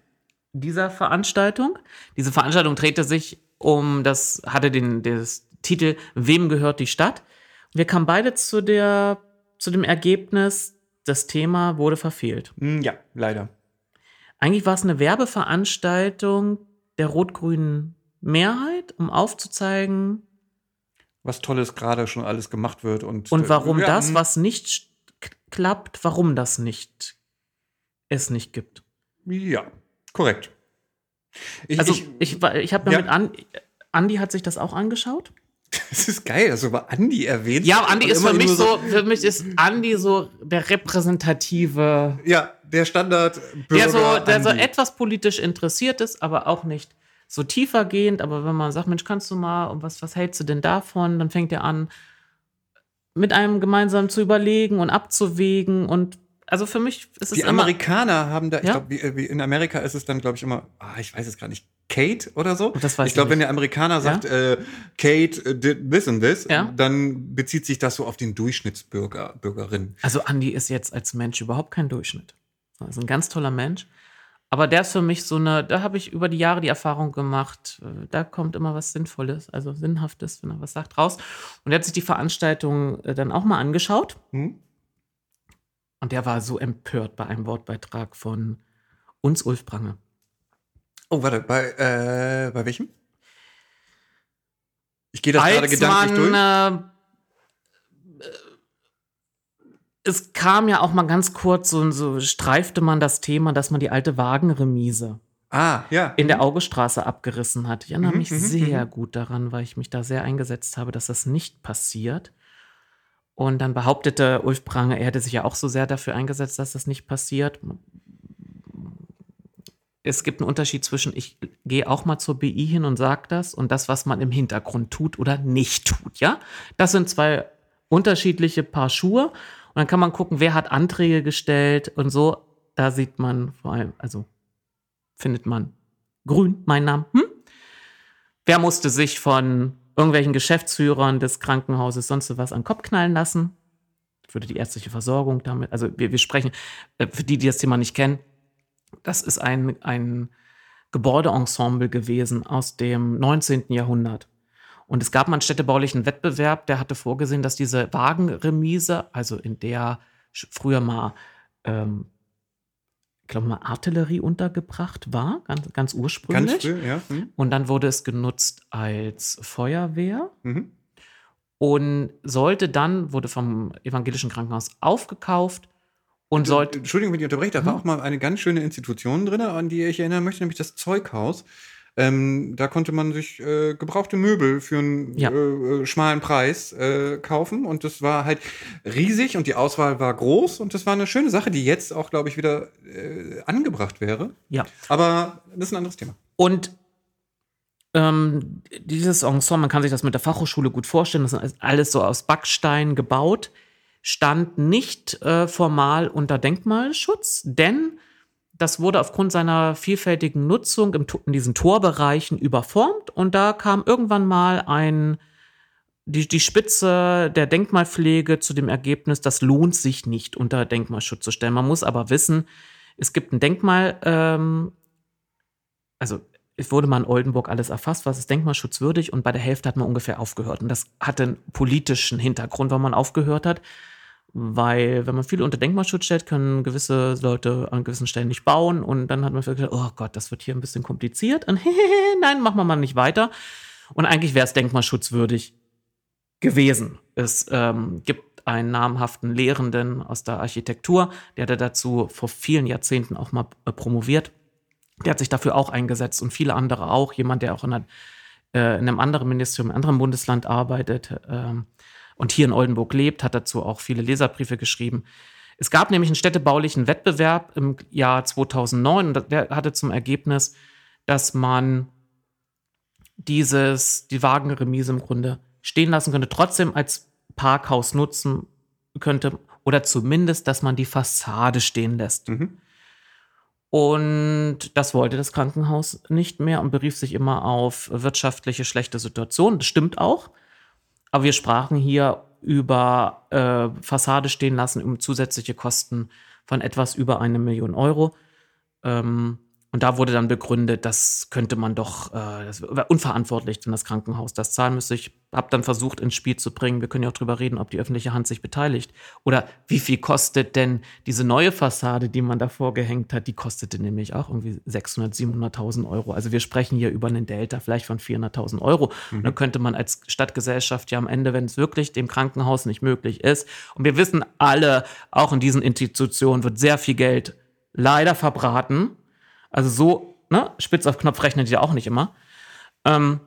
dieser Veranstaltung. Diese Veranstaltung drehte sich um, das hatte den das Titel Wem gehört die Stadt? Wir kamen beide zu, der, zu dem Ergebnis, das Thema wurde verfehlt. Hm, ja, leider. Eigentlich war es eine Werbeveranstaltung der rot-grünen Mehrheit, um aufzuzeigen, Was Tolles gerade schon alles gemacht wird. Und, und warum ja, das, hm, was nicht klappt, warum das nicht es nicht gibt. Ja, korrekt. Ich, Also ich, ich, ich, habe mir Ja. mit An Andi hat sich das auch angeschaut. das ist geil, dass du über Andi erwähnt. Ja, Andi ist für mich so, für mich ist Andi so der repräsentative, Ja, der Standard. der so, der so etwas politisch interessiert ist, aber auch nicht so tiefergehend. Aber wenn man sagt, Mensch, kannst du mal, und was, was hältst du denn davon? Dann fängt er an, mit einem gemeinsam zu überlegen und abzuwägen. Und also für mich ist es Die immer. Amerikaner haben da, ich Ja? glaube, wie, wie in Amerika ist es dann, glaube ich, immer, ah, ich weiß es gar nicht, Kate oder so. Das weiß ich glaube, wenn der Amerikaner sagt, äh, Kate äh, did this and this, Ja. dann bezieht sich das so auf den Durchschnittsbürger, Bürgerin. Also Andi ist jetzt als Mensch überhaupt kein Durchschnitt. Er ist ein ganz toller Mensch. Aber der ist für mich so eine, da habe ich über die Jahre die Erfahrung gemacht, äh, da kommt immer was Sinnvolles, also Sinnhaftes, wenn er was sagt, raus. Und er hat sich die Veranstaltung äh, dann auch mal angeschaut. Hm? Und der war so empört bei einem Wortbeitrag von uns Ulf Prange. Oh, warte, bei, äh, bei welchem? Ich gehe das gerade Als gedanklich durch. man, äh, es kam ja auch mal ganz kurz, so, so streifte man das Thema, dass man die alte Wagenremise Ah, ja. in der Augestraße abgerissen hat. Ich erinnere Mhm, mich mhm, sehr gut daran, weil ich mich da sehr eingesetzt habe, dass das nicht passiert. Und dann behauptete Ulf Prange, er hätte sich ja auch so sehr dafür eingesetzt, dass das nicht passiert. Es gibt einen Unterschied zwischen, ich gehe auch mal zur BI hin und sage das und das, was man im Hintergrund tut oder nicht tut, ja? Das sind zwei unterschiedliche Paar Schuhe. Und dann kann man gucken, wer hat Anträge gestellt und so. Da sieht man vor allem, also findet man grün, mein Name. Hm? Wer musste sich von irgendwelchen Geschäftsführern des Krankenhauses sonst was an den Kopf knallen lassen? Für die ärztliche Versorgung damit. Also wir, wir sprechen, äh, für die, die das Thema nicht kennen, das ist ein, ein Gebäudeensemble gewesen aus dem 19. Jahrhundert. Und es gab mal einen städtebaulichen Wettbewerb, der hatte vorgesehen, dass diese Wagenremise, also in der früher mal, ähm, glaube mal, Artillerie untergebracht war, ganz, ganz ursprünglich. Ganz früh, ja. Hm? Und dann wurde es genutzt als Feuerwehr Mhm. und sollte dann, wurde vom evangelischen Krankenhaus aufgekauft und sollte. Entschuldigung, wenn ich unterbreche, da war Mhm. auch mal eine ganz schöne Institution drin, an die ich erinnern möchte, nämlich das Zeughaus. Ähm, da konnte man sich äh, gebrauchte Möbel für einen Ja. äh, äh, schmalen Preis äh, kaufen und das war halt riesig und die Auswahl war groß und das war eine schöne Sache, die jetzt auch, glaube ich, wieder äh, angebracht wäre. Ja. Aber das ist ein anderes Thema. Und ähm, dieses Ensemble, man kann sich das mit der Fachhochschule gut vorstellen, das ist alles so aus Backstein gebaut, stand nicht äh, formal unter Denkmalschutz, denn das wurde aufgrund seiner vielfältigen Nutzung im, in diesen Torbereichen überformt und da kam irgendwann mal ein, die, die Spitze der Denkmalpflege zu dem Ergebnis, das lohnt sich nicht unter Denkmalschutz zu stellen. Man muss aber wissen, es gibt ein Denkmal, ähm, also es wurde mal in Oldenburg alles erfasst, was ist denkmalschutzwürdig und bei der Hälfte hat man ungefähr aufgehört. Und das hatte einen politischen Hintergrund, warum man aufgehört hat. Weil, wenn man viel unter Denkmalschutz stellt, können gewisse Leute an gewissen Stellen nicht bauen. Und dann hat man gesagt, oh Gott, das wird hier ein bisschen kompliziert. Und nein, machen wir mal nicht weiter. Und eigentlich wäre es denkmalschutzwürdig gewesen. Es ähm, gibt einen namhaften Lehrenden aus der Architektur, der hatte dazu vor vielen Jahrzehnten auch mal äh, promoviert. Der hat sich dafür auch eingesetzt und viele andere auch. Jemand, der auch in, einer, äh, in einem anderen Ministerium, in einem anderen Bundesland arbeitet ähm, und hier in Oldenburg lebt, hat dazu auch viele Leserbriefe geschrieben. Es gab nämlich einen städtebaulichen Wettbewerb im Jahr 2009 und der hatte zum Ergebnis, dass man dieses, die Wagenremise im Grunde stehen lassen könnte, trotzdem als Parkhaus nutzen könnte oder zumindest, dass man die Fassade stehen lässt. Mhm. Und das wollte das Krankenhaus nicht mehr und berief sich immer auf wirtschaftliche schlechte Situationen. Das stimmt auch. Aber wir sprachen hier über äh, Fassade stehen lassen um zusätzliche Kosten von etwas über eine Million Euro. Ähm, und da wurde dann begründet, das könnte man doch, äh, das wäre unverantwortlich, wenn das Krankenhaus das zahlen müsste. Ich habe dann versucht, ins Spiel zu bringen. Wir können ja auch drüber reden, ob die öffentliche Hand sich beteiligt. Oder wie viel kostet denn diese neue Fassade, die man davor gehängt hat? Die kostete nämlich auch irgendwie 600, 700.000 Euro. Also wir sprechen hier über einen Delta vielleicht von 400.000 Euro. Mhm. Und dann könnte man als Stadtgesellschaft ja am Ende, wenn es wirklich dem Krankenhaus nicht möglich ist, und wir wissen alle, auch in diesen Institutionen wird sehr viel Geld leider verbraten also so, ne, spitz auf Knopf rechnet ja auch nicht immer. Ähm,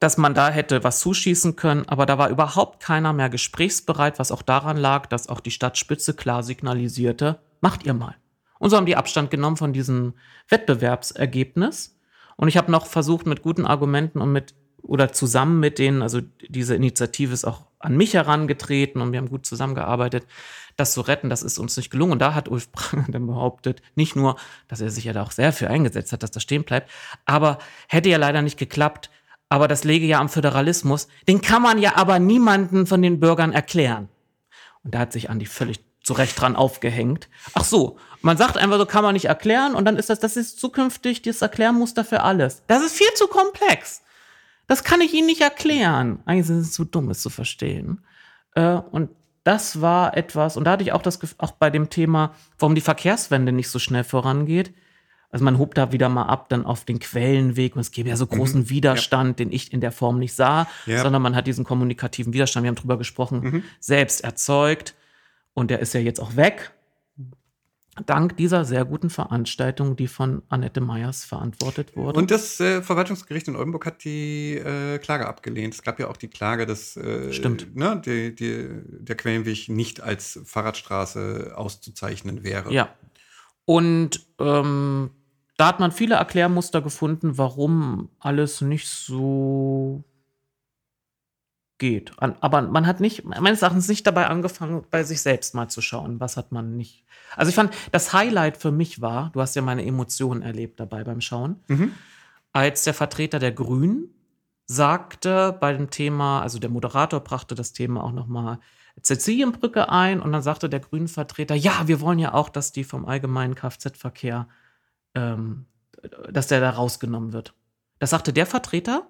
dass man da hätte was zuschießen können, aber da war überhaupt keiner mehr gesprächsbereit, was auch daran lag, dass auch die Stadtspitze klar signalisierte, macht ihr mal. Und so haben die Abstand genommen von diesem Wettbewerbsergebnis. Und ich habe noch versucht, mit guten Argumenten und mit oder zusammen mit denen, also diese Initiative ist auch an mich herangetreten und wir haben gut zusammengearbeitet, das zu retten. Das ist uns nicht gelungen. Und da hat Ulf Pranger dann behauptet, nicht nur, dass er sich ja da auch sehr für eingesetzt hat, dass das stehen bleibt, aber hätte ja leider nicht geklappt. Aber das lege ja am Föderalismus. Den kann man ja aber niemanden von den Bürgern erklären. Und da hat sich Andi völlig zu Recht dran aufgehängt. Ach so, man sagt einfach so, kann man nicht erklären und dann ist das, das ist zukünftig das Erklärmuster für alles. Das ist viel zu komplex. Das kann ich Ihnen nicht erklären. Eigentlich ist es zu dumm, es zu verstehen. Äh, und das war etwas, und da hatte ich auch das Gefühl, auch bei dem Thema, warum die Verkehrswende nicht so schnell vorangeht. Also man hob da wieder mal ab, dann auf den Quellenweg und es gäbe ja so großen mhm. Widerstand, ja. den ich in der Form nicht sah, ja. sondern man hat diesen kommunikativen Widerstand, wir haben drüber gesprochen, mhm. selbst erzeugt und der ist ja jetzt auch weg dank dieser sehr guten Veranstaltung, die von Annette Meyers verantwortet wurde. Und das äh, Verwaltungsgericht in Oldenburg hat die äh, Klage abgelehnt. Es gab ja auch die Klage, dass äh, Stimmt. Ne, die, die, der Quellenweg nicht als Fahrradstraße auszuzeichnen wäre. Ja. Und ähm, da hat man viele Erklärmuster gefunden, warum alles nicht so geht. Aber man hat nicht, meines Erachtens nicht dabei angefangen, bei sich selbst mal zu schauen, was hat man nicht. Also ich fand, das Highlight für mich war, du hast ja meine Emotionen erlebt dabei beim Schauen, mhm. als der Vertreter der Grünen sagte bei dem Thema, also der Moderator brachte das Thema auch nochmal Sizilienbrücke ein und dann sagte der grünen Vertreter, ja, wir wollen ja auch, dass die vom allgemeinen Kfz-Verkehr, ähm, dass der da rausgenommen wird. Das sagte der Vertreter,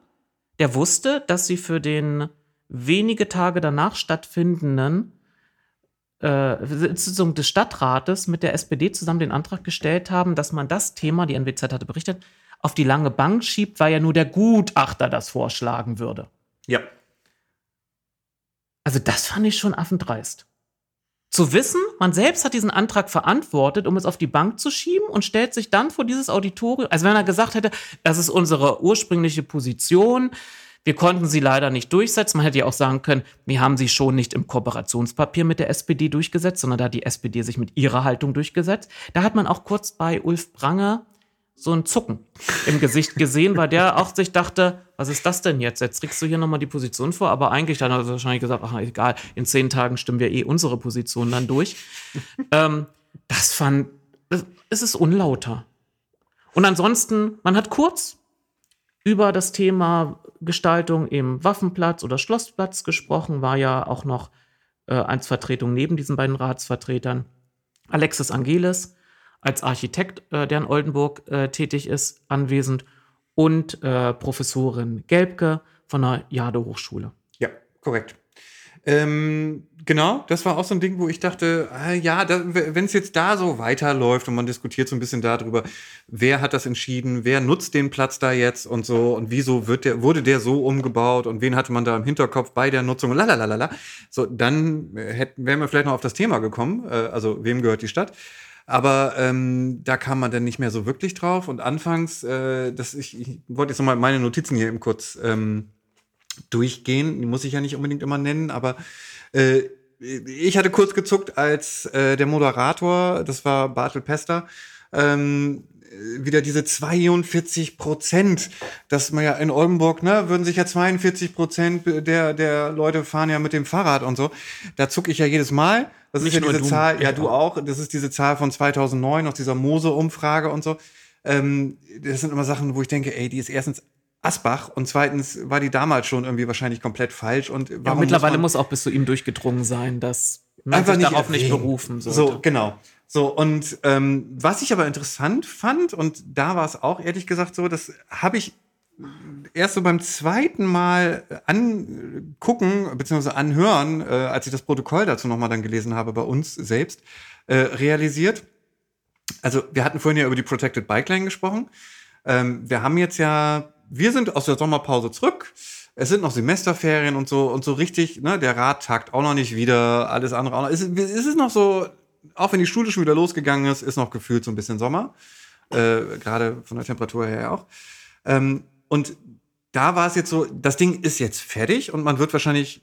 der wusste, dass sie für den wenige Tage danach stattfindenden äh, Sitzung des Stadtrates mit der SPD zusammen den Antrag gestellt haben, dass man das Thema, die NWZ hatte berichtet, auf die lange Bank schiebt, weil ja nur der Gutachter das vorschlagen würde. Ja. Also das fand ich schon affendreist. Zu wissen, man selbst hat diesen Antrag verantwortet, um es auf die Bank zu schieben und stellt sich dann vor dieses Auditorium, also wenn er gesagt hätte, das ist unsere ursprüngliche Position, wir konnten sie leider nicht durchsetzen. Man hätte ja auch sagen können, wir haben sie schon nicht im Kooperationspapier mit der SPD durchgesetzt, sondern da hat die SPD sich mit ihrer Haltung durchgesetzt. Da hat man auch kurz bei Ulf Branger so ein Zucken im Gesicht gesehen, weil der auch sich dachte, was ist das denn jetzt? Jetzt trägst du hier nochmal die Position vor, aber eigentlich dann hat er wahrscheinlich gesagt, ach egal, in zehn Tagen stimmen wir eh unsere Position dann durch. ähm, das fand, es ist unlauter. Und ansonsten, man hat kurz über das Thema Gestaltung im Waffenplatz oder Schlossplatz gesprochen, war ja auch noch äh, als Vertretung neben diesen beiden Ratsvertretern Alexis Angelis als Architekt, äh, der in Oldenburg äh, tätig ist, anwesend und äh, Professorin Gelbke von der Jade Hochschule. Ja, korrekt. Ähm, genau, das war auch so ein Ding, wo ich dachte, ah, ja, wenn es jetzt da so weiterläuft und man diskutiert so ein bisschen darüber, wer hat das entschieden, wer nutzt den Platz da jetzt und so und wieso wird der, wurde der so umgebaut und wen hatte man da im Hinterkopf bei der Nutzung lalalala. So, dann hätten, wären wir vielleicht noch auf das Thema gekommen, äh, also wem gehört die Stadt. Aber ähm, da kam man dann nicht mehr so wirklich drauf. Und anfangs, äh, das, ich, ich wollte jetzt nochmal meine Notizen hier eben kurz ähm, durchgehen. Die muss ich ja nicht unbedingt immer nennen, aber äh, ich hatte kurz gezuckt, als äh, der Moderator, das war Bartel Pester, ähm, wieder diese 42 Prozent, dass man ja in Oldenburg, ne, würden sich ja 42 Prozent der, der Leute fahren ja mit dem Fahrrad und so. Da zucke ich ja jedes Mal. Das Nicht ist ja diese du, Zahl, ja, du auch. Das ist diese Zahl von 2009 aus dieser Mose-Umfrage und so. Ähm, das sind immer Sachen, wo ich denke, ey, die ist erstens Asbach und zweitens war die damals schon irgendwie wahrscheinlich komplett falsch und ja, mittlerweile muss, muss, auch bis zu ihm durchgedrungen sein, dass man sich nicht darauf nicht berufen sollte. So, genau. So, und ähm, was ich aber interessant fand, und da war es auch ehrlich gesagt so, das habe ich erst so beim zweiten Mal angucken, beziehungsweise anhören, äh, als ich das Protokoll dazu nochmal dann gelesen habe bei uns selbst, äh, realisiert. Also, wir hatten vorhin ja über die Protected Bike Lane gesprochen. Ähm, wir haben jetzt ja wir sind aus der Sommerpause zurück. Es sind noch Semesterferien und so und so richtig, ne, der Rat tagt auch noch nicht wieder, alles andere auch noch. Es, es ist noch so, auch wenn die Schule schon wieder losgegangen ist, ist noch gefühlt so ein bisschen Sommer. Äh, Gerade von der Temperatur her auch. Ähm, und da war es jetzt so, das Ding ist jetzt fertig und man wird wahrscheinlich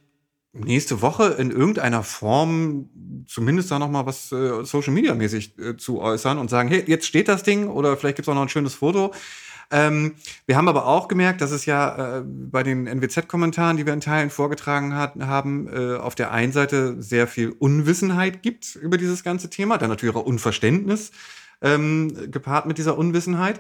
nächste Woche in irgendeiner Form zumindest da noch mal was äh, Social Media mäßig äh, zu äußern und sagen, hey, jetzt steht das Ding oder vielleicht gibt's auch noch ein schönes Foto. Ähm, wir haben aber auch gemerkt, dass es ja äh, bei den NWZ-Kommentaren, die wir in Teilen vorgetragen hat, haben, äh, auf der einen Seite sehr viel Unwissenheit gibt über dieses ganze Thema, dann natürlich auch Unverständnis ähm, gepaart mit dieser Unwissenheit.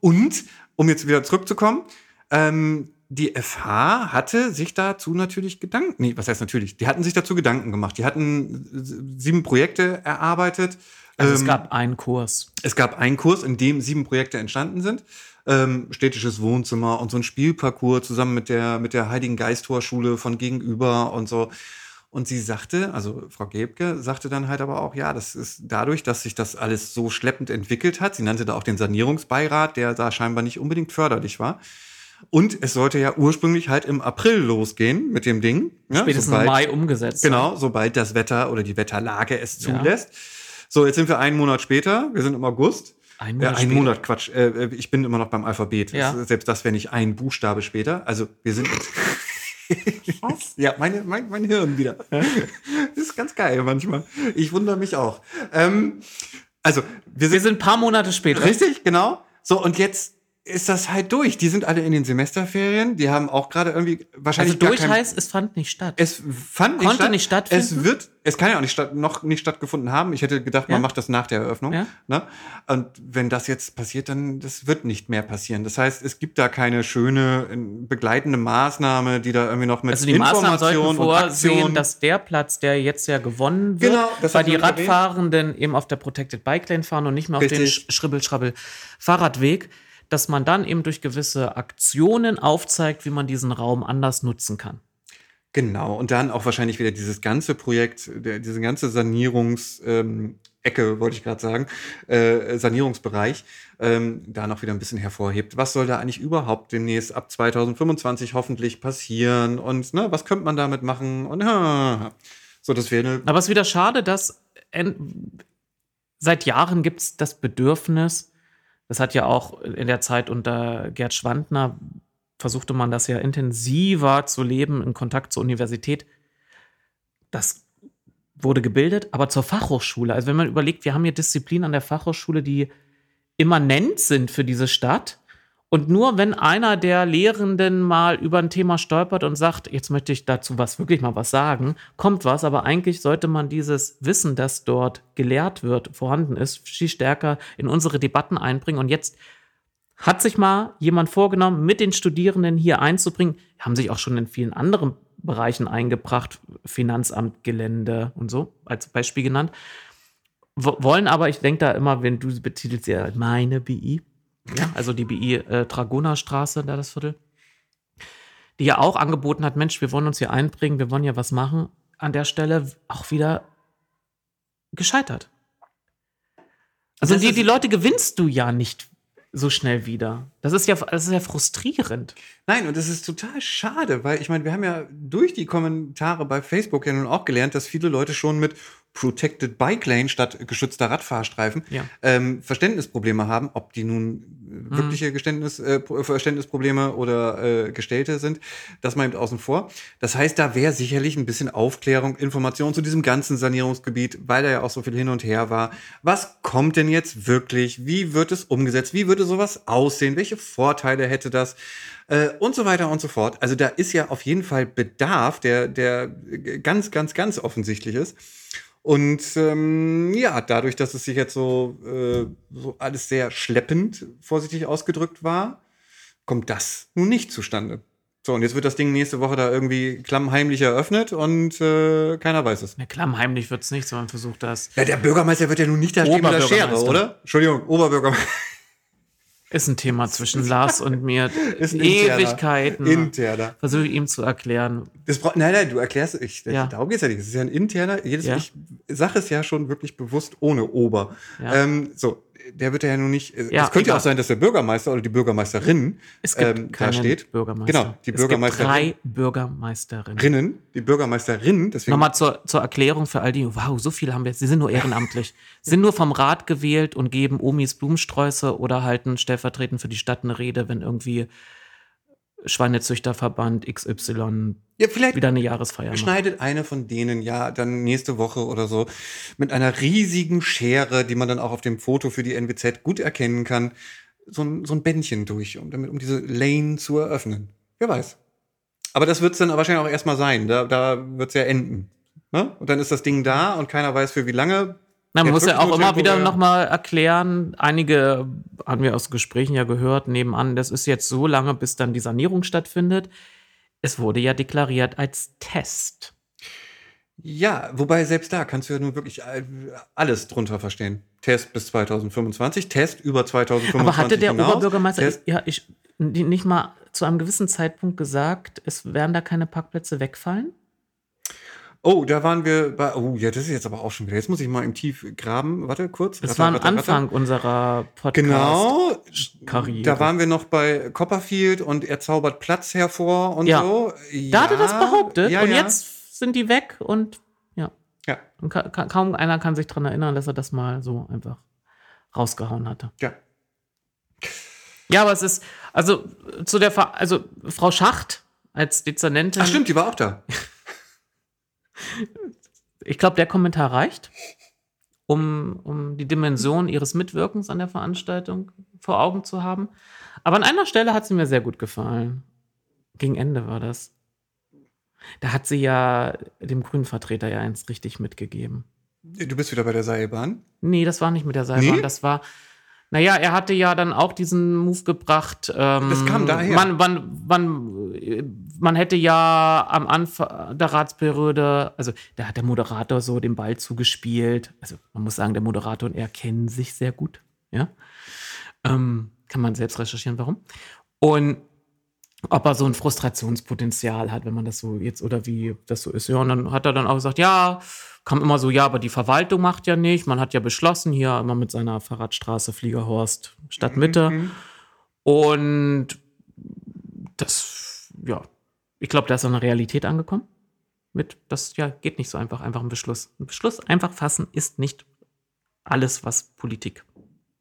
Und, um jetzt wieder zurückzukommen, ähm, die FH hatte sich dazu natürlich Gedanken, nee, was heißt natürlich, die hatten sich dazu Gedanken gemacht. Die hatten sieben Projekte erarbeitet. Also es ähm, gab einen Kurs. Es gab einen Kurs, in dem sieben Projekte entstanden sind ähm, städtisches Wohnzimmer und so ein Spielparcours zusammen mit der, mit der Heiligen Geistorschule von gegenüber und so. Und sie sagte, also Frau Gebke sagte dann halt aber auch, ja, das ist dadurch, dass sich das alles so schleppend entwickelt hat. Sie nannte da auch den Sanierungsbeirat, der da scheinbar nicht unbedingt förderlich war. Und es sollte ja ursprünglich halt im April losgehen mit dem Ding. Ja, Spätestens sobald, im Mai umgesetzt. Genau, sobald das Wetter oder die Wetterlage es zulässt. Ja. So, jetzt sind wir einen Monat später, wir sind im August. Ein Monat, ja, ein Monat Quatsch. Äh, äh, ich bin immer noch beim Alphabet. Ja. Das, selbst das wäre nicht ein Buchstabe später. Also wir sind. Was? Ja, meine, mein, mein Hirn wieder. Das ist ganz geil manchmal. Ich wundere mich auch. Ähm, also, wir sind, wir sind ein paar Monate später. Richtig, genau. So, und jetzt ist das halt durch. Die sind alle in den Semesterferien. Die haben auch gerade irgendwie wahrscheinlich. Also durch kein, heißt, es fand nicht statt. Es fand nicht Konnte statt. nicht stattfinden. Es wird, es kann ja auch nicht statt, noch nicht stattgefunden haben. Ich hätte gedacht, ja. man macht das nach der Eröffnung. Ja. Ne? Und wenn das jetzt passiert, dann das wird nicht mehr passieren. Das heißt, es gibt da keine schöne begleitende Maßnahme, die da irgendwie noch mit also die Maßnahmen sollten vorsehen, dass der Platz, der jetzt ja gewonnen wird, genau, weil die Radfahrenden erwähnt. eben auf der Protected Bike Lane fahren und nicht mehr auf Richtig. den Schribbel-Schrabbel Fahrradweg dass man dann eben durch gewisse Aktionen aufzeigt, wie man diesen Raum anders nutzen kann. Genau, und dann auch wahrscheinlich wieder dieses ganze Projekt, diese ganze Sanierungsecke, ähm, wollte ich gerade sagen, äh, Sanierungsbereich, ähm, da noch wieder ein bisschen hervorhebt. Was soll da eigentlich überhaupt demnächst ab 2025 hoffentlich passieren und ne, was könnte man damit machen? Und ha, so, das wäre Aber es ist wieder schade, dass seit Jahren gibt es das Bedürfnis, das hat ja auch in der Zeit unter Gerd Schwandner versuchte man das ja intensiver zu leben in Kontakt zur Universität. Das wurde gebildet, aber zur Fachhochschule. Also wenn man überlegt, wir haben hier Disziplinen an der Fachhochschule, die immanent sind für diese Stadt und nur wenn einer der Lehrenden mal über ein Thema stolpert und sagt, jetzt möchte ich dazu was wirklich mal was sagen, kommt was, aber eigentlich sollte man dieses Wissen, das dort gelehrt wird, vorhanden ist, viel stärker in unsere Debatten einbringen. Und jetzt hat sich mal jemand vorgenommen, mit den Studierenden hier einzubringen, haben sich auch schon in vielen anderen Bereichen eingebracht, Finanzamt, Gelände und so, als Beispiel genannt. wollen aber, ich denke da immer, wenn du betitelst ja meine BI, ja, also die BI äh, Dragonerstraße, da das Viertel. die ja auch angeboten hat, Mensch, wir wollen uns hier einbringen, wir wollen ja was machen, an der Stelle auch wieder gescheitert. Also Das die, die Leute gewinnst du ja nicht so schnell wieder. Das ist ja, das ist ja frustrierend. Nein, und das ist total schade, weil ich meine, wir haben ja durch die Kommentare bei Facebook ja nun auch gelernt, dass viele Leute schon mit Protected Bike Lane statt geschützter Radfahrstreifen Ja. ähm, Verständnisprobleme haben, ob die nun äh, wirkliche Geständnis, äh, Pro- Verständnisprobleme oder äh, gestellte sind, das mal eben außen vor. Das heißt, da wäre sicherlich ein bisschen Aufklärung, Information zu diesem ganzen Sanierungsgebiet, weil da ja auch so viel hin und her war. Was kommt denn jetzt wirklich? Wie wird es umgesetzt? Wie würde sowas aussehen? Welche Vorteile hätte das? Äh, und so weiter und so fort. Also da ist ja auf jeden Fall Bedarf, der, der ganz, ganz, ganz offensichtlich ist. Und ähm, ja, dadurch, dass es sich jetzt so, äh, so alles sehr schleppend, vorsichtig ausgedrückt war, kommt das nun nicht zustande. So, und jetzt wird das Ding nächste Woche da irgendwie klammheimlich eröffnet und äh, keiner weiß es. Ja, klammheimlich wird es nicht, sondern versucht das. Ja, der Bürgermeister wird ja nun nicht da stehen mit der Schere, oder? Entschuldigung, Oberbürgermeister. Ist ein Thema zwischen Lars und mir. Ist Ewigkeiten. Interner. Versuche ihm zu erklären. Das nein, nein, du erklärst, ich, Ja. darum geht's ja nicht. Es ist ja ein interner, jedes, Ja. ich sage es ja schon wirklich bewusst ohne Ober. Ja. Ähm, so, der wird ja nun nicht, äh, Ja, es könnte ja auch sein, dass der Bürgermeister oder die Bürgermeisterin Es gibt ähm, da steht. Bürgermeister. Genau, die Es Bürgermeisterin. gibt drei Bürgermeisterinnen. Rinnen, die Bürgermeisterin, deswegen. Nochmal zur, zur Erklärung für all die, wow, so viele haben wir jetzt, sie sind nur ehrenamtlich, sind nur vom Rat gewählt und geben Omis Blumensträuße oder halten stellvertretend für die Stadt eine Rede, wenn irgendwie Schweinezüchterverband XY ja, vielleicht wieder eine Jahresfeier macht. schneidet eine von denen ja dann nächste Woche oder so mit einer riesigen Schere, die man dann auch auf dem Foto für die NWZ gut erkennen kann, so ein, so ein Bändchen durch, um, damit, um diese Lane zu eröffnen. Wer weiß. Aber das wird es dann wahrscheinlich auch erstmal sein. Da, da wird es ja enden. Ne? Und dann ist das Ding da und keiner weiß für wie lange. Na, man muss ja auch immer wieder nochmal erklären, einige haben wir aus Gesprächen ja gehört, nebenan, das ist jetzt so lange, bis dann die Sanierung stattfindet. Es wurde ja deklariert als Test. Ja, wobei selbst da kannst du ja nun wirklich alles drunter verstehen. Test bis 2025, Test über 2025 Aber hatte der hinaus, Oberbürgermeister Test, ja, ich, nicht mal zu einem gewissen Zeitpunkt gesagt, es werden da keine Parkplätze wegfallen? Oh, da waren wir bei. Oh, ja, das ist jetzt aber auch schon wieder. Jetzt muss ich mal im Tief graben. Warte kurz. Das Ratter, war am ratter, ratter. Anfang unserer Podcast. Genau. Karriere. Da waren wir noch bei Copperfield und er zaubert Platz hervor und Ja. so. Da hat er das Ja, behauptet Ja, und ja. jetzt sind die weg und ja. Ja, Und ka ka kaum einer kann sich daran erinnern, dass er das mal so einfach rausgehauen hatte. ja. Ja, aber es ist, also zu der, Ver also Frau Schacht als Dezernentin. Ach, stimmt, die war auch da. Ich glaube, der Kommentar reicht, um, um die Dimension ihres Mitwirkens an der Veranstaltung vor Augen zu haben. Aber an einer Stelle hat sie mir sehr gut gefallen. Gegen Ende war das. Da hat sie ja dem grünen Vertreter ja eins richtig mitgegeben. Du bist wieder bei der Seilbahn. Nee, das war nicht mit der Seilbahn. Nee? Das war. Naja, er hatte ja dann auch diesen Move gebracht. Ähm, Das kam daher. Man, man, man, man hätte ja am Anfang der Ratsperiode, also da hat der Moderator so den Ball zugespielt. Also man muss sagen, der Moderator und er kennen sich sehr gut. Ja. Ähm, kann man selbst recherchieren, warum. Und ob er so ein Frustrationspotenzial hat, wenn man das so jetzt oder wie das so ist. Ja, und dann hat er dann auch gesagt, ja, kam immer so, ja, aber die Verwaltung macht ja nicht. Man hat ja beschlossen, hier immer mit seiner Fahrradstraße Fliegerhorst Stadtmitte. Und das, ja, ich glaube, da ist so eine Realität angekommen. Mit, das ja, geht nicht so einfach, einfach ein Beschluss. Ein Beschluss einfach fassen ist nicht alles, was Politik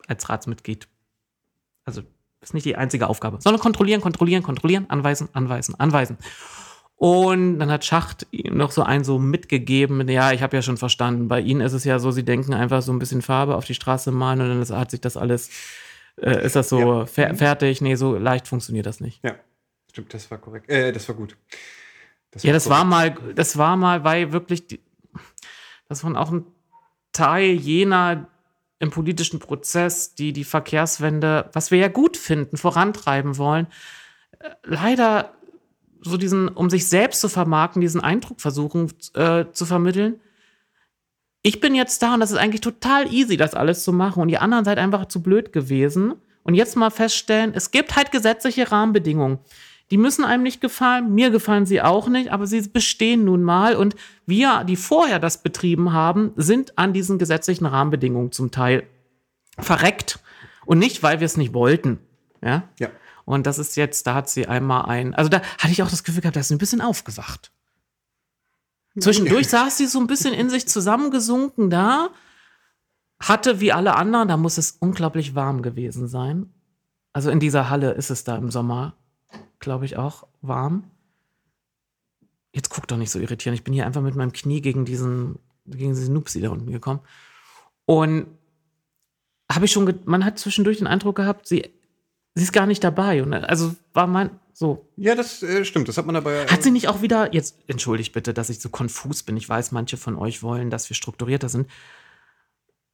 als Ratsmitglied, also ist nicht die einzige Aufgabe, sondern kontrollieren, kontrollieren, kontrollieren, anweisen, anweisen, anweisen. Und dann hat Schacht ihm noch so ein so mitgegeben, ja, ich habe ja schon verstanden, bei Ihnen ist es ja so, Sie denken einfach so ein bisschen Farbe auf die Straße malen und dann ist- hat sich das alles, äh, ist das so Ja. fer fertig? Nee, so leicht funktioniert das nicht. Ja, stimmt, das war korrekt. Äh, das war gut. Ja, das war korrekt. mal, das war mal, weil wirklich, die, das war auch ein Teil jener im politischen Prozess, die die Verkehrswende, was wir ja gut finden, vorantreiben wollen, äh, leider so diesen, um sich selbst zu vermarkten, diesen Eindruck versuchen äh, zu vermitteln. Ich bin jetzt da und das ist eigentlich total easy, das alles zu machen. Und die anderen seid einfach zu blöd gewesen. Und jetzt mal feststellen, es gibt halt gesetzliche Rahmenbedingungen Die müssen einem nicht gefallen, mir gefallen sie auch nicht, aber sie bestehen nun mal und wir, die vorher das betrieben haben, sind an diesen gesetzlichen Rahmenbedingungen zum Teil verreckt und nicht, weil wir es nicht wollten. Ja. Ja. Und das ist jetzt, da hat sie einmal ein, also da hatte ich auch das Gefühl gehabt, da ist sie ein bisschen aufgewacht. Zwischendurch saß sie so ein bisschen in sich zusammengesunken da, hatte wie alle anderen, da muss es unglaublich warm gewesen sein. Also in dieser Halle ist es da im Sommer, glaube ich, auch warm. Jetzt guck doch nicht so irritierend. Ich bin hier einfach mit meinem Knie gegen diesen, gegen diesen Nupsi da unten gekommen. Und habe ich schon, man hat zwischendurch den Eindruck gehabt, sie, sie ist gar nicht dabei. Und also war mein, so. Ja, das äh, stimmt. Das hat man dabei. Hat sie nicht auch wieder, jetzt entschuldigt bitte, dass ich so konfus bin. Ich weiß, manche von euch wollen, dass wir strukturierter sind.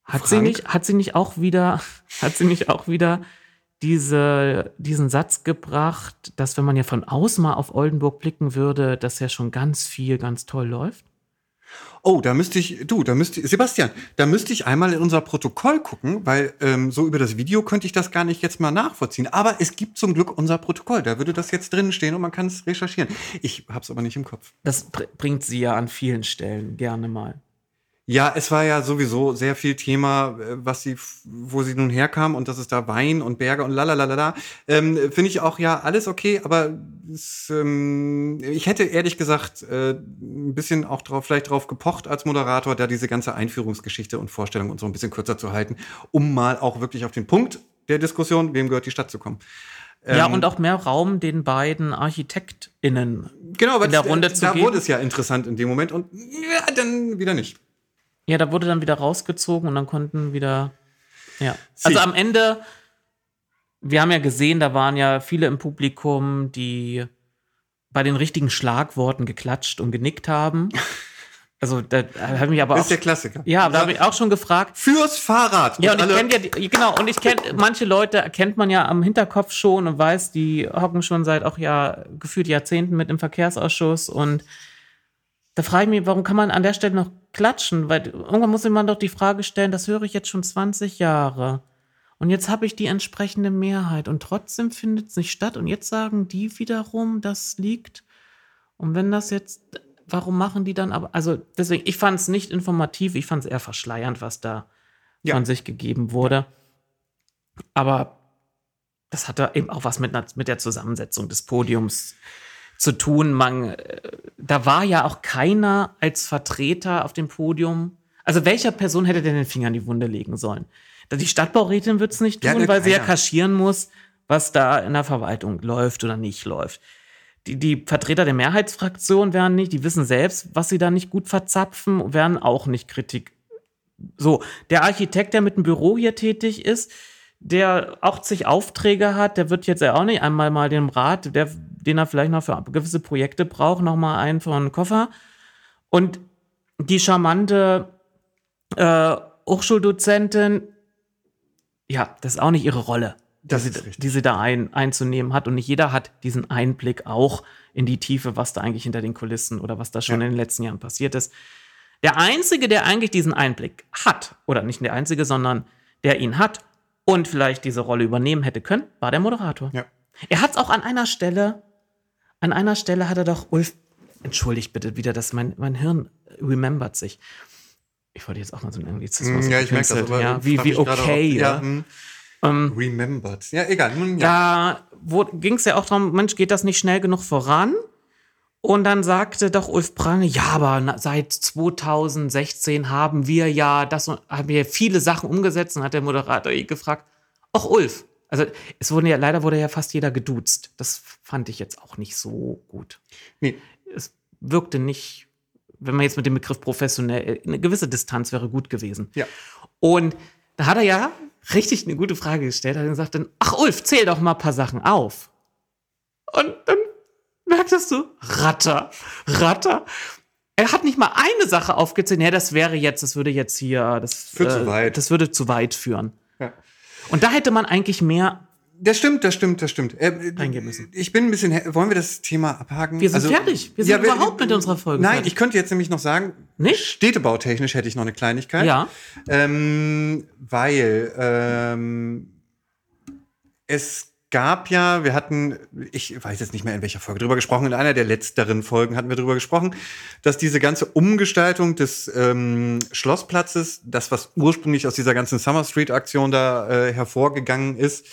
Hat sie Frank? nicht, hat sie nicht auch wieder, hat sie nicht auch wieder diese, diesen Satz gebracht, dass wenn man ja von außen mal auf Oldenburg blicken würde, dass ja schon ganz viel ganz toll läuft? Oh, da müsste ich, du, da müsste Sebastian, da müsste ich einmal in unser Protokoll gucken, weil ähm, so über das Video könnte ich das gar nicht jetzt mal nachvollziehen. Aber es gibt zum Glück unser Protokoll, da würde das jetzt drinnen stehen und man kann es recherchieren. Ich hab's aber nicht im Kopf. Das br- bringt sie ja an vielen Stellen gerne mal. Ja, es war ja sowieso sehr viel Thema, äh, was sie, wo sie nun herkam und dass es da Wein und Berge und lalalala. Ähm, Finde ich auch ja alles okay, aber es, ähm, ich hätte ehrlich gesagt äh, ein bisschen auch drauf, vielleicht drauf gepocht als Moderator, da diese ganze Einführungsgeschichte und Vorstellung und so ein bisschen kürzer zu halten, um mal auch wirklich auf den Punkt der Diskussion, wem gehört die Stadt zu kommen. ja, Ähm, und auch mehr Raum den beiden ArchitektInnen. genau, in der Runde zu da geben. wurde es ja interessant in dem Moment und ja, dann wieder nicht. Ja, da wurde dann wieder rausgezogen und dann konnten wieder. Ja. Also am Ende, wir haben ja gesehen, da waren ja viele im Publikum, die bei den richtigen Schlagworten geklatscht und genickt haben. Also da habe ich mich aber Das auch. ist der Klassiker. Ja, da habe ich auch schon gefragt. Fürs Fahrrad. Ja, und ich kenne ja, die, genau, und ich kenne, manche Leute erkennt man ja am Hinterkopf schon und weiß, die hocken schon seit auch ja gefühlt Jahrzehnten mit im Verkehrsausschuss und da frage ich mich, warum kann man an der Stelle noch klatschen? Weil irgendwann muss man doch die Frage stellen, das höre ich jetzt schon 20 Jahre. Und jetzt habe ich die entsprechende Mehrheit und trotzdem findet es nicht statt. Und jetzt sagen die wiederum, das liegt. Und wenn das jetzt, warum machen die dann aber, also deswegen, ich fand es nicht informativ, ich fand es eher verschleiernd, was da Ja. von sich gegeben wurde. Aber das hatte eben auch was mit, mit der Zusammensetzung des Podiums zu tun. Man, äh, da war ja auch keiner als Vertreter auf dem Podium. Also welcher Person hätte denn den Finger in die Wunde legen sollen? Die Stadtbaurätin wird es nicht Ja, tun, ne, weil sie ja keiner. kaschieren muss, was da in der Verwaltung läuft oder nicht läuft. Die, die Vertreter der Mehrheitsfraktion werden nicht, die wissen selbst, was sie da nicht gut verzapfen, werden auch nicht Kritik. So, der Architekt, der mit dem Büro hier tätig ist, der auch zig Aufträge hat, der wird jetzt ja auch nicht einmal mal dem Rat, der, den er vielleicht noch für gewisse Projekte braucht, noch mal einen von Koffer. Und die charmante äh, Hochschuldozentin, ja, das ist auch nicht ihre Rolle, Das die, sie, die sie da ein, einzunehmen hat. Und nicht jeder hat diesen Einblick auch in die Tiefe, was da eigentlich hinter den Kulissen oder was da schon Ja. in den letzten Jahren passiert ist. Der Einzige, der eigentlich diesen Einblick hat, oder nicht der Einzige, sondern der ihn hat und vielleicht diese Rolle übernehmen hätte können, war der Moderator. Ja. Er hat es auch an einer Stelle, an einer Stelle hat er doch, Ulf, entschuldigt bitte wieder, dass mein, mein Hirn remembert sich. Ich wollte jetzt auch mal so einen Anglizismus. Mm, Ja, ich merke das. Aber ja, wie, wie okay. ob- ja. Ja, hm, Ähm, remembered. Ja, egal. Nun, ja. da ging es ja auch darum, Mensch, geht das nicht schnell genug voran? Und dann sagte doch Ulf Prange, ja, aber seit 2016 haben wir ja das und haben wir viele Sachen umgesetzt und hat der Moderator ihn gefragt, ach Ulf. Also es wurde ja, leider wurde ja fast jeder geduzt. Das fand ich jetzt auch nicht so gut. Nee. Es wirkte nicht, wenn man jetzt mit dem Begriff professionell, eine gewisse Distanz wäre gut gewesen. Ja. Und da hat er ja richtig eine gute Frage gestellt. Er hat gesagt dann, ach Ulf, zähl doch mal ein paar Sachen auf. Und dann merktest du, Ratter, Ratter. Er hat nicht mal eine Sache aufgezählt. Ja, das wäre jetzt, das würde jetzt hier, das, äh, zu weit. das würde zu weit führen. Ja. Und da hätte man eigentlich mehr. Das stimmt, das stimmt, das stimmt. Äh, Reingehen müssen. Ich bin ein bisschen. he- Wollen wir das Thema abhaken? Wir sind fertig. Wir sind überhaupt mit unserer Folge Nein, fertig. ich könnte jetzt nämlich noch sagen, Nicht? städtebautechnisch hätte ich noch eine Kleinigkeit. Ja. Ähm, weil ähm, es gab ja, wir hatten, ich weiß jetzt nicht mehr in welcher Folge drüber gesprochen, in einer der letzteren Folgen hatten wir drüber gesprochen, dass diese ganze Umgestaltung des ähm, Schlossplatzes, das was ursprünglich aus dieser ganzen Summer Street Aktion da äh, hervorgegangen ist,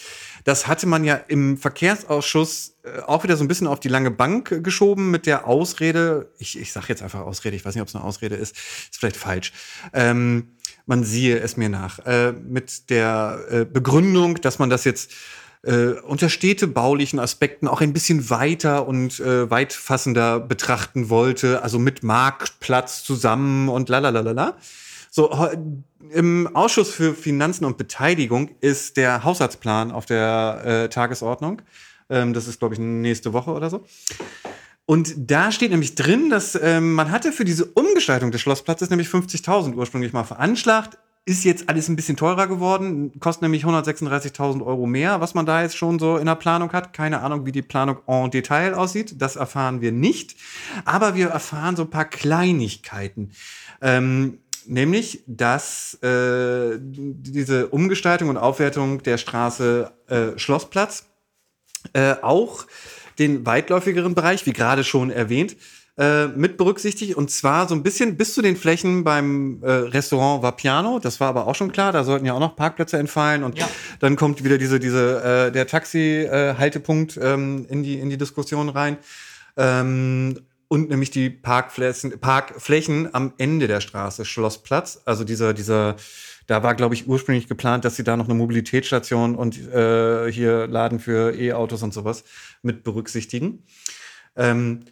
das hatte man ja im Verkehrsausschuss äh, auch wieder so ein bisschen auf die lange Bank geschoben mit der Ausrede, ich, ich sage jetzt einfach Ausrede, ich weiß nicht, ob es eine Ausrede ist, ist vielleicht falsch. Ähm, man siehe es mir nach, äh, mit der äh, Begründung, dass man das jetzt äh, unter städtebaulichen Aspekten auch ein bisschen weiter und äh, weitfassender betrachten wollte, also mit Marktplatz zusammen und lalalala. So, im Ausschuss für Finanzen und Beteiligung ist der Haushaltsplan auf der äh, Tagesordnung. Ähm, das ist, glaube ich, nächste Woche oder so. Und da steht nämlich drin, dass ähm, man hatte für diese Umgestaltung des Schlossplatzes nämlich 50.000 ursprünglich mal veranschlagt. Ist jetzt alles ein bisschen teurer geworden, kostet nämlich 136.000 Euro mehr, was man da jetzt schon so in der Planung hat. Keine Ahnung, wie die Planung en Detail aussieht. Das erfahren wir nicht. Aber wir erfahren so ein paar Kleinigkeiten. Ähm, nämlich, dass äh, diese Umgestaltung und Aufwertung der Straße äh, Schlossplatz äh, auch den weitläufigeren Bereich, wie gerade schon erwähnt, äh, mit berücksichtigt. Und zwar so ein bisschen bis zu den Flächen beim äh, Restaurant Vapiano. Das war aber auch schon klar. Da sollten ja auch noch Parkplätze entfallen. Und ja. dann kommt wieder diese, diese, äh, der Taxi-Haltepunkt ähm, in, die, in die Diskussion rein. Ähm, und nämlich die Parkflächen, Parkflächen am Ende der Straße, Schlossplatz. Also dieser, dieser, da war, glaube ich, ursprünglich geplant, dass sie da noch eine Mobilitätsstation und äh, hier Laden für E-Autos und sowas mit berücksichtigen. Ähm,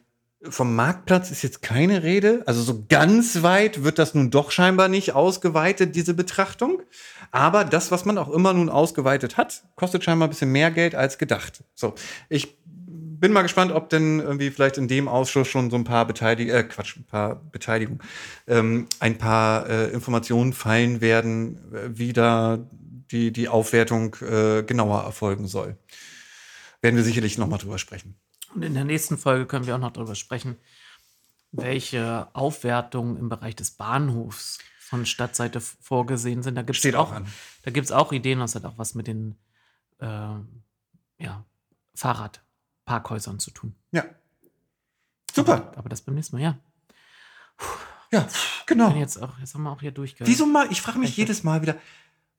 vom Marktplatz ist jetzt keine Rede. Also so ganz weit wird das nun doch scheinbar nicht ausgeweitet, diese Betrachtung. Aber das, was man auch immer nun ausgeweitet hat, kostet scheinbar ein bisschen mehr Geld als gedacht. So, ich bin mal gespannt, ob denn irgendwie vielleicht in dem Ausschuss schon so ein paar Beteiligung, äh, Quatsch, ein paar Beteiligung, ähm, ein paar äh, Informationen fallen werden, äh, wie da die, die Aufwertung äh, genauer erfolgen soll. Werden wir sicherlich noch mal drüber sprechen. Und in der nächsten Folge können wir auch noch darüber sprechen, welche Aufwertungen im Bereich des Bahnhofs von Stadtseite vorgesehen sind. Da gibt es auch, auch, auch Ideen, das hat auch was mit den äh, ja, Fahrrad Parkhäusern zu tun. Ja. Super. Aber, aber das beim nächsten Mal, ja. Puh. Ja, genau. Jetzt, auch, jetzt haben wir auch hier durchgehört. Wieso mal? Ich frage mich jedes Mal wieder,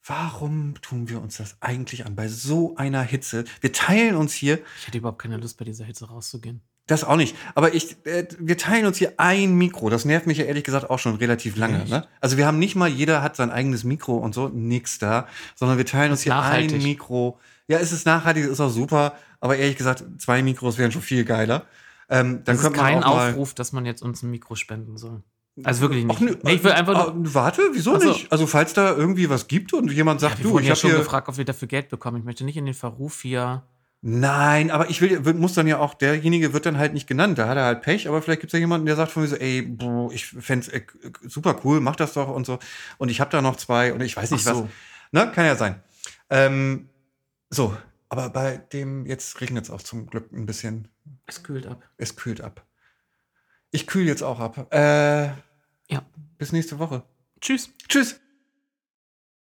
warum tun wir uns das eigentlich an bei so einer Hitze? Wir teilen uns hier. Ich hätte überhaupt keine Lust, bei dieser Hitze rauszugehen. Das auch nicht. Aber ich, äh, wir teilen uns hier ein Mikro. Das nervt mich ja ehrlich gesagt auch schon relativ lange. Ne? Also wir haben nicht mal, jeder hat sein eigenes Mikro und so, nix da, sondern wir teilen uns hier nachhaltig. ein Mikro. Ja, es ist nachhaltig, ist auch super. Aber ehrlich gesagt, zwei Mikros wären schon viel geiler. Ähm, dann das ist kein Aufruf, dass man jetzt uns ein Mikro spenden soll. Also wirklich nicht. Ach, nee, ich will einfach nur. Warte, wieso also, nicht? Also falls da irgendwie was gibt und jemand sagt, ja, du, ich habe schon gefragt, ob wir dafür Geld bekommen. Ich möchte nicht in den Verruf hier. Nein, aber ich will, muss dann ja auch, derjenige wird dann halt nicht genannt. Da hat er halt Pech, aber vielleicht gibt es ja jemanden, der sagt von mir so, ey, boah, ich fände es super cool, mach das doch und so. Und ich habe da noch zwei und ich weiß nicht so. was. Ne, kann ja sein. Ähm, so, aber bei dem, jetzt regnet es auch zum Glück ein bisschen. Es kühlt ab. Es kühlt ab. Ich kühle jetzt auch ab. Äh, ja. Bis nächste Woche. Tschüss. Tschüss.